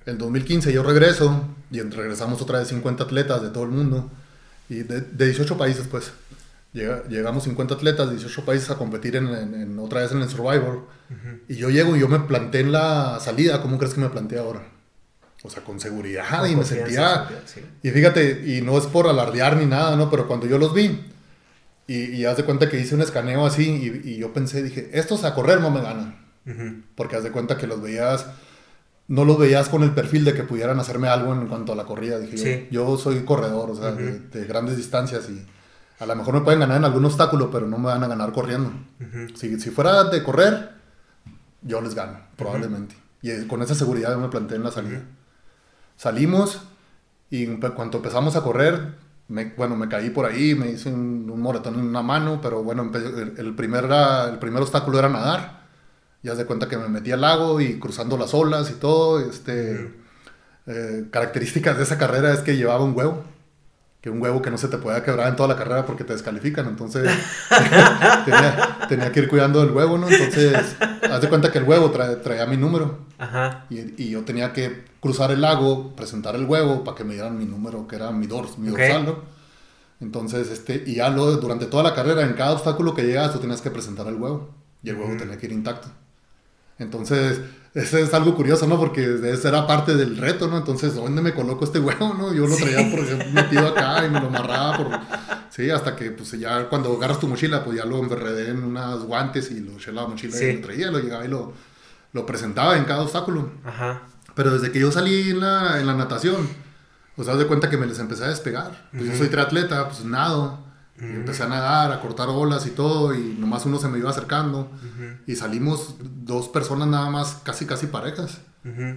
El 2015 yo regreso y regresamos otra vez 50 atletas de todo el mundo y de, de 18 países pues. llegamos 50 atletas de 18 países a competir en, otra vez en el Survivor. Y yo llego y yo me planté en la salida. ¿Cómo crees que me planté ahora? O sea, con seguridad y me sentía... Y fíjate, y no es por alardear ni nada, ¿no? Pero cuando yo los vi, y, y haz de cuenta que hice un escaneo así, y, yo pensé, dije, estos a correr no me ganan. Porque haz de cuenta que los veías, no los veías con el perfil de que pudieran hacerme algo en cuanto a la corrida. Dije, yo, soy corredor, o sea, de, grandes distancias y a lo mejor me pueden ganar en algún obstáculo, pero no me van a ganar corriendo. si, si, fuera de correr, yo les gano, probablemente. Y con esa seguridad me planteé en la salida. Salimos y cuando empezamos a correr, me, bueno, me caí por ahí, me hice un, moretón en una mano, pero bueno, el, primer, el primer obstáculo era nadar. Ya se cuenta que me metí al lago y cruzando las olas y todo. Este, eh, características de esa carrera es que llevaba un huevo que un huevo que no se te pueda quebrar en toda la carrera porque te descalifican. Entonces <laughs> tenía, que ir cuidando del huevo, ¿no? Entonces, haz de cuenta que el huevo traía mi número. Ajá. Y, yo tenía que cruzar el lago, presentar el huevo para que me dieran mi número, que era mi, dors, mi dorsal, ¿no? Entonces, este, y ya lo, durante toda la carrera, en cada obstáculo que llegas, tú tenías que presentar el huevo. Y el huevo tenía que ir intacto. Entonces, eso es algo curioso, ¿no? Porque esa era parte del reto, ¿no? Entonces, ¿dónde me coloco este huevo, no? Yo lo traía, por ejemplo, <laughs> metido acá y me lo amarraba por... Sí, hasta que, pues, ya cuando agarras tu mochila, pues ya lo enredé en unos guantes y lo eché la mochila y lo traía, lo llegaba y lo, lo presentaba en cada obstáculo. Ajá. Pero desde que yo salí en la, en la natación, pues, das de cuenta que me les empecé a despegar. Pues yo soy triatleta, pues, nado empecé a nadar, a cortar olas y todo, y nomás uno se me iba acercando. Y salimos dos personas nada más, casi casi parejas.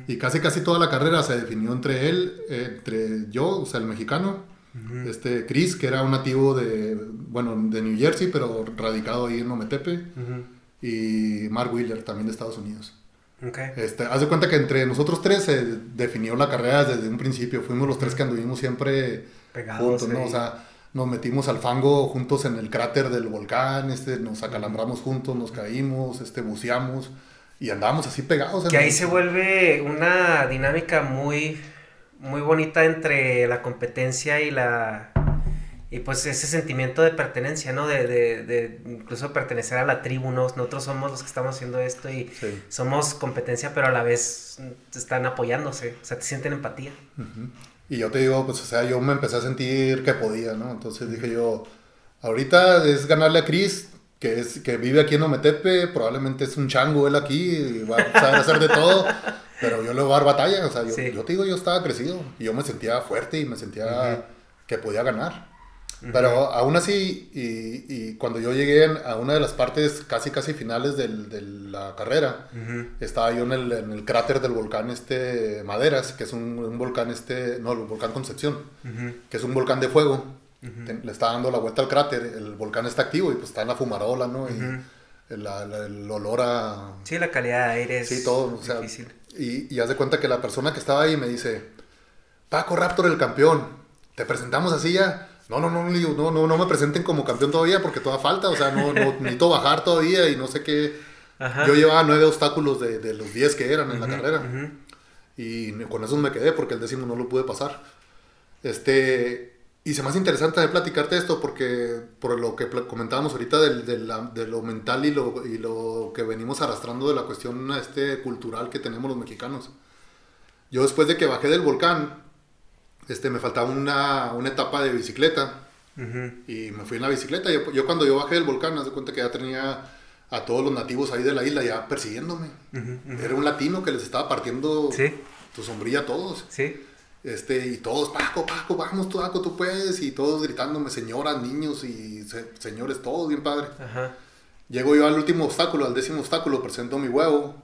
Y casi casi toda la carrera se definió entre él, entre yo, o sea, el mexicano, este Chris, que era un nativo de, bueno, de New Jersey, pero radicado ahí en Ometepe, y Mark Wheeler, también de Estados Unidos. Okay. Este, haz de cuenta que entre nosotros tres se definió la carrera desde un principio. Fuimos los tres que anduvimos siempre Pegados, juntos, ¿no? O sea, nos metimos al fango juntos en el cráter del volcán, este, nos acalambramos juntos, nos caímos, este, buceamos y andábamos así pegados. Que ahí se vuelve una dinámica muy, muy bonita entre la competencia y la... Y pues ese sentimiento de pertenencia, ¿no? De, de, de incluso pertenecer a la tribu, ¿no? Nosotros somos los que estamos haciendo esto y somos competencia, pero a la vez están apoyándose, o sea, te sienten empatía. Y yo te digo, pues, o sea, yo me empecé a sentir que podía, ¿no? Entonces dije yo, ahorita es ganarle a Chris, que, es, que vive aquí en Ometepe, probablemente es un chango él aquí, y va a saber hacer de todo, <laughs> pero yo le voy a dar batalla, o sea, yo, yo, te digo, yo estaba crecido, y yo me sentía fuerte y me sentía que podía ganar. Pero aún así, y, y, cuando yo llegué a una de las partes casi casi finales del, de la carrera, estaba yo en el, en el, cráter del volcán este Maderas, que es un, un volcán este, no, el volcán Concepción, que es un volcán de fuego. le está dando la vuelta al cráter, el volcán está activo y pues está en la fumarola, ¿no? Y el, el, olor a... Sí, la calidad de aire es sí, todo, o sea, difícil. Y, y haz de cuenta que la persona que estaba ahí me dice, Paco Raptor el campeón, te presentamos así ya no, no, no, no, no, no me presenten como campeón todavía porque toda falta, o sea, no, no <laughs> necesito bajar todavía y no sé qué. Yo llevaba nueve obstáculos de, de los diez que eran en la carrera. Y con esos me quedé porque el décimo no lo pude pasar. Este, y se me hace interesante de platicarte esto porque por lo que comentábamos ahorita del, de lo mental y lo, y lo que venimos arrastrando de la cuestión este, cultural que tenemos los mexicanos. Yo después de que bajé del volcán, este, me faltaba una, una etapa de bicicleta. Y me fui en la bicicleta. Yo, yo, cuando yo bajé del volcán, me di cuenta que ya tenía a todos los nativos ahí de la isla ya persiguiéndome. Era un latino que les estaba partiendo tu sombrilla a todos. Sí. Este, y todos, Paco, Paco, vamos, Paco, tú puedes. Y todos gritándome, señoras, niños y señores, todos bien padre. Ajá. Llego yo al último obstáculo, al décimo obstáculo, presento mi huevo.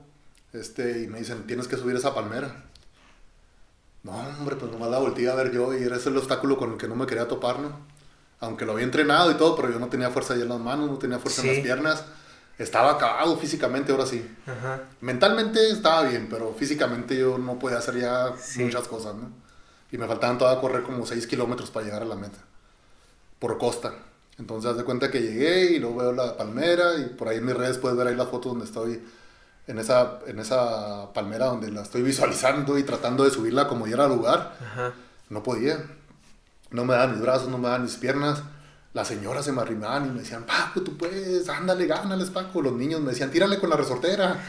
Este, y me dicen, tienes que subir esa palmera. No, hombre, pues nomás la volteé a ver yo y era ese el obstáculo con el que no me quería topar, ¿no? Aunque lo había entrenado y todo, pero yo no tenía fuerza ahí en las manos, no tenía fuerza en las piernas. Estaba acabado físicamente, ahora sí. Ajá. Mentalmente estaba bien, pero físicamente yo no podía hacer ya muchas cosas, ¿no? Y me faltaban todavía correr como 6 kilómetros para llegar a la meta. Por costa. Entonces, haz de cuenta que llegué y luego veo la palmera y por ahí en mis redes puedes ver ahí la foto donde estoy en esa, en esa palmera donde la estoy visualizando y tratando de subirla como diera lugar. No podía. No me daban mis brazos, no me daban mis piernas. Las señoras se me arrimaban y me decían, Paco, tú puedes, ándale, gánales, Paco. Los niños me decían, tírale con la resortera.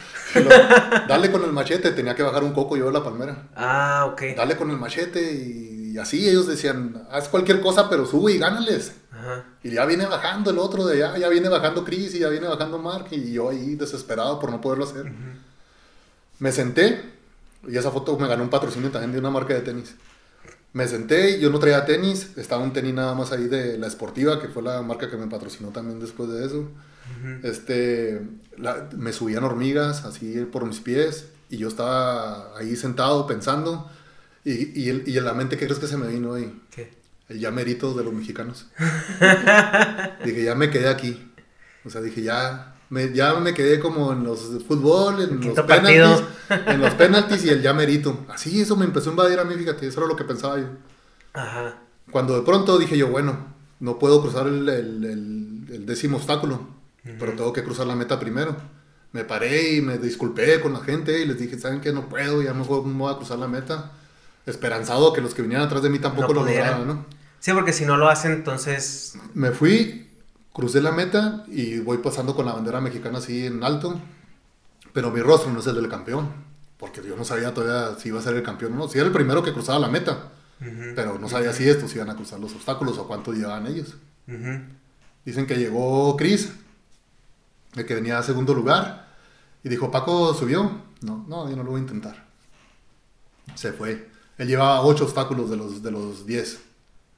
dale con el machete. Tenía que bajar un coco yo de la palmera. Ah, ok. Dale con el machete y, así ellos decían, haz cualquier cosa, pero sube y gánales. Y ya viene bajando el otro de allá, ya viene bajando Chris y ya viene bajando Mark. Y yo ahí desesperado por no poderlo hacer. Me senté y esa foto me ganó un patrocinio también de una marca de tenis. Me senté, yo no traía tenis, estaba un tenis nada más ahí de la Esportiva, que fue la marca que me patrocinó también después de eso. este, me subían hormigas así por mis pies y yo estaba ahí sentado pensando. Y, y, y en la mente, ¿qué crees que se me vino ahí? ¿Qué? El ya mérito de los mexicanos. <laughs> dije, ya me quedé aquí. O sea, dije, ya me, ya me quedé como en los fútbol, en los penaltis, <laughs> en los penaltis y el ya merito. Así eso me empezó a invadir a mí, fíjate, eso era lo que pensaba yo. Ajá. Cuando de pronto dije yo, bueno, no puedo cruzar el, el, décimo obstáculo, pero tengo que cruzar la meta primero. Me paré y me disculpé con la gente y les dije, ¿saben qué? No puedo, ya no voy a cruzar la meta. Esperanzado que los que vinieran atrás de mí tampoco lo lograran, ¿no? Sí, porque si no lo hacen, entonces... Me fui Crucé la meta y voy pasando con la bandera mexicana así en alto, pero mi rostro no es el del campeón, porque yo no sabía todavía si iba a ser el campeón o no. Si era el primero que cruzaba la meta, pero no sabía si estos iban a cruzar los obstáculos o cuánto llevaban ellos. Dicen que llegó Chris, el que venía a segundo lugar, y dijo, Paco subió. No, no, yo no lo voy a intentar. Se fue. Él llevaba ocho obstáculos de los, de los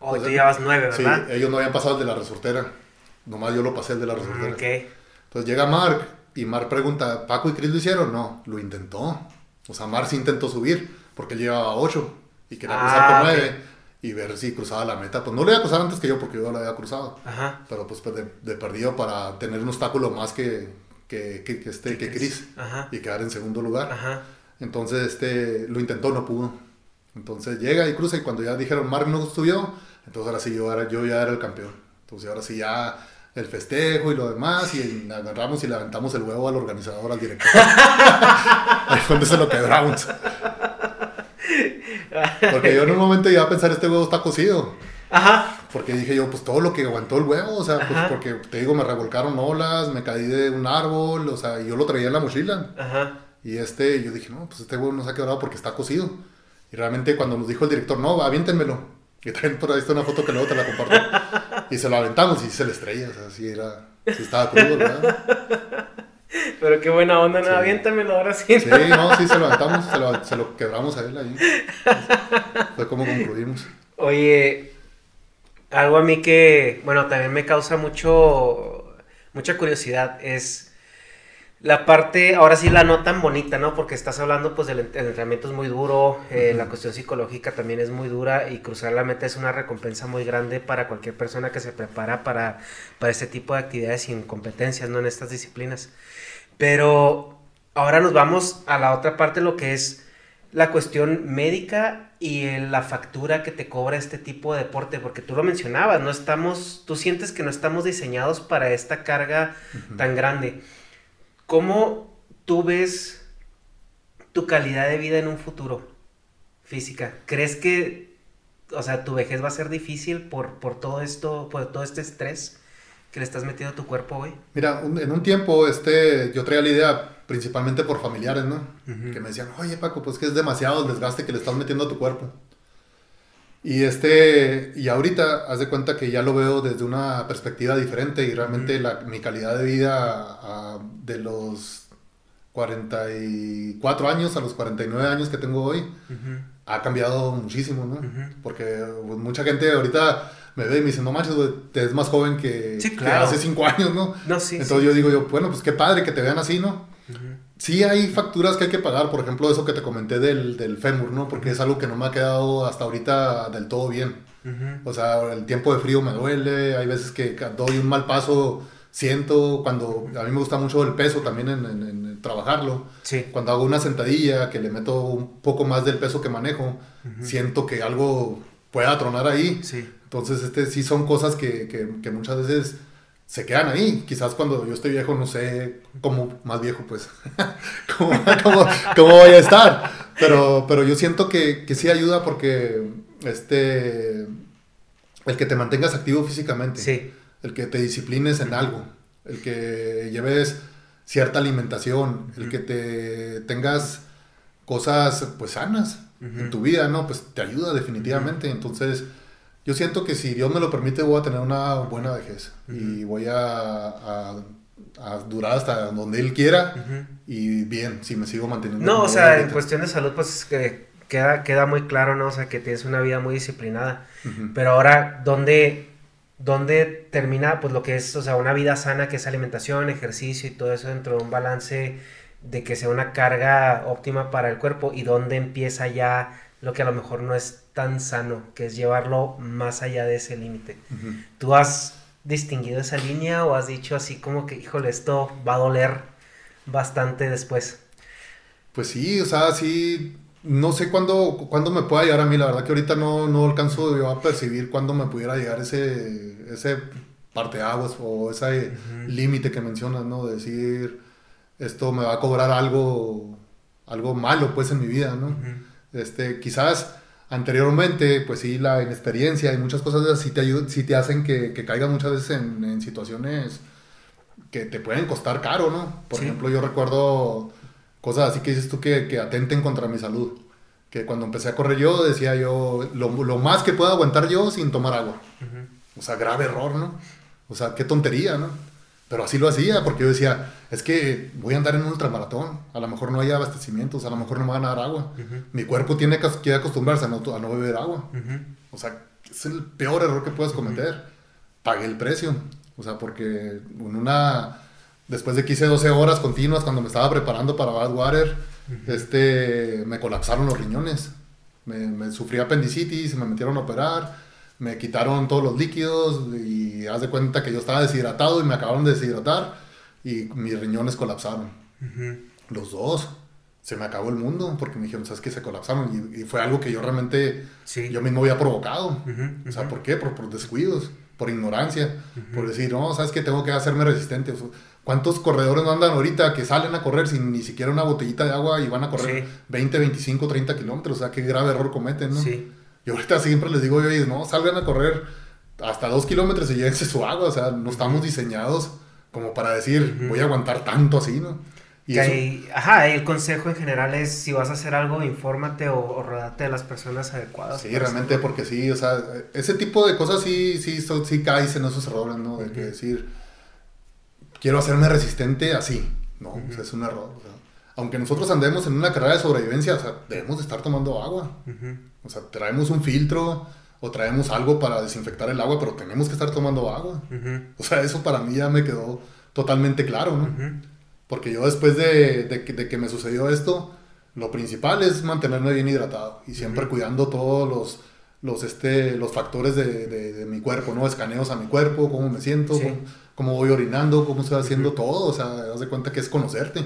diez. Oh, tú llevas nueve, ¿verdad? Sí, ellos no habían pasado el de la resortera. Nomás yo lo pasé el de la resortera. Entonces llega Mark y Mark pregunta, ¿Paco y Chris lo hicieron? No, lo intentó. O sea, Mark sí intentó subir porque él llevaba 8 y quería ah, cruzar con 9 y ver si cruzaba la meta. Pues no lo iba a cruzar antes que yo porque yo lo había cruzado. Ajá. Pero pues, pues de, perdido para tener un obstáculo más que, que, que, que este, que Chris Ajá. y quedar en segundo lugar. Ajá. Entonces este, lo intentó, no pudo. Entonces llega y cruza y cuando ya dijeron Mark no subió, entonces ahora sí yo, yo ya era el campeón. Entonces ahora sí ya el festejo y lo demás, y agarramos y le aventamos el huevo al organizador, al director. <laughs> Ahí fue donde se lo quebramos. Porque yo en un momento iba a pensar, este huevo está cocido. Ajá. Porque dije yo, pues todo lo que aguantó el huevo, o sea, pues porque te digo, me revolcaron olas, me caí de un árbol, o sea, y yo lo traía en la mochila. Ajá. Y este, yo dije, no, pues este huevo no se ha quebrado porque está cocido. Y realmente cuando nos dijo el director, no, aviéntenmelo. Y también por ahí está una foto que luego te la comparto. y se lo aventamos y se le estrella, o sea, sí era, sí estaba crudo, ¿verdad? Pero qué buena onda, no, aviéntamelo ahora sí. Sí, no, sí, se lo aventamos, se lo, se lo quebramos a él ahí. Fue como concluimos. Oye, algo a mí que, bueno, también me causa mucho, mucha curiosidad es la parte, ahora sí la no tan bonita, ¿no? Porque estás hablando, pues, del entrenamiento es muy duro, eh, la cuestión psicológica también es muy dura y cruzar la meta es una recompensa muy grande para cualquier persona que se prepara para, para este tipo de actividades sin competencias, ¿no? En estas disciplinas. Pero ahora nos vamos a la otra parte, lo que es la cuestión médica y la factura que te cobra este tipo de deporte, porque tú lo mencionabas, no estamos, tú sientes que no estamos diseñados para esta carga tan grande. ¿Cómo tú ves tu calidad de vida en un futuro física? ¿Crees que, o sea, tu vejez va a ser difícil por, por todo esto, por todo este estrés que le estás metiendo a tu cuerpo hoy? Mira, en un tiempo este, yo traía la idea principalmente por familiares, ¿no? Que me decían, oye Paco, pues que es demasiado el desgaste que le estás metiendo a tu cuerpo. Y, este, y ahorita, haz de cuenta que ya lo veo desde una perspectiva diferente y realmente la, mi calidad de vida de los 44 años a los 49 años que tengo hoy ha cambiado muchísimo, ¿no? Porque pues, mucha gente ahorita me ve y me dice, no manches, güey, te es más joven que, hace 5 años, ¿no? no sí, Entonces yo digo, yo, bueno, pues qué padre que te vean así, ¿no? Sí hay facturas que hay que pagar, por ejemplo, eso que te comenté del, del fémur, ¿no? Porque es algo que no me ha quedado hasta ahorita del todo bien. O sea, el tiempo de frío me duele, hay veces que doy un mal paso, siento, cuando a mí me gusta mucho el peso también en, trabajarlo. Sí. Cuando hago una sentadilla que le meto un poco más del peso que manejo, siento que algo pueda tronar ahí. Sí. Entonces, este sí son cosas que, que, que muchas veces se quedan ahí. Quizás cuando yo esté viejo, no sé cómo, más viejo, pues, <laughs> cómo, voy a estar. Pero, pero yo siento que, que, sí ayuda porque este, el que te mantengas activo físicamente, sí. el que te disciplines en algo, el que lleves cierta alimentación, el que te tengas cosas pues sanas en tu vida, ¿no? Pues te ayuda definitivamente. Entonces, yo siento que si Dios me lo permite voy a tener una buena vejez y voy a, a, durar hasta donde Él quiera y bien, si me sigo manteniendo. No, o sea, en cuestión de salud pues que queda, queda muy claro, ¿no? O sea, que tienes una vida muy disciplinada. Pero ahora, ¿dónde, ¿dónde termina pues lo que es, o sea, una vida sana, que es alimentación, ejercicio y todo eso dentro de un balance de que sea una carga óptima para el cuerpo y dónde empieza ya lo que a lo mejor no es tan sano, que es llevarlo más allá de ese límite. ¿Tú has distinguido esa línea o has dicho así como que, híjole, esto va a doler bastante después? Pues sí, o sea, sí, no sé cuándo, cuándo me pueda llegar a mí, la verdad que ahorita no, no alcanzo yo a percibir cuándo me pudiera llegar ese, ese parteaguas o ese límite que mencionas, ¿no? De decir, esto me va a cobrar algo, algo malo pues en mi vida, ¿no? Este, quizás anteriormente, pues sí, la inexperiencia y muchas cosas así te, ayudan, sí te hacen que, que caigas muchas veces en, situaciones que te pueden costar caro, ¿no? Por ejemplo, yo recuerdo cosas así que dices tú que, que, atenten contra mi salud. Que cuando empecé a correr yo, decía yo, lo, lo más que puedo aguantar yo sin tomar agua. O sea, grave error, ¿no? O sea, qué tontería, ¿no? Pero así lo hacía, porque yo decía, es que voy a andar en un ultramaratón, a lo mejor no hay abastecimientos, a lo mejor no me van a dar agua. Mi cuerpo tiene que acostumbrarse a no, a no beber agua. O sea, es el peor error que puedes cometer. Pagué el precio. O sea, porque en una... Después de que hice 12 horas continuas cuando me estaba preparando para Badwater, este, me colapsaron los riñones. Me, me sufrí apendicitis, me metieron a operar me quitaron todos los líquidos y haz de cuenta que yo estaba deshidratado y me acabaron de deshidratar y mis riñones colapsaron. Los dos. Se me acabó el mundo porque me dijeron, ¿sabes qué? Se colapsaron y, fue algo que yo realmente, yo mismo había provocado. O sea, ¿por qué? Por, por descuidos, por ignorancia, por decir, no, ¿sabes qué? Tengo que hacerme resistente. ¿Cuántos corredores no andan ahorita que salen a correr sin ni siquiera una botellita de agua y van a correr 20, 25, 30 kilómetros? O sea, qué grave error cometen, ¿no? Sí. Y ahorita siempre les digo, oye, no, salgan a correr hasta dos kilómetros y llévense su agua. O sea, no estamos diseñados como para decir, voy a aguantar tanto así, ¿no? Y eso... ajá, el consejo en general es, si vas a hacer algo, infórmate o, o rodate de las personas adecuadas. Sí, realmente, porque sí, o sea, ese tipo de cosas sí, sí, sí caes en esos errores, ¿no? De que decir, quiero hacerme resistente así. No, o sea, es un error. O sea, aunque nosotros andemos en una carrera de sobrevivencia, o sea, debemos de estar tomando agua. O sea, traemos un filtro o traemos algo para desinfectar el agua, pero tenemos que estar tomando agua. O sea, eso para mí ya me quedó totalmente claro, ¿no? Porque yo después de, de, que, me sucedió esto, lo principal es mantenerme bien hidratado y siempre cuidando todos los, los, este, los factores de, de, mi cuerpo, ¿no? Escaneos a mi cuerpo, cómo me siento, cómo voy orinando, cómo estoy haciendo todo, o sea, das de cuenta que es conocerte.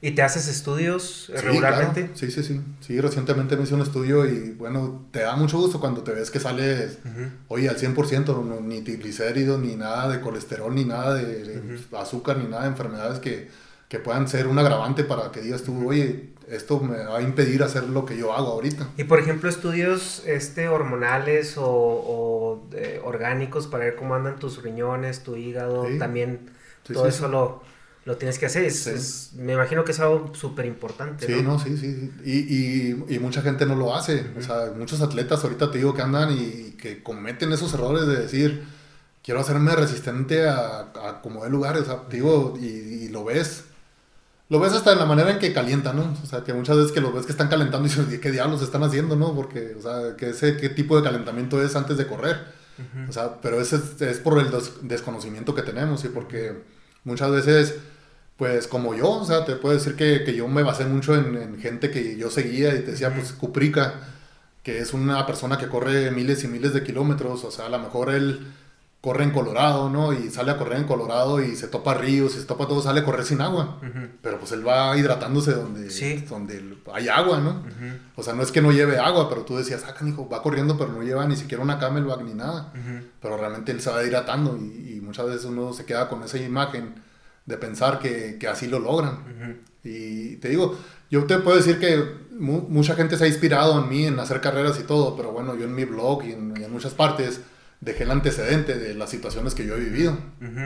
¿Y te haces estudios regularmente? Sí, sí, sí, sí, recientemente me hice un estudio y bueno, te da mucho gusto cuando te ves que sales, oye, al 100%, ni triglicéridos, ni nada de colesterol, ni nada de, azúcar, ni nada de enfermedades que, que, puedan ser un agravante para que digas tú, oye, esto me va a impedir hacer lo que yo hago ahorita. Y por ejemplo, estudios este, hormonales o, orgánicos para ver cómo andan tus riñones, tu hígado, también todo eso lo, lo tienes que hacer. Es, me imagino que es algo súper importante. Sí, ¿no? sí, sí. Y, y, mucha gente no lo hace. O sea, muchos atletas ahorita te digo que andan y, que cometen esos errores de decir, quiero hacerme resistente a, a como de lugares. O sea, digo, y, lo ves. Lo ves hasta en la manera en que calientan, ¿no? O sea, que muchas veces que lo ves que están calentando y dices, ¿qué diablos están haciendo, no? Porque, o sea, que ese, ¿qué tipo de calentamiento es antes de correr? O sea, pero ese es, es por el desconocimiento que tenemos y porque muchas veces pues como yo, o sea, te puedo decir que, que yo me basé mucho en, en, gente que yo seguía y te decía, pues Cuprica, que es una persona que corre miles y miles de kilómetros, o sea, a lo mejor él corre en Colorado, ¿no? Y sale a correr en Colorado y se topa ríos, y se topa todo, sale a correr sin agua. Pero pues él va hidratándose donde, donde hay agua, ¿no? O sea, no es que no lleve agua, pero tú decías, ah, hijo, va corriendo, pero no lleva ni siquiera una camelback ni nada. Pero realmente él se va hidratando y, y, muchas veces uno se queda con esa imagen de pensar que, que así lo logran. Y te digo, yo te puedo decir que mucha gente se ha inspirado en mí en hacer carreras y todo, pero bueno, yo en mi blog y en, en muchas partes dejé el antecedente de las situaciones que yo he vivido.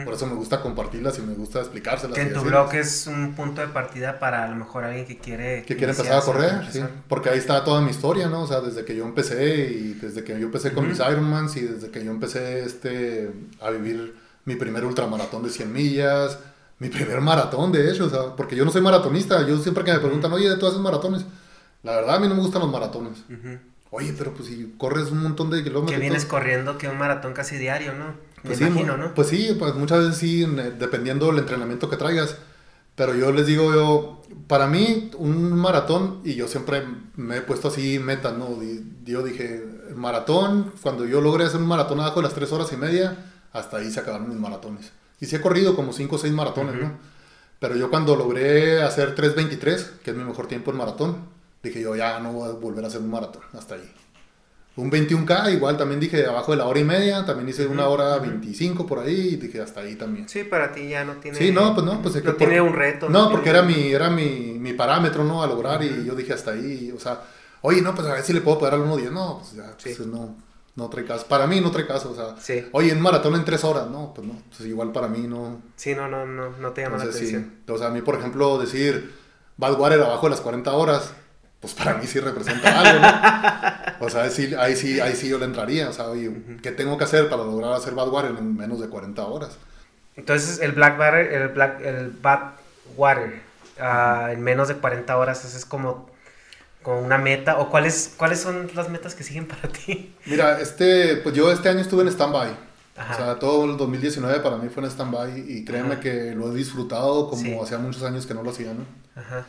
Por eso me gusta compartirlas y me gusta explicárselas. Que en tu blog es un punto de partida para a lo mejor alguien que quiere... Que quiere empezar a correr, sí. Porque ahí está toda mi historia, ¿no? O sea, desde que yo empecé y desde que yo empecé con mis Ironmans y desde que yo empecé este, a vivir mi primer ultramaratón de 100 millas mi primer maratón, de hecho, o sea, porque yo no soy maratonista. Yo siempre que me preguntan, oye, ¿tú haces maratones? La verdad, a mí no me gustan los maratones. Oye, pero pues si corres un montón de kilómetros. Que vienes corriendo que un maratón casi diario, ¿no? Me pues imagino, ¿no? Pues sí, pues muchas veces sí, dependiendo del entrenamiento que traigas. Pero yo les digo, yo, para mí, un maratón, y yo siempre me he puesto así metas, ¿no? Yo dije, maratón, cuando yo logré hacer un maratón abajo de las tres horas y media, hasta ahí se acabaron mis maratones. Y sí he corrido como 5 o 6 maratones, ¿no? Pero yo cuando logré hacer 3.23, que es mi mejor tiempo en maratón, dije yo ya no voy a volver a hacer un maratón, hasta ahí. Un 21K, igual también dije abajo de la hora y media, también hice una hora 25 por ahí y dije hasta ahí también. Sí, para ti ya no tiene... Sí, no, pues no, pues no tiene un reto. No, porque era, mi, era mi, mi, parámetro, ¿no? A lograr y yo dije hasta ahí, o sea, oye, no, pues a ver si le puedo poder al 1.10, no, pues ya, pues no no trae caso. Para mí no trae caso, o sea, sí. oye, en maratón en tres horas, no, pues no, pues igual para mí no. Sí, no, no, no, no te llama la atención. O sea, a mí, por ejemplo, decir Badwater abajo de las 40 horas, pues para mí sí representa algo, ¿no? O sea, ahí sí, ahí sí, ahí sí yo le entraría, o sea, oye, ¿qué tengo que hacer para lograr hacer Badwater en menos de 40 horas? Entonces, el Black Water, el Black, el Badwater, uh, en menos de 40 horas, eso es como con una meta? ¿O cuáles, cuáles son las metas que siguen para ti? Mira, este, pues yo este año estuve en stand-by. O sea, todo el 2019 para mí fue en stand-by y créeme que lo he disfrutado como hacía muchos años que no lo hacía, ¿no? Ajá.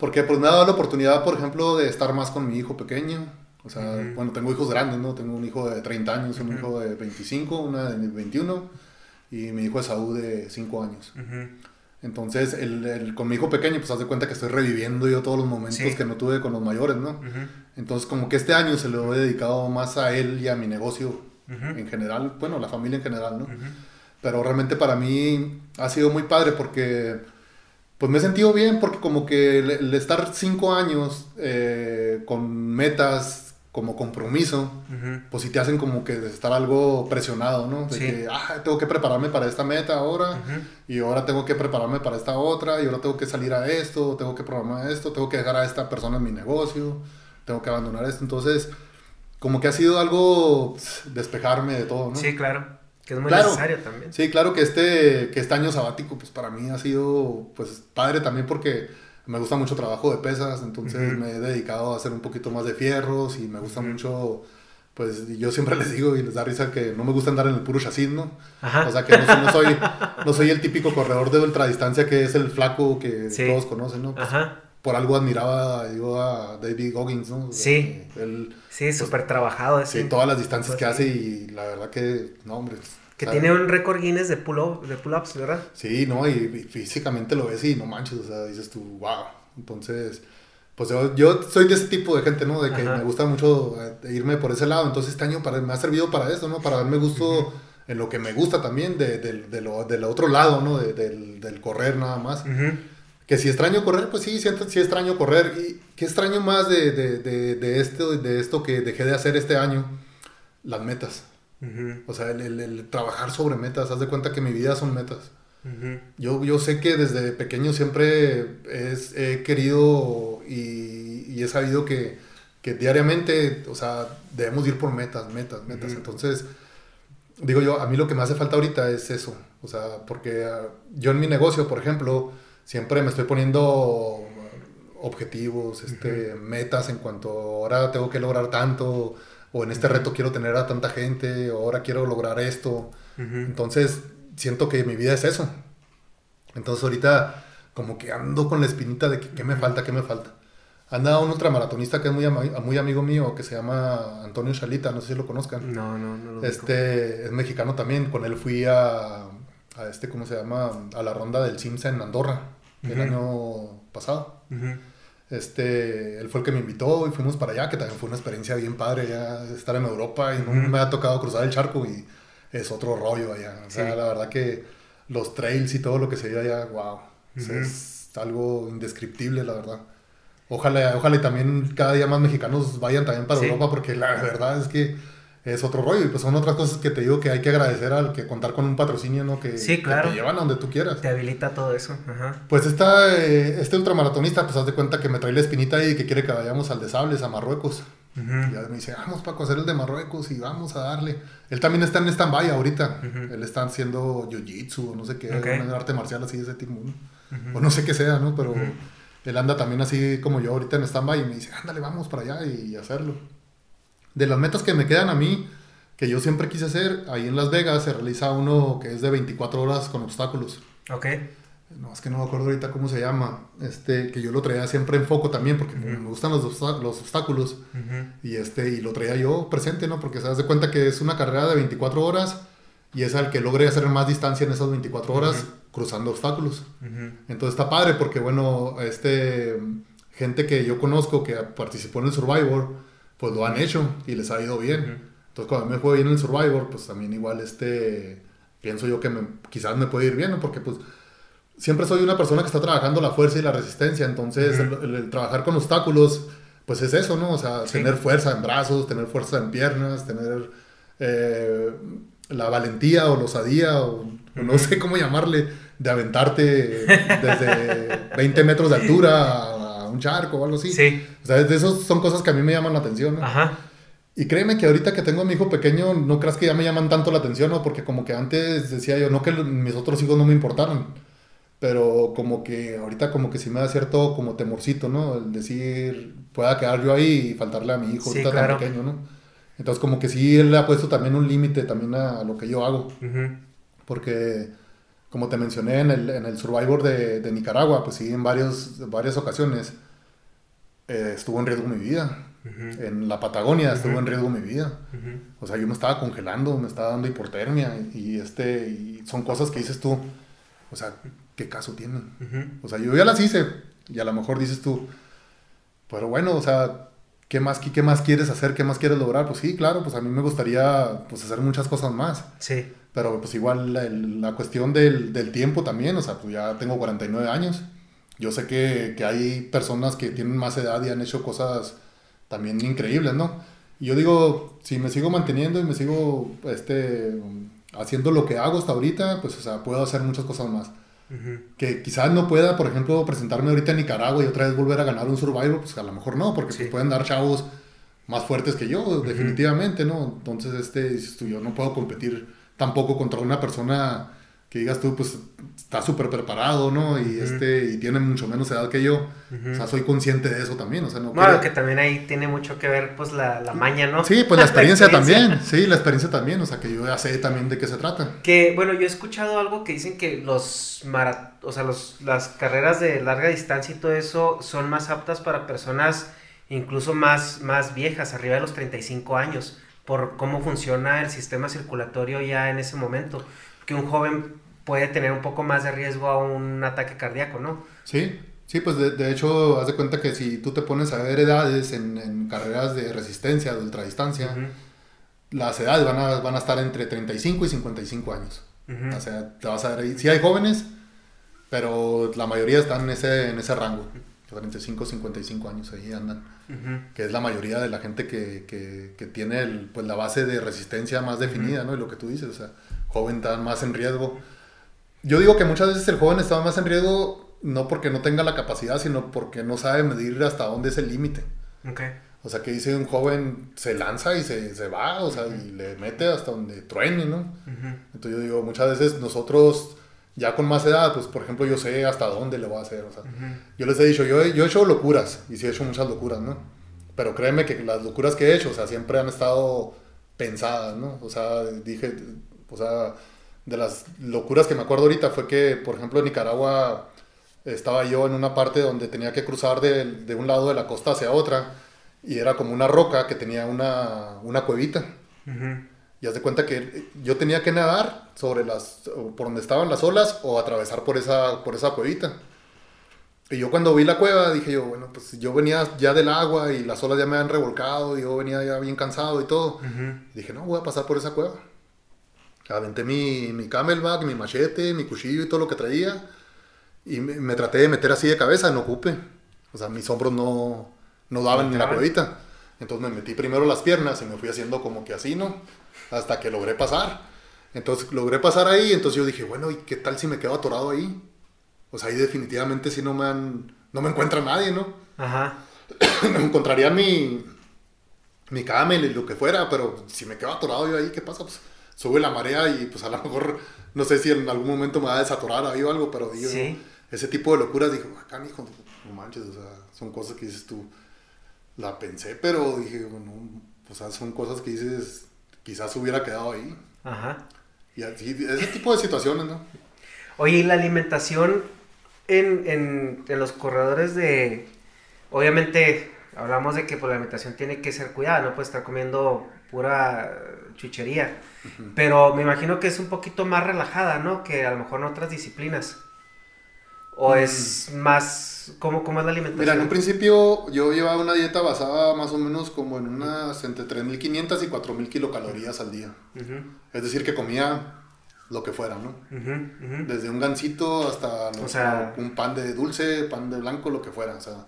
Porque pues me ha dado la oportunidad, por ejemplo, de estar más con mi hijo pequeño. O sea, bueno, tengo hijos grandes, ¿no? Tengo un hijo de 30 años, un hijo de 25, una de 21 y mi hijo de Saúl de 5 años. Entonces, el, el, con mi hijo pequeño, pues haz de cuenta que estoy reviviendo yo todos los momentos que no tuve con los mayores, ¿no? Entonces, como que este año se lo he dedicado más a él y a mi negocio en general, bueno, la familia en general, ¿no? Pero realmente para mí ha sido muy padre porque, pues me he sentido bien porque como que el, estar cinco años eh, con metas como compromiso, pues si te hacen como que estar algo presionado, ¿no? De que, ah, tengo que prepararme para esta meta ahora, y ahora tengo que prepararme para esta otra, y ahora tengo que salir a esto, tengo que programar esto, tengo que dejar a esta persona en mi negocio, tengo que abandonar esto. Entonces, como que ha sido algo despejarme de todo, ¿no? Sí, claro. Que es muy necesario también. Sí, claro que este, que este año sabático, pues para mí ha sido, pues, padre también porque me gusta mucho trabajo de pesas, entonces me he dedicado a hacer un poquito más de fierros y me gusta mucho, pues yo siempre <laughs> les digo y les da risa que no me gusta andar en el puro chasis, ¿no? O sea que no, soy, no soy el típico corredor de ultradistancia que es el flaco que todos conocen, ¿no? Pues, por algo admiraba yo a David Goggins, ¿no? Sí. Él, sí, súper pues, trabajado. Sí, todas las distancias que hace y la verdad que, no, hombre, que tiene un récord Guinness de pull-ups, de pull ¿verdad? Sí, no, y, físicamente lo ves y no manches, o sea, dices tú, wow. Entonces, pues yo, yo soy de ese tipo de gente, ¿no? De que me gusta mucho eh, irme por ese lado. Entonces este año para, me ha servido para eso, ¿no? Para darme gusto en lo que me gusta también, de, de, de lo, del otro lado, ¿no? del, del, correr nada más. Que si extraño correr, pues sí, siento, sí extraño correr. Y qué extraño más de, de, esto, de esto que dejé de hacer este año, las metas. O sea, el, el, trabajar sobre metas, haz de cuenta que mi vida son metas. yo, yo sé que desde pequeño siempre es, he querido y, y he sabido que, que, diariamente, o sea, debemos ir por metas, metas, metas. Entonces, digo yo, a mí lo que me hace falta ahorita es eso. O sea, porque ah, yo en mi negocio, por ejemplo, siempre me estoy poniendo objetivos, este, metas en cuanto ahora tengo que lograr tanto, o en este reto quiero tener a tanta gente, o ahora quiero lograr esto. Entonces, siento que mi vida es eso. Entonces ahorita como que ando con la espinita de que qué me falta, qué me falta. Anda un ultramaratonista que es muy, muy amigo mío, que se llama Antonio Chalita, no sé si lo conozcan. No, no, no. este es mexicano también, con él fui a, a, este, ¿cómo se llama? A la ronda del Simsa en Andorra, el año pasado. Este, él fue el que me invitó y fuimos para allá, que también fue una experiencia bien padre ya estar en Europa y no me ha tocado cruzar el charco y es otro rollo allá. O sea, la verdad que los trails y todo lo que se ve allá, wow. es algo indescriptible, la verdad. Ojalá, ojalá y también cada día más mexicanos vayan también para Europa, porque la verdad es que es otro rollo. Y pues son otras cosas que te digo que hay que agradecer al que contar con un patrocinio, ¿no? Que, sí, claro. te llevan a donde tú quieras. Te habilita todo eso. Ajá. Pues esta, eh, este ultramaratonista, pues haz de cuenta que me trae la espinita y que quiere que vayamos al de Sables, a Marruecos. Y ya me dice, vamos Paco a hacer el de Marruecos y vamos a darle. Él también está en stand-by ahorita. Él está haciendo jiu-jitsu o no sé qué, un arte marcial así de ese tipo. O no sé qué sea, ¿no? Pero él anda también así como yo ahorita en stand-by y me dice, ándale, vamos para allá y hacerlo. De las metas que me quedan a mí, que yo siempre quise hacer, ahí en Las Vegas se realiza uno que es de 24 horas con obstáculos. Ok. No, es que no me acuerdo ahorita cómo se llama. Este, que yo lo traía siempre en foco también, porque me gustan los, los obstáculos. Y este, y lo traía yo presente, ¿no? Porque se das de cuenta que es una carrera de 24 horas y es al que logre hacer más distancia en esas 24 horas cruzando obstáculos. Entonces está padre porque, bueno, este, gente que yo conozco que participó en el Survivor, pues lo han hecho y les ha ido bien. Entonces cuando me fue bien en el Survivor, pues también igual este, pienso yo que me, quizás me puede ir bien, ¿no? Porque pues siempre soy una persona que está trabajando la fuerza y la resistencia, entonces el, trabajar con obstáculos, pues es eso, ¿no? O sea, tener fuerza en brazos, tener fuerza en piernas, tener eh, la valentía o la osadía, o, no sé cómo llamarle, de aventarte desde 20 metros de altura a, un charco o algo así. Sí. O sea, de esos son cosas que a mí me llaman la atención, ¿no? Ajá. Y créeme que ahorita que tengo a mi hijo pequeño, no creas que ya me llaman tanto la atención, ¿no? Porque como que antes decía yo, no que mis otros hijos no me importaran pero como que ahorita como que sí me da cierto como temorcito, ¿no? El decir, pueda quedar yo ahí y faltarle a mi hijo ahorita tan pequeño, ¿no? Entonces como que sí él le ha puesto también un límite también a lo que yo hago. Porque como te mencioné en el, en el Survivor de, de Nicaragua, pues sí, en varios, varias ocasiones eh, estuvo en riesgo mi vida. En la Patagonia estuvo en riesgo mi vida. O sea, yo me estaba congelando, me estaba dando hipotermia y, este, y son cosas que dices tú, o sea, ¿qué caso tienen? O sea, yo ya las hice y a lo mejor dices tú, pero bueno, o sea, ¿qué más, qué, más quieres hacer? ¿Qué más quieres lograr? Pues sí, claro, pues a mí me gustaría pues, hacer muchas cosas más. Sí. Pero pues igual la, cuestión del, del, tiempo también, o sea, pues ya tengo 49 años. Yo sé que, que, hay personas que tienen más edad y han hecho cosas también increíbles, ¿no? Y yo digo, si me sigo manteniendo y me sigo este, haciendo lo que hago hasta ahorita, pues o sea, puedo hacer muchas cosas más. Que quizás no pueda, por ejemplo, presentarme ahorita en Nicaragua y otra vez volver a ganar un Survivor, pues a lo mejor no, porque pues, pueden dar chavos más fuertes que yo, definitivamente, ¿no? Entonces, este, yo no puedo competir tampoco contra una persona que digas tú, pues está súper preparado, ¿no? Y, este, y tiene mucho menos edad que yo. O sea, soy consciente de eso también. O sea, no bueno, que también ahí tiene mucho que ver, pues, la, la maña, ¿no? Sí, pues <laughs> la experiencia, también. Sí, la experiencia también. O sea, que yo ya sé también de qué se trata. Que, bueno, yo he escuchado algo que dicen que los marat o sea, los, las carreras de larga distancia y todo eso son más aptas para personas incluso más, más viejas, arriba de los 35 años, por cómo funciona el sistema circulatorio ya en ese momento que un joven puede tener un poco más de riesgo a un ataque cardíaco, ¿no? Sí, sí, pues de, hecho, haz de cuenta que si tú te pones a ver edades en, carreras de resistencia, de ultradistancia, las edades van a, van a estar entre 35 y 55 años. O sea, te vas a ver. Sí hay jóvenes, pero la mayoría están en ese, en ese rango. 45, 55 años ahí andan. Que es la mayoría de la gente que, que, que tiene el, pues, la base de resistencia más definida, ¿no? Y lo que tú dices, o sea, joven está más en riesgo. yo digo que muchas veces el joven está más en riesgo no porque no tenga la capacidad, sino porque no sabe medir hasta dónde es el límite. Okay. O sea, que dice un joven se lanza y se, se va, o sea, y le mete hasta donde truene, ¿no? Entonces yo digo, muchas veces nosotros ya con más edad, pues por ejemplo yo sé hasta dónde le voy a hacer, o sea, yo les he dicho, yo, yo he hecho locuras, y sí he hecho muchas locuras, ¿no? Pero créeme que las locuras que he hecho, o sea, siempre han estado pensadas, ¿no? O sea, dije, o sea, de las locuras que me acuerdo ahorita fue que, por ejemplo, en Nicaragua estaba yo en una parte donde tenía que cruzar de, de un lado de la costa hacia otra, y era como una roca que tenía una, una cuevita. Y haz de cuenta que yo tenía que nadar sobre las, por donde estaban las olas o atravesar por esa, por esa cuevita. Y yo cuando vi la cueva dije yo, bueno, pues yo venía ya del agua y las olas ya me habían revolcado y yo venía ya bien cansado y todo. Dije, no, voy a pasar por esa cueva. Aventé mi, mi camelback, mi machete, mi cuchillo y todo lo que traía. Y me, traté de meter así de cabeza, no ocupe. O sea, mis hombros no, no daban ni la cuevita. Entonces me metí primero las piernas y me fui haciendo como que así, ¿no? Hasta que logré pasar. Entonces logré pasar ahí, entonces yo dije, bueno, ¿y qué tal si me quedo atorado ahí? O sea, ahí definitivamente si no me han, no me encuentra nadie, ¿no? Ajá. <clears throat> encontraría mi, mi camel y lo que fuera, pero si me quedo atorado yo ahí, ¿qué pasa? Pues sube la marea y pues a lo mejor, no sé si en algún momento me va a desatorar ahí o algo, pero digo, ese tipo de locuras, digo, acá, hijo, no manches, o sea, son cosas que dices tú, la pensé, pero dije, bueno, o sea, son cosas que dices, quizás hubiera quedado ahí. Ajá. Y así, ese tipo de situaciones, ¿no? Oye, ¿y la alimentación en, en, en los corredores de... Obviamente, hablamos de que pues, la alimentación tiene que ser cuidada, no puede estar comiendo pura chuchería. Pero me imagino que es un poquito más relajada, ¿no? Que a lo mejor en otras disciplinas. ¿O mm. es más... ¿cómo, ¿Cómo es la alimentación? Mira, en un principio yo llevaba una dieta basada más o menos como en unas entre 3.500 y 4.000 kilocalorías al día. Es decir, que comía lo que fuera, ¿no? Desde un gansito hasta un pan de dulce, pan de blanco, lo que fuera. O sea,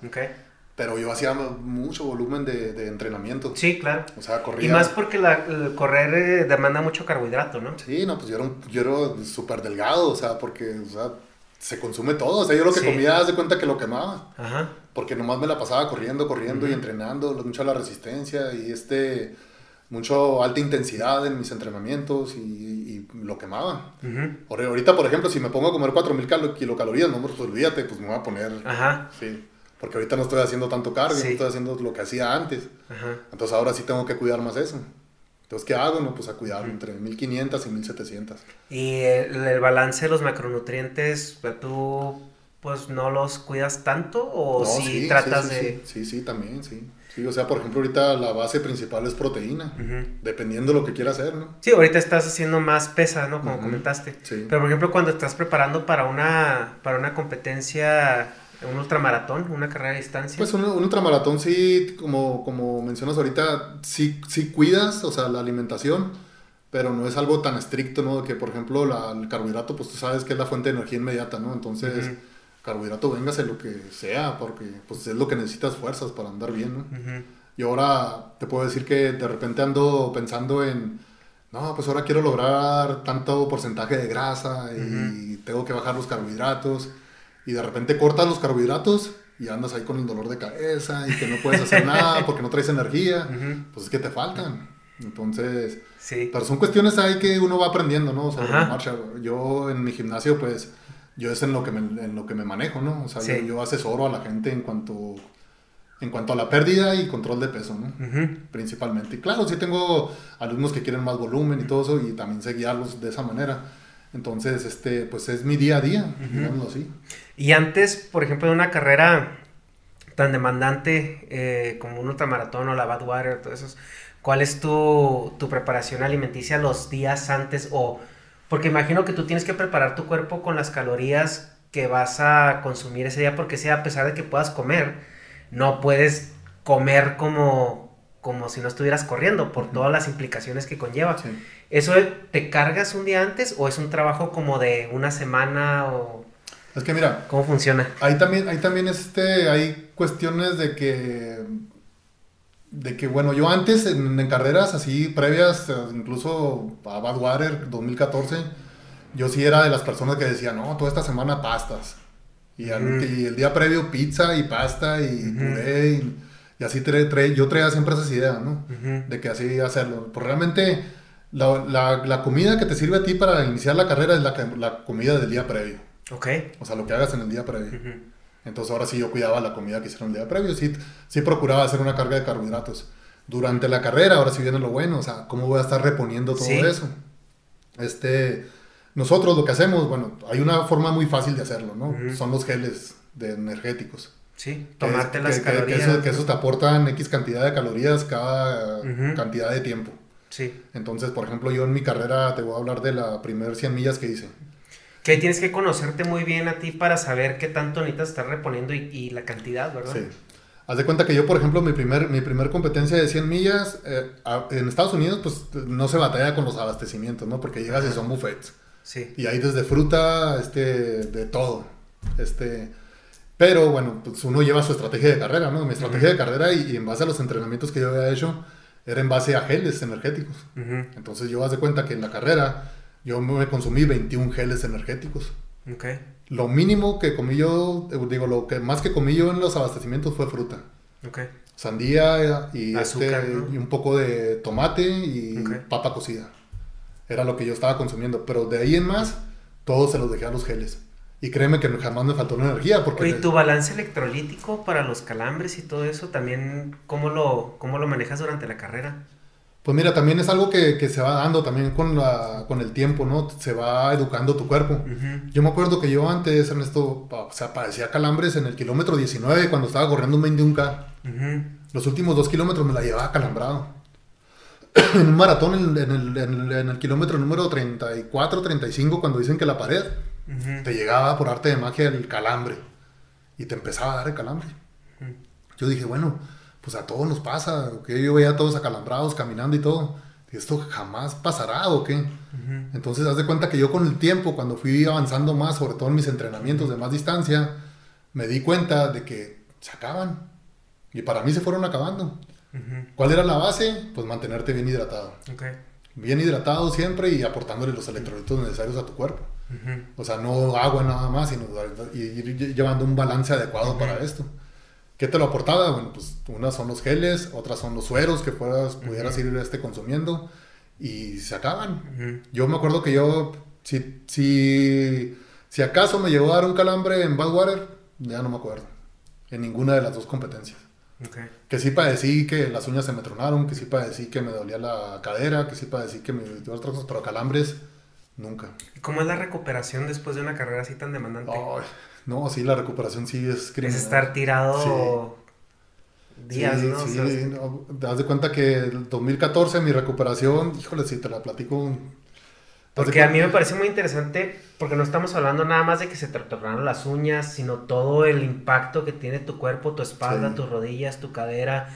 Pero yo hacía mucho volumen de, de, entrenamiento. Sí, claro. O sea, corría. Y más porque la, el correr eh, demanda mucho carbohidrato, ¿no? Sí, no, pues yo era, yo era súper delgado, o sea, porque, o sea, se consume todo. O sea, yo lo que comía, haz de cuenta que lo quemaba. Ajá. Porque nomás me la pasaba corriendo, corriendo y entrenando, mucho la resistencia y este mucho alta intensidad en mis entrenamientos y, lo quemaba. Ahorita, por ejemplo, si me pongo a comer 4000 kilocalorías, no, pues olvídate, pues me voy a poner. Ajá. Sí. Porque ahorita no estoy haciendo tanto cardio, no estoy haciendo lo que hacía antes. Ajá. Entonces ahora sí tengo que cuidar más eso. Entonces, ¿qué hago? No, pues a cuidar entre 1500 y 1700. Y el, balance de los macronutrientes, tú pues no los cuidas tanto o si tratas de... Sí, sí, también, sí. Sí, o sea, por ejemplo, ahorita la base principal es proteína, dependiendo de lo que quieras hacer, ¿no? Sí, ahorita estás haciendo más pesa, ¿no? Como comentaste. Sí. Pero, por ejemplo, cuando estás preparando para una, para una competencia, un ultramaratón, una carrera de distancia. Pues un, ultramaratón sí, como, como mencionas ahorita, sí, sí cuidas, o sea, la alimentación, pero no es algo tan estricto, ¿no? Que, por ejemplo, la, el carbohidrato, pues tú sabes que es la fuente de energía inmediata, ¿no? Entonces carbohidrato, véngase lo que sea, porque pues es lo que necesitas fuerzas para andar bien, ¿no? Y ahora te puedo decir que de repente ando pensando en, no, pues ahora quiero lograr tanto porcentaje de grasa y tengo que bajar los carbohidratos. Y de repente cortas los carbohidratos y andas ahí con el dolor de cabeza y que no puedes hacer <laughs> nada porque no traes energía, pues es que te faltan. Entonces, sí. pero son cuestiones ahí que uno va aprendiendo, ¿no? Sobre marcha. Yo en mi gimnasio, pues yo es en lo que me, en lo que me manejo, ¿no? O sea, yo, asesoro a la gente en cuanto, en cuanto a la pérdida y control de peso, ¿no? Principalmente. Y claro, sí tengo alumnos que quieren más volumen y todo eso y también sé guiarlos de esa manera. Entonces, este, pues es mi día a día, digámoslo así. Y antes, por ejemplo, de una carrera tan demandante eh, como un ultramaratón o la Badwater, todo eso, ¿cuál es tu, tu preparación alimenticia los días antes o porque imagino que tú tienes que preparar tu cuerpo con las calorías que vas a consumir ese día, porque sea a pesar de que puedas comer, no puedes comer como, como si no estuvieras corriendo, por todas las implicaciones que conlleva. ¿Eso te cargas un día antes o es un trabajo como de una semana o...? Es que mira... ¿Cómo funciona? Ahí también, ahí también este, hay cuestiones de que de que, bueno, yo antes en, carreras así previas, incluso a Badwater 2014, yo sí era de las personas que decía, no, toda esta semana pastas. Y, el día previo pizza y pasta y puré. Y, así yo traía siempre esas ideas, ¿no? De que así hacerlo. Pues realmente la, la, comida que te sirve a ti para iniciar la carrera es la, la comida del día previo. Ok. O sea, lo que hagas en el día previo. Entonces ahora sí yo cuidaba la comida que hicieron el día previo. Sí, sí procuraba hacer una carga de carbohidratos. Durante la carrera, ahora sí viene lo bueno. O sea, ¿cómo voy a estar reponiendo todo eso? Este nosotros lo que hacemos, bueno, hay una forma muy fácil de hacerlo, ¿no? Son los geles de energéticos. Sí, tomarte las calorías. Que eso, te aportan X cantidad de calorías cada cantidad de tiempo. Sí. Entonces, por ejemplo, yo en mi carrera te voy a hablar de la primer 100 millas que hice. Que tienes que conocerte muy bien a ti para saber qué tanto necesitas estar reponiendo y, la cantidad, ¿verdad? Sí. Haz de cuenta que yo, por ejemplo, mi primer, mi primer competencia de 100 millas, eh, en Estados Unidos, pues no se batalla con los abastecimientos, ¿no? Porque llegas y son buffets. Y hay desde fruta, este, de todo. Este, pero bueno, pues uno lleva su estrategia de carrera, ¿no? Mi estrategia de carrera y, en base a los entrenamientos que yo había hecho, era en base a geles energéticos. Entonces yo haz de cuenta que en la carrera yo me consumí 21 geles energéticos. Okay. Lo mínimo que comí yo, eh, digo, lo que más que comí yo en los abastecimientos fue fruta. Okay. Sandía y, este, y un poco de tomate y papa cocida. Era lo que yo estaba consumiendo. Pero de ahí en más, todo se los dejé a los geles. Y créeme que jamás me faltó la energía. Porque ¿Y tu balance electrolítico para los calambres y todo eso también, cómo lo, cómo lo manejas durante la carrera? Pues mira, también es algo que, que se va dando también con, la, con el tiempo, ¿no? Se va educando tu cuerpo. Yo me acuerdo que yo antes, Ernesto, o sea, padecía calambres en el kilómetro 19 cuando estaba corriendo un 21K. Los últimos dos kilómetros me la llevaba calambrado. <clears throat> en un maratón en, el, en, el, kilómetro número 34, 35, cuando dicen que la pared, te llegaba por arte de magia el calambre. Y te empezaba a dar el calambre. Yo dije, bueno, pues a todos nos pasa. que Yo veía a todos acalambrados caminando y todo. Y esto jamás pasará o qué. Entonces, haz de cuenta que yo con el tiempo, cuando fui avanzando más, sobre todo en mis entrenamientos de más distancia, me di cuenta de que se acaban. Y para mí se fueron acabando. ¿Cuál era la base? Pues mantenerte bien hidratado. Bien hidratado siempre y aportándole los electrolitos necesarios a tu cuerpo. O sea, no agua nada más, sino ir llevando un balance adecuado para esto. ¿Qué te lo aportaba? Bueno, pues unas son los geles, otras son los sueros que puedas, pudieras ir este, consumiendo y se acaban. Yo me acuerdo que yo, si, si, si acaso me llegó a dar un calambre en Badwater, ya no me acuerdo. En ninguna de las dos competencias. Que sí padecí que las uñas se me tronaron, que sí padecí que me dolía la cadera, que sí padecí que me dio otras cosas, pero calambres, nunca. ¿Cómo es la recuperación después de una carrera así tan demandante? no, sí, la recuperación sí es criminal. Es estar tirado días, ¿no? Sí, Te das de cuenta que el 2014 mi recuperación, híjole, si te la platico porque a mí me parece muy interesante, porque no estamos hablando nada más de que se te retornaron las uñas, sino todo el impacto que tiene tu cuerpo, tu espalda, tus rodillas, tu cadera.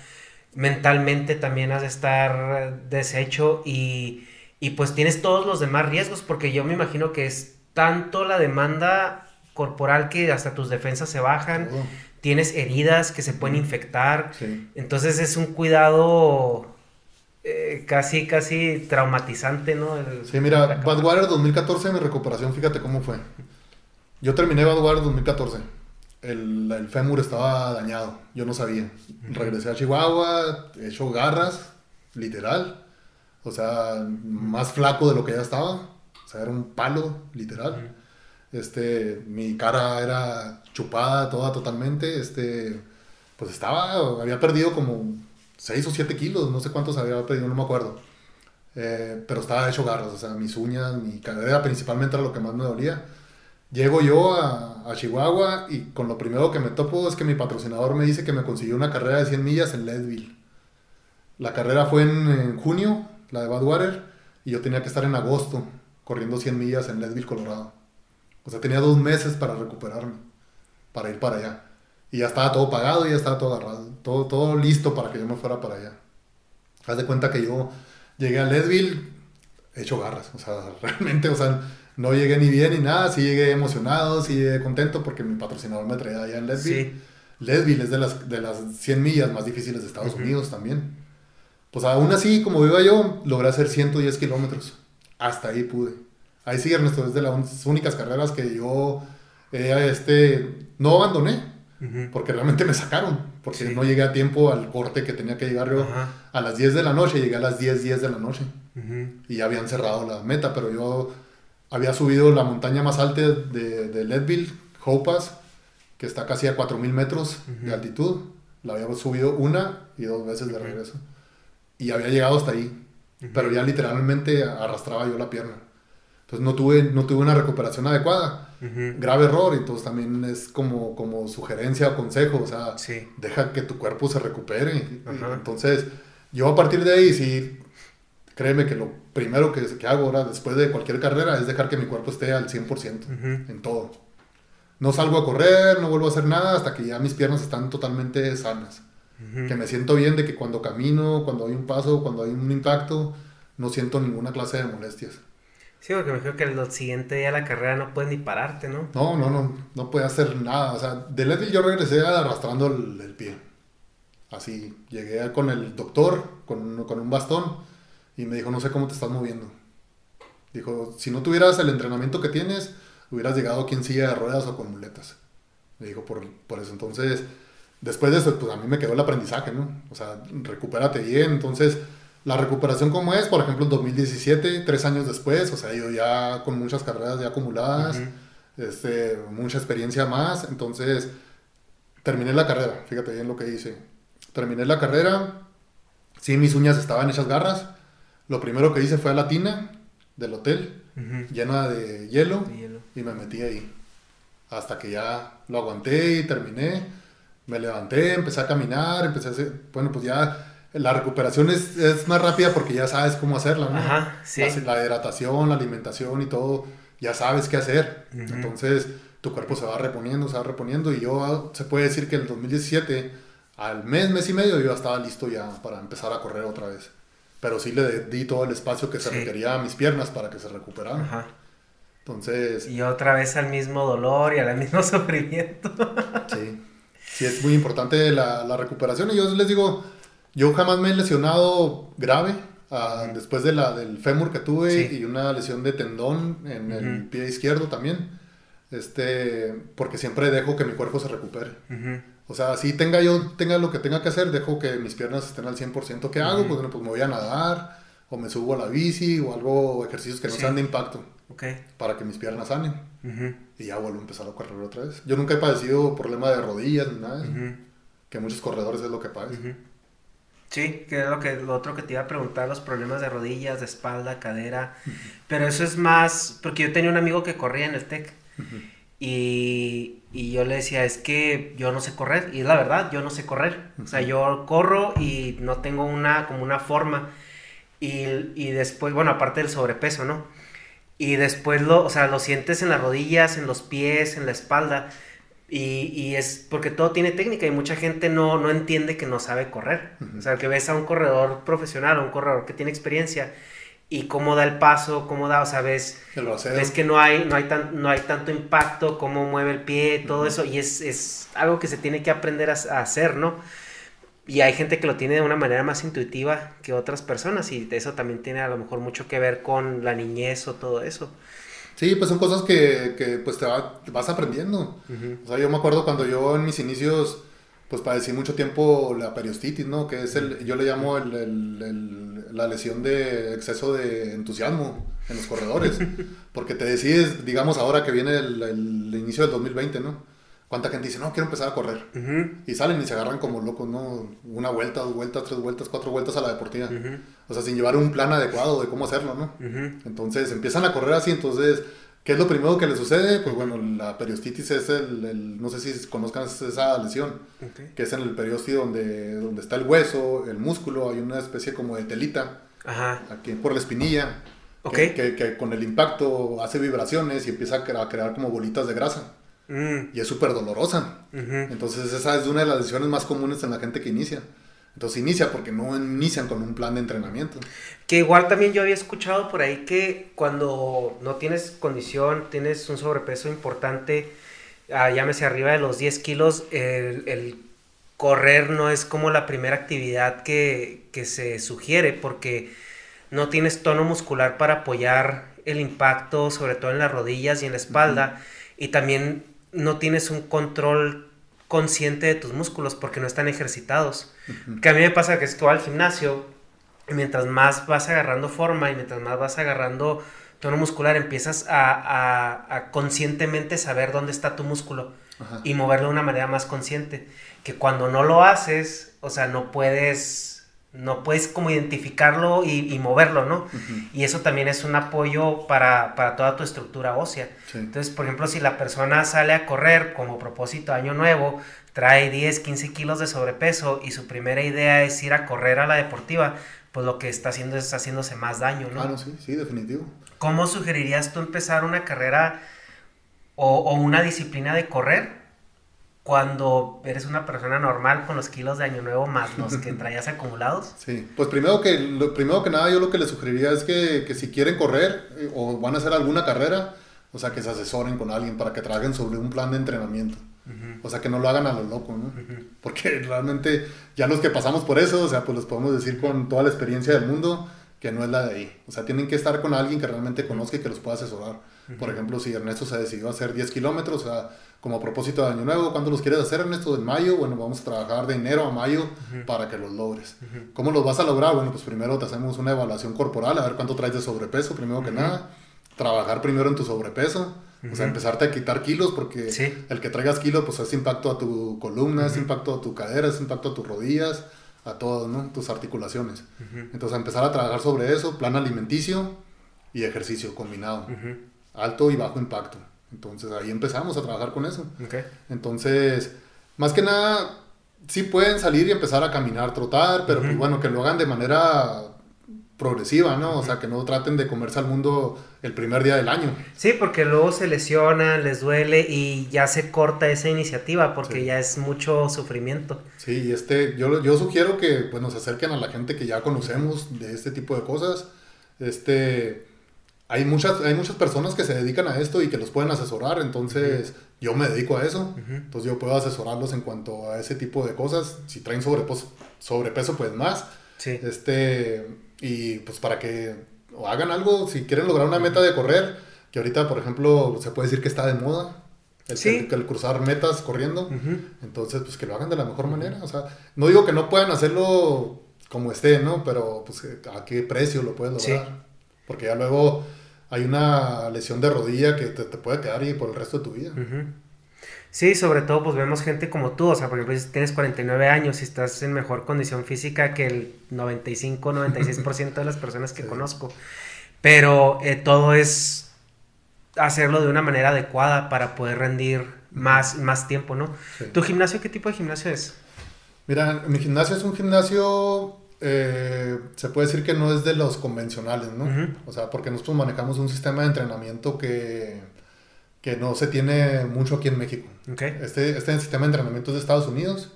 Mentalmente también has de estar deshecho y, y pues tienes todos los demás riesgos, porque yo me imagino que es tanto la demanda corporal que hasta tus defensas se bajan, tienes heridas que se pueden infectar, entonces es un cuidado eh, casi, casi traumatizante, ¿no? sí, mira, Badwater 2014, mi recuperación, fíjate cómo fue. Yo terminé Badwater 2014. El, el fémur estaba dañado, yo no sabía. Regresé a Chihuahua, he hecho garras, literal. O sea, más flaco de lo que ya estaba. O sea, era un palo, literal. Este, mi cara era chupada toda totalmente. Este, pues estaba, había perdido como 6 o 7 kilos, no sé cuántos había pedido, no me acuerdo. Eh, pero estaba hecho garras, o sea, mis uñas, mi cadera principalmente era lo que más me dolía. Llego yo a, a, Chihuahua y con lo primero que me topo es que mi patrocinador me dice que me consiguió una carrera de 100 millas en Leadville. La carrera fue en, junio, la de Badwater, y yo tenía que estar en agosto corriendo 100 millas en Leadville, Colorado. O sea, tenía dos meses para recuperarme, para ir para allá. Y ya estaba todo pagado y ya estaba todo agarrado, todo, todo listo para que yo me fuera para allá. Haz de cuenta que yo llegué a Leadville hecho garras, o sea, <laughs> realmente, o sea, no llegué ni bien ni nada, sí llegué emocionado, sí llegué contento porque mi patrocinador me traía allá en Leadville. Sí. Leadville es de las, de las 100 millas más difíciles de Estados Unidos también. Pues aún así, como iba yo, logré hacer 110 kilómetros. Hasta ahí pude. Ahí sí, Ernesto, es de las únicas carreras que yo eh, este, no abandoné. Porque realmente me sacaron, porque no llegué a tiempo al corte que tenía que llegar yo a las 10 de la noche, llegué a las 10, 10 de la noche. Y ya habían cerrado la meta, pero yo había subido la montaña más alta de, de Leadville, Hopas, que está casi a 4.000 metros de altitud. La había subido una y dos veces de regreso. Y había llegado hasta ahí. Pero ya literalmente arrastraba yo la pierna. Entonces no tuve, no tuve una recuperación adecuada. Grave error. Entonces también es como, como sugerencia o consejo. O sea, deja que tu cuerpo se recupere. Entonces yo a partir de ahí sí, créeme que lo primero que, que hago ahora después de cualquier carrera es dejar que mi cuerpo esté al 100% en todo. No salgo a correr, no vuelvo a hacer nada hasta que ya mis piernas están totalmente sanas. Que me siento bien de que cuando camino, cuando hay un paso, cuando hay un impacto, no siento ninguna clase de molestias. Sí, porque me creo que el siguiente día de la carrera no puedes ni pararte, ¿no? No, no, no, no puede hacer nada. O sea, de Letty yo regresé arrastrando el, pie. Así, llegué con el doctor, con, con un bastón, y me dijo, no sé cómo te estás moviendo. Dijo, si no tuvieras el entrenamiento que tienes, hubieras llegado aquí en silla de ruedas o con muletas. Me dijo, por, por eso. Entonces, después de eso, pues a mí me quedó el aprendizaje, ¿no? O sea, recupérate bien. Entonces, la recuperación como es, por ejemplo, en 2017, tres años después, o sea, yo ya con muchas carreras ya acumuladas, este, mucha experiencia más. Entonces, terminé la carrera, fíjate bien lo que hice. Terminé la carrera, sí, mis uñas estaban hechas garras. Lo primero que hice fue a la tina del hotel, llena de hielo, y me metí ahí. Hasta que ya lo aguanté y terminé. Me levanté, empecé a caminar, empecé a hacer, bueno, pues ya la recuperación es, es más rápida porque ya sabes cómo hacerla, ¿no? Ajá, sí. la, hidratación, la alimentación y todo, ya sabes qué hacer. Entonces, tu cuerpo se va reponiendo, se va reponiendo. Y yo, se puede decir que en el 2017, al mes, mes y medio, yo estaba listo ya para empezar a correr otra vez. Pero sí le di todo el espacio que se requería a mis piernas para que se recuperaran. Ajá. Entonces... Y otra vez al mismo dolor y al mismo <laughs> sufrimiento. sí, sí, es muy importante la, la, recuperación. Y yo les digo, yo jamás me he lesionado grave. Ah, después de la, del fémur que tuve y una lesión de tendón en el pie izquierdo también. Este, porque siempre dejo que mi cuerpo se recupere. O sea, si tenga yo tenga lo que tenga que hacer, dejo que mis piernas estén al 100%. ¿Qué hago? Pues, pues me voy a nadar, o me subo a la bici, o algo, ejercicios que no sean de impacto. Para que mis piernas sanen. Y ya vuelvo a empezar a correr otra vez. Yo nunca he padecido problema de rodillas ni nada Que muchos corredores es lo que padecen. Sí, que es lo, que, lo otro que te iba a preguntar, los problemas de rodillas, de espalda, cadera. Pero eso es más, porque yo tenía un amigo que corría en el TEC. y, y, yo le decía, es que yo no sé correr. Y es la verdad, yo no sé correr. O sea, yo corro y no tengo una, como una forma. Y, y después, bueno, aparte del sobrepeso, ¿no? Y después lo, o sea, lo sientes en las rodillas, en los pies, en la espalda. Y, y es porque todo tiene técnica y mucha gente no, no entiende que no sabe correr. O sea, que ves a un corredor profesional, a un corredor que tiene experiencia y cómo da el paso, cómo da, o sea, ves, ves que no hay, no, hay tan, no hay tanto impacto, cómo mueve el pie, todo eso. Y es, es, algo que se tiene que aprender a, a hacer, ¿no? Y hay gente que lo tiene de una manera más intuitiva que otras personas y eso también tiene a lo mejor mucho que ver con la niñez o todo eso. Sí, pues son cosas que, que pues te, vas aprendiendo. O sea, yo me acuerdo cuando yo en mis inicios pues padecí mucho tiempo la periostitis, ¿no? Que es el, yo le llamo el, el, la lesión de exceso de entusiasmo en los corredores. <laughs> Porque te decides, digamos, ahora que viene el, inicio del 2020, ¿no? ¿Cuánta gente dice, no, quiero empezar a correr? Y salen y se agarran como locos, ¿no? Una vuelta, dos vueltas, tres vueltas, cuatro vueltas a la deportiva. O sea, sin llevar un plan adecuado de cómo hacerlo, ¿no? Entonces empiezan a correr así, entonces, ¿qué es lo primero que les sucede? Pues bueno, la periostitis es el, no sé si conozcan esa lesión, que es en el periósteo donde, donde está el hueso, el músculo, hay una especie como de telita, aquí por la espinilla. Que, que, con el impacto hace vibraciones y empieza a crear como bolitas de grasa. Mm. Y es súper dolorosa. Entonces esa es una de las lesiones más comunes en la gente que inicia. Entonces inicia porque no inician con un plan de entrenamiento. Que igual también yo había escuchado por ahí que cuando no tienes condición, tienes un sobrepeso importante, ah, llámese arriba de los 10 kilos, el, correr no es como la primera actividad que, que se sugiere porque no tienes tono muscular para apoyar el impacto, sobre todo en las rodillas y en la espalda, y también no tienes un control consciente de tus músculos porque no están ejercitados. Que a mí me pasa que es al gimnasio, y mientras más vas agarrando forma y mientras más vas agarrando tono muscular, empiezas a, conscientemente saber dónde está tu músculo y moverlo de una manera más consciente. Que cuando no lo haces, o sea, no puedes no puedes como identificarlo y, moverlo, ¿no? Y eso también es un apoyo para, toda tu estructura ósea. Entonces, por ejemplo, si la persona sale a correr como propósito año nuevo, trae 10, 15 kilos de sobrepeso y su primera idea es ir a correr a la deportiva, pues lo que está haciendo es haciéndose más daño, ¿no? Claro, sí, sí, definitivo. ¿Cómo sugerirías tú empezar una carrera o, o una disciplina de correr? Cuando eres una persona normal con los kilos de año nuevo más los que <laughs> traías acumulados? Sí, pues primero que, lo, primero que nada yo lo que les sugeriría es que, que, si quieren correr eh, o van a hacer alguna carrera, o sea, que se asesoren con alguien para que trabajen sobre un plan de entrenamiento. O sea, que no lo hagan a lo loco, ¿no? Porque <laughs> realmente ya los que pasamos por eso, o sea, pues les podemos decir con toda la experiencia del mundo que no es la de ahí. O sea, tienen que estar con alguien que realmente conozca y que los pueda asesorar. Por ejemplo, si Ernesto se decidió hacer 10 kilómetros, o sea, como a propósito de Año Nuevo, ¿cuándo los quieres hacer, Ernesto? ¿En mayo? Bueno, vamos a trabajar de enero a mayo para que los logres. ¿Cómo los vas a lograr? Bueno, pues primero te hacemos una evaluación corporal, a ver cuánto traes de sobrepeso, primero que nada. Trabajar primero en tu sobrepeso. O sea, empezarte a quitar kilos porque el que traigas kilos pues es impacto a tu columna, es impacto a tu cadera, es impacto a tus rodillas, a todas, ¿no? Tus articulaciones. Entonces, empezar a trabajar sobre eso, plan alimenticio y ejercicio combinado alto y bajo impacto. Entonces ahí empezamos a trabajar con eso. Entonces, más que nada, sí pueden salir y empezar a caminar, trotar, pero pues, bueno, que lo hagan de manera progresiva, ¿no? O sea, que no traten de comerse al mundo el primer día del año. Sí, porque luego se lesionan, les duele y ya se corta esa iniciativa porque ya es mucho sufrimiento. Sí, este, yo, yo sugiero que pues, nos acerquen a la gente que ya conocemos de este tipo de cosas. Este, hay muchas, hay muchas personas que se dedican a esto y que los pueden asesorar, entonces yo me dedico a eso, entonces yo puedo asesorarlos en cuanto a ese tipo de cosas, si traen sobrepeso, sobrepeso pues más, este, y pues para que hagan algo, si quieren lograr una meta de correr, que ahorita por ejemplo se puede decir que está de moda, el, el, cruzar metas corriendo, entonces pues que lo hagan de la mejor manera, o sea, no digo que no puedan hacerlo como esté, ¿no? Pero pues a qué precio lo puedes lograr. Porque ya luego hay una lesión de rodilla que te, puede quedar ahí por el resto de tu vida. Sí, sobre todo pues vemos gente como tú, o sea, por ejemplo, si tienes 49 años y estás en mejor condición física que el 95, 96% de las personas que conozco. Pero eh, todo es hacerlo de una manera adecuada para poder rendir más, más tiempo, ¿no? ¿Tu gimnasio qué tipo de gimnasio es? Mira, mi gimnasio es un gimnasio eh, se puede decir que no es de los convencionales, ¿no? O sea, porque nosotros manejamos un sistema de entrenamiento que, que no se tiene mucho aquí en México. Este, este sistema de entrenamiento es de Estados Unidos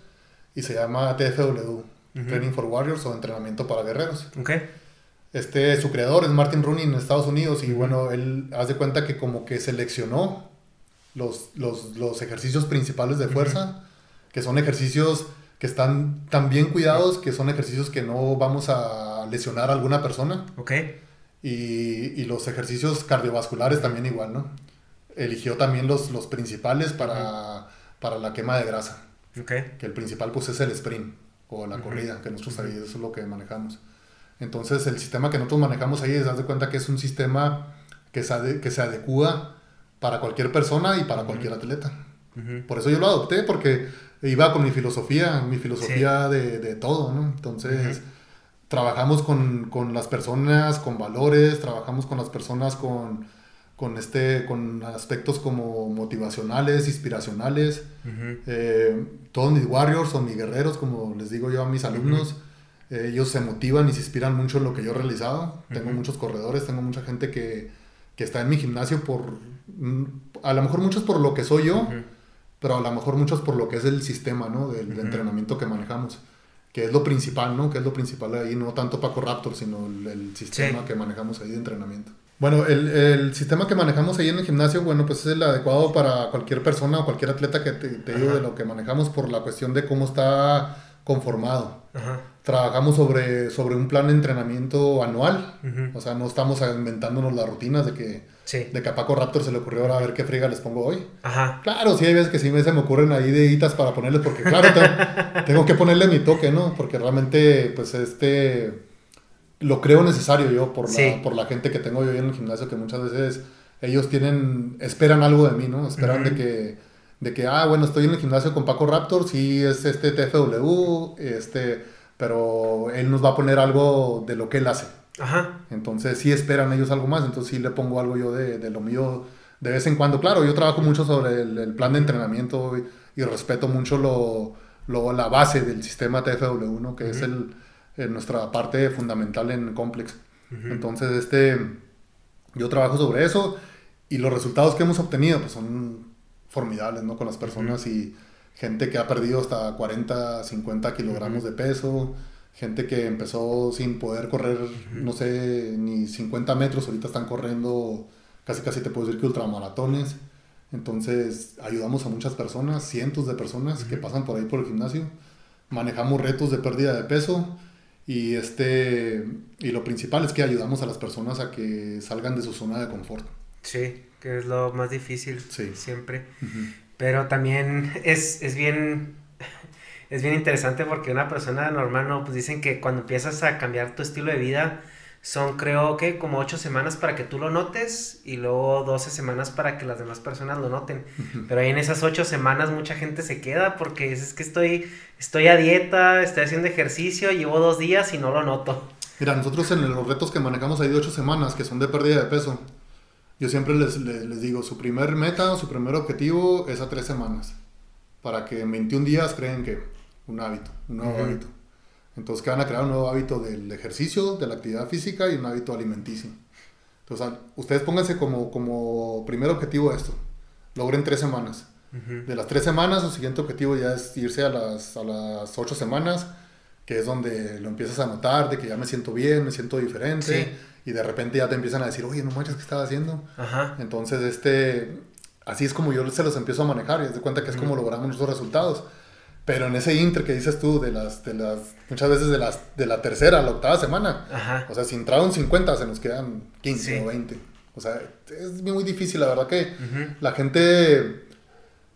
y se llama TFW, Training for Warriors o entrenamiento para guerreros. Este, su creador es Martin Rooney en Estados Unidos y bueno, él hace cuenta que como que seleccionó los, los, los ejercicios principales de fuerza, que son ejercicios que están tan bien cuidados que son ejercicios que no vamos a lesionar a alguna persona. Ok. Y, y los ejercicios cardiovasculares también igual, ¿no? Eligió también los, los principales para, para la quema de grasa. Ok. Que el principal pues es el sprint o la corrida, que nosotros ahí eso es lo que manejamos. Entonces el sistema que nosotros manejamos ahí es, das de cuenta que es un sistema que se, que se adecua para cualquier persona y para cualquier atleta. Por eso yo lo adopté, porque iba con mi filosofía, mi filosofía de, de, todo, ¿no? Entonces, trabajamos con, con, las personas, con valores, trabajamos con las personas con, con, este, con aspectos como motivacionales, inspiracionales. Eh, todos mis warriors o mis guerreros, como les digo yo a mis alumnos, ellos se motivan y se inspiran mucho en lo que yo he realizado. Tengo muchos corredores, tengo mucha gente que, que, está en mi gimnasio por, mm, a lo mejor muchos por lo que soy yo pero a lo mejor muchos por lo que es el sistema, ¿no? Del, entrenamiento que manejamos, que es lo principal, ¿no? Que es lo principal ahí, no tanto Paco Raptor, sino el, sistema que manejamos ahí de entrenamiento. Bueno, el, el, sistema que manejamos ahí en el gimnasio, bueno, pues es el adecuado para cualquier persona o cualquier atleta que te, te digo de lo que manejamos por la cuestión de cómo está conformado. Trabajamos sobre, sobre un plan de entrenamiento anual. O sea, no estamos inventándonos las rutinas de que, de que a Paco Raptor se le ocurrió ahora a ver qué friga les pongo hoy. Ajá. Claro, sí hay veces que sí me, se me ocurren ahí deditas para ponerles, porque claro, <laughs> tengo, que ponerle mi toque, ¿no? Porque realmente, pues este, lo creo necesario yo por la, por la gente que tengo yo en el gimnasio, que muchas veces ellos tienen, esperan algo de mí, ¿no? Esperan de que, de que, ah, bueno, estoy en el gimnasio con Paco Raptor, sí es este TFW, este pero él nos va a poner algo de lo que él hace. Ajá. Entonces sí esperan ellos algo más, entonces sí le pongo algo yo de, de lo mío de vez en cuando. Claro, yo trabajo mucho sobre el, plan de entrenamiento y, respeto mucho lo, lo, la base del sistema TFW, ¿no? que es el, nuestra parte fundamental en Complex. Entonces, este, yo trabajo sobre eso y los resultados que hemos obtenido pues, son formidables ¿no? con las personas y gente que ha perdido hasta 40, 50 kilogramos de peso, gente que empezó sin poder correr, no sé, ni 50 metros, ahorita están corriendo casi casi te puedo decir que ultramaratones. Entonces ayudamos a muchas personas, cientos de personas que pasan por ahí por el gimnasio. Manejamos retos de pérdida de peso y, este, y lo principal es que ayudamos a las personas a que salgan de su zona de confort. Sí, que es lo más difícil siempre. Pero también es, es bien <laughs> es bien interesante porque una persona normal, no, pues dicen que cuando empiezas a cambiar tu estilo de vida, son creo que como ocho semanas para que tú lo notes y luego 12 semanas para que las demás personas lo noten. Pero ahí en esas ocho semanas mucha gente se queda porque es, que estoy, estoy a dieta, estoy haciendo ejercicio, llevo dos días y no lo noto. Mira, nosotros en los retos que manejamos ahí de ocho semanas, que son de pérdida de peso, yo siempre les, les, digo, su primer meta, su primer objetivo es a tres semanas. Para que en 21 días creen que un hábito, un nuevo hábito. Entonces que van a crear un nuevo hábito del ejercicio, de la actividad física y un hábito alimenticio. Entonces ustedes pónganse como, como primer objetivo esto. Logren tres semanas. De las tres semanas, su siguiente objetivo ya es irse a las, a las ocho semanas, que es donde lo empiezas a notar, de que ya me siento bien, me siento diferente y de repente ya te empiezan a decir, oye, no manches, ¿qué estaba haciendo? Ajá. Entonces, este, así es como yo se los empiezo a manejar y te cuenta que es como logramos nuestros resultados. Pero en ese inter que dices tú, de las, de las, muchas veces de, las, de la tercera a la octava semana, Ajá. o sea, si entraron 50, se nos quedan 15 o 20. O sea, es muy difícil, la verdad que la gente,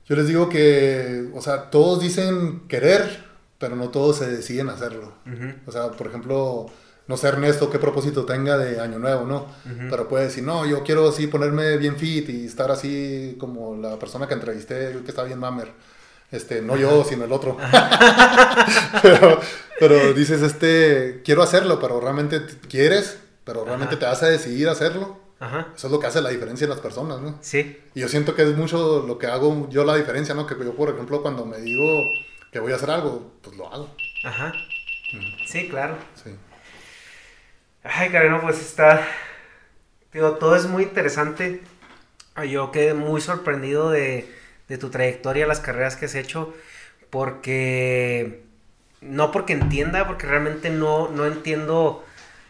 yo les digo que, o sea, todos dicen querer, pero no todos se deciden hacerlo. O sea, por ejemplo, no sé Ernesto qué propósito tenga de año nuevo, ¿no? Pero puede decir, no, yo quiero así ponerme bien fit y estar así como la persona que entrevisté, que está bien mamer. Este, no yo, sino el otro. <laughs> pero, dices, este, quiero hacerlo, pero realmente quieres, pero realmente te vas a decidir hacerlo. Eso es lo que hace la diferencia en las personas, ¿no? Sí. Y yo siento que es mucho lo que hago yo la diferencia, ¿no? Que yo, por ejemplo, cuando me digo que voy a hacer algo, pues lo hago. Ajá. Sí, claro. Sí. Ay, no, pues está. Digo, todo es muy interesante. Yo quedé muy sorprendido de, de tu trayectoria, las carreras que has hecho, porque. No porque entienda, porque realmente no, no entiendo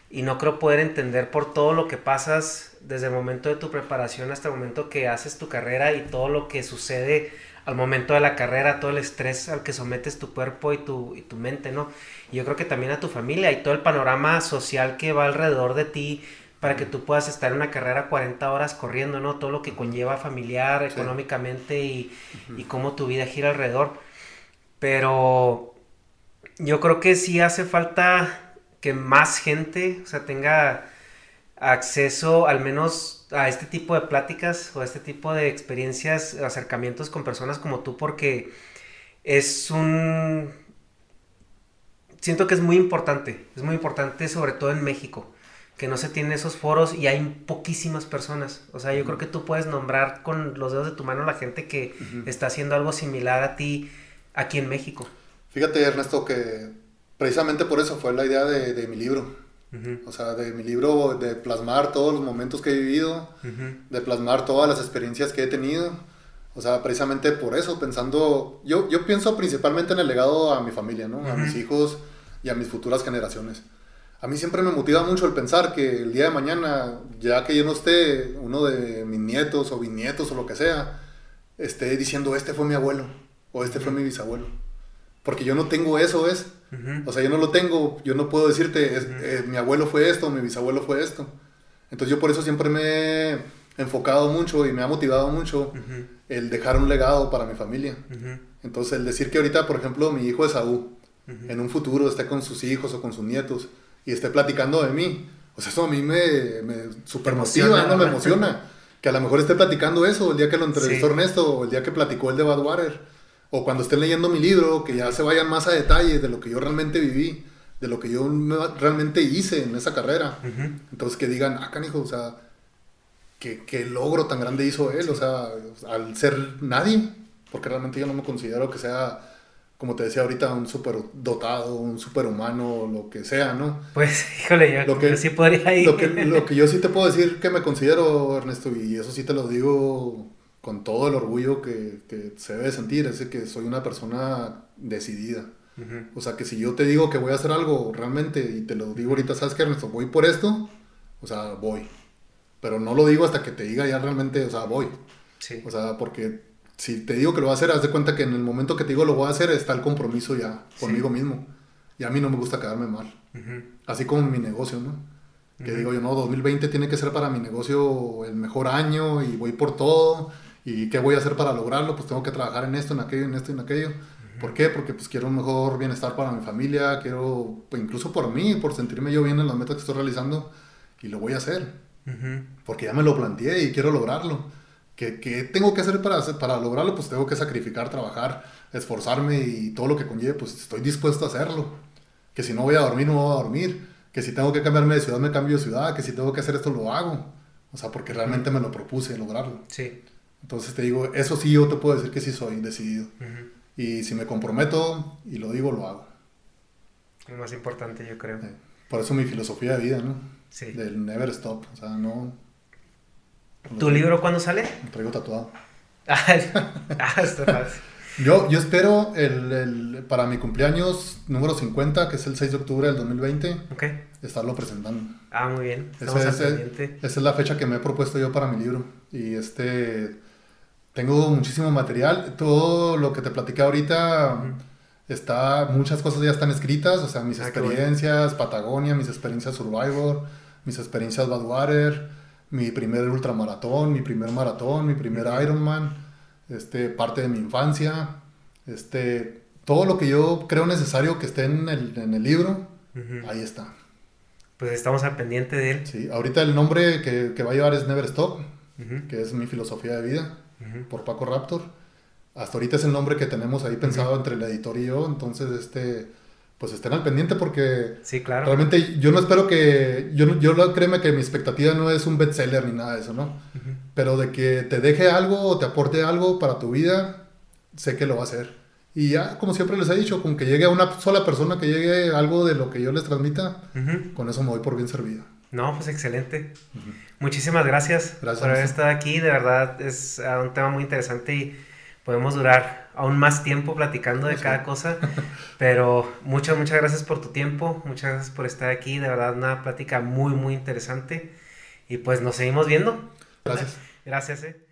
y no creo poder entender por todo lo que pasas desde el momento de tu preparación hasta el momento que haces tu carrera y todo lo que sucede al momento de la carrera, todo el estrés al que sometes tu cuerpo y tu, y tu mente, ¿no? Y yo creo que también a tu familia y todo el panorama social que va alrededor de ti para que tú puedas estar en una carrera 40 horas corriendo, ¿no? Todo lo que conlleva familiar, económicamente y, y cómo tu vida gira alrededor. Pero yo creo que sí hace falta que más gente, o sea, tenga acceso al menos a este tipo de pláticas o a este tipo de experiencias, acercamientos con personas como tú, porque es un... Siento que es muy importante, es muy importante sobre todo en México, que no se tienen esos foros y hay poquísimas personas. O sea, yo creo que tú puedes nombrar con los dedos de tu mano a la gente que está haciendo algo similar a ti aquí en México. Fíjate, Ernesto, que precisamente por eso fue la idea de, de mi libro o sea, de mi libro, de plasmar todos los momentos que he vivido, de plasmar todas las experiencias que he tenido. O sea, precisamente por eso, pensando, yo, yo pienso principalmente en el legado a mi familia, ¿no? A mis hijos y a mis futuras generaciones. A mí siempre me motiva mucho el pensar que el día de mañana, ya que yo no esté, uno de mis nietos o bisnietos o lo que sea, esté diciendo, este fue mi abuelo o este fue mi bisabuelo. Porque yo no tengo eso, ¿es? O sea, yo no lo tengo, yo no puedo decirte, eh, mi abuelo fue esto, mi bisabuelo fue esto. Entonces yo por eso siempre me he enfocado mucho y me ha motivado mucho el dejar un legado para mi familia. Entonces el decir que ahorita, por ejemplo, mi hijo es Saúl, en un futuro esté con sus hijos o con sus nietos y esté platicando de mí, o sea, eso a mí me, me super motiva, ¿no? Me emociona. Que a lo mejor esté platicando eso el día que lo entrevistó Ernesto o el día que platicó el de Badwater. O cuando estén leyendo mi libro, que ya se vayan más a detalle de lo que yo realmente viví, de lo que yo realmente hice en esa carrera. Entonces que digan, ah, canijo, o sea, ¿qué, ¿qué, logro tan grande hizo él, o sea, al ser nadie, porque realmente yo no me considero que sea como te decía ahorita, un super dotado, un superhumano, lo que sea, ¿no? Pues, <laughs> híjole, yo, lo que, sí podría ir. Lo que, lo que yo sí te puedo decir que me considero, Ernesto, y eso sí te lo digo con todo el orgullo que, que se debe sentir, es que soy una persona decidida. O sea, que si yo te digo que voy a hacer algo realmente, y te lo digo ahorita, ¿sabes qué, Ernesto? Voy por esto, o sea, voy. Pero no lo digo hasta que te diga ya realmente, o sea, voy. Sí. O sea, porque si te digo que lo voy a hacer, haz de cuenta que en el momento que te digo lo voy a hacer está el compromiso ya conmigo mismo. Y a mí no me gusta quedarme mal. Así como mi negocio, ¿no? Que digo yo, no, 2020 tiene que ser para mi negocio el mejor año y voy por todo. ¿Y qué voy a hacer para lograrlo? Pues tengo que trabajar en esto, en aquello, en esto, en aquello. ¿Por qué? Porque pues quiero un mejor bienestar para mi familia, quiero, pues, incluso por mí, por sentirme yo bien en las metas que estoy realizando. Y lo voy a hacer. Porque ya me lo planteé y quiero lograrlo. ¿Qué, tengo que hacer para, para lograrlo? Pues tengo que sacrificar, trabajar, esforzarme y todo lo que conlleve, pues estoy dispuesto a hacerlo. Que si no voy a dormir, no voy a dormir. Que si tengo que cambiarme de ciudad, me cambio de ciudad. Que si tengo que hacer esto, lo hago. O sea, porque realmente me lo propuse lograrlo. Sí. Entonces te digo, eso sí yo te puedo decir que sí soy decidido. Y si me comprometo y lo digo, lo hago. Lo más importante, yo creo. por eso mi filosofía de vida, ¿no? Sí. Del never stop. O sea, no ¿Tu libro cuándo sale? Lo traigo tatuado. <laughs> ah, está Yo, yo espero el, el, para mi cumpleaños número 50, que es el 6 de octubre del 2020, okay. estarlo presentando. Ah, muy bien. Estamos esa, esa es la fecha que me he propuesto yo para mi libro. Y este, tengo muchísimo material. Todo lo que te platiqué ahorita, está, muchas cosas ya están escritas. O sea, mis ah, experiencias, Patagonia, mis experiencias Survivor, mis experiencias Badwater mi primer ultramaratón, mi primer maratón, mi primer Ironman, este, parte de mi infancia, este, todo lo que yo creo necesario que esté en el, en el libro, ahí está. Pues estamos al pendiente de él. Sí, ahorita el nombre que, que va a llevar es Never Stop, que es mi filosofía de vida, por Paco Raptor. Hasta ahorita es el nombre que tenemos ahí pensado entre el editor y yo, entonces este pues estén al pendiente porque sí, claro. realmente yo no espero que, yo, yo créeme que mi expectativa no es un bestseller ni nada de eso, ¿no? Pero de que te deje algo o te aporte algo para tu vida, sé que lo va a hacer. Y ya, como siempre les he dicho, con que llegue a una sola persona que llegue algo de lo que yo les transmita, con eso me voy por bien servido. No, pues excelente. Muchísimas gracias, gracias por haber estado aquí. De verdad es ah, un tema muy interesante y podemos durar aún más tiempo platicando de cada cosa, <laughs> pero muchas, muchas gracias por tu tiempo, muchas gracias por estar aquí, de verdad una plática muy, muy interesante y pues nos seguimos viendo. Gracias. Gracias. Eh.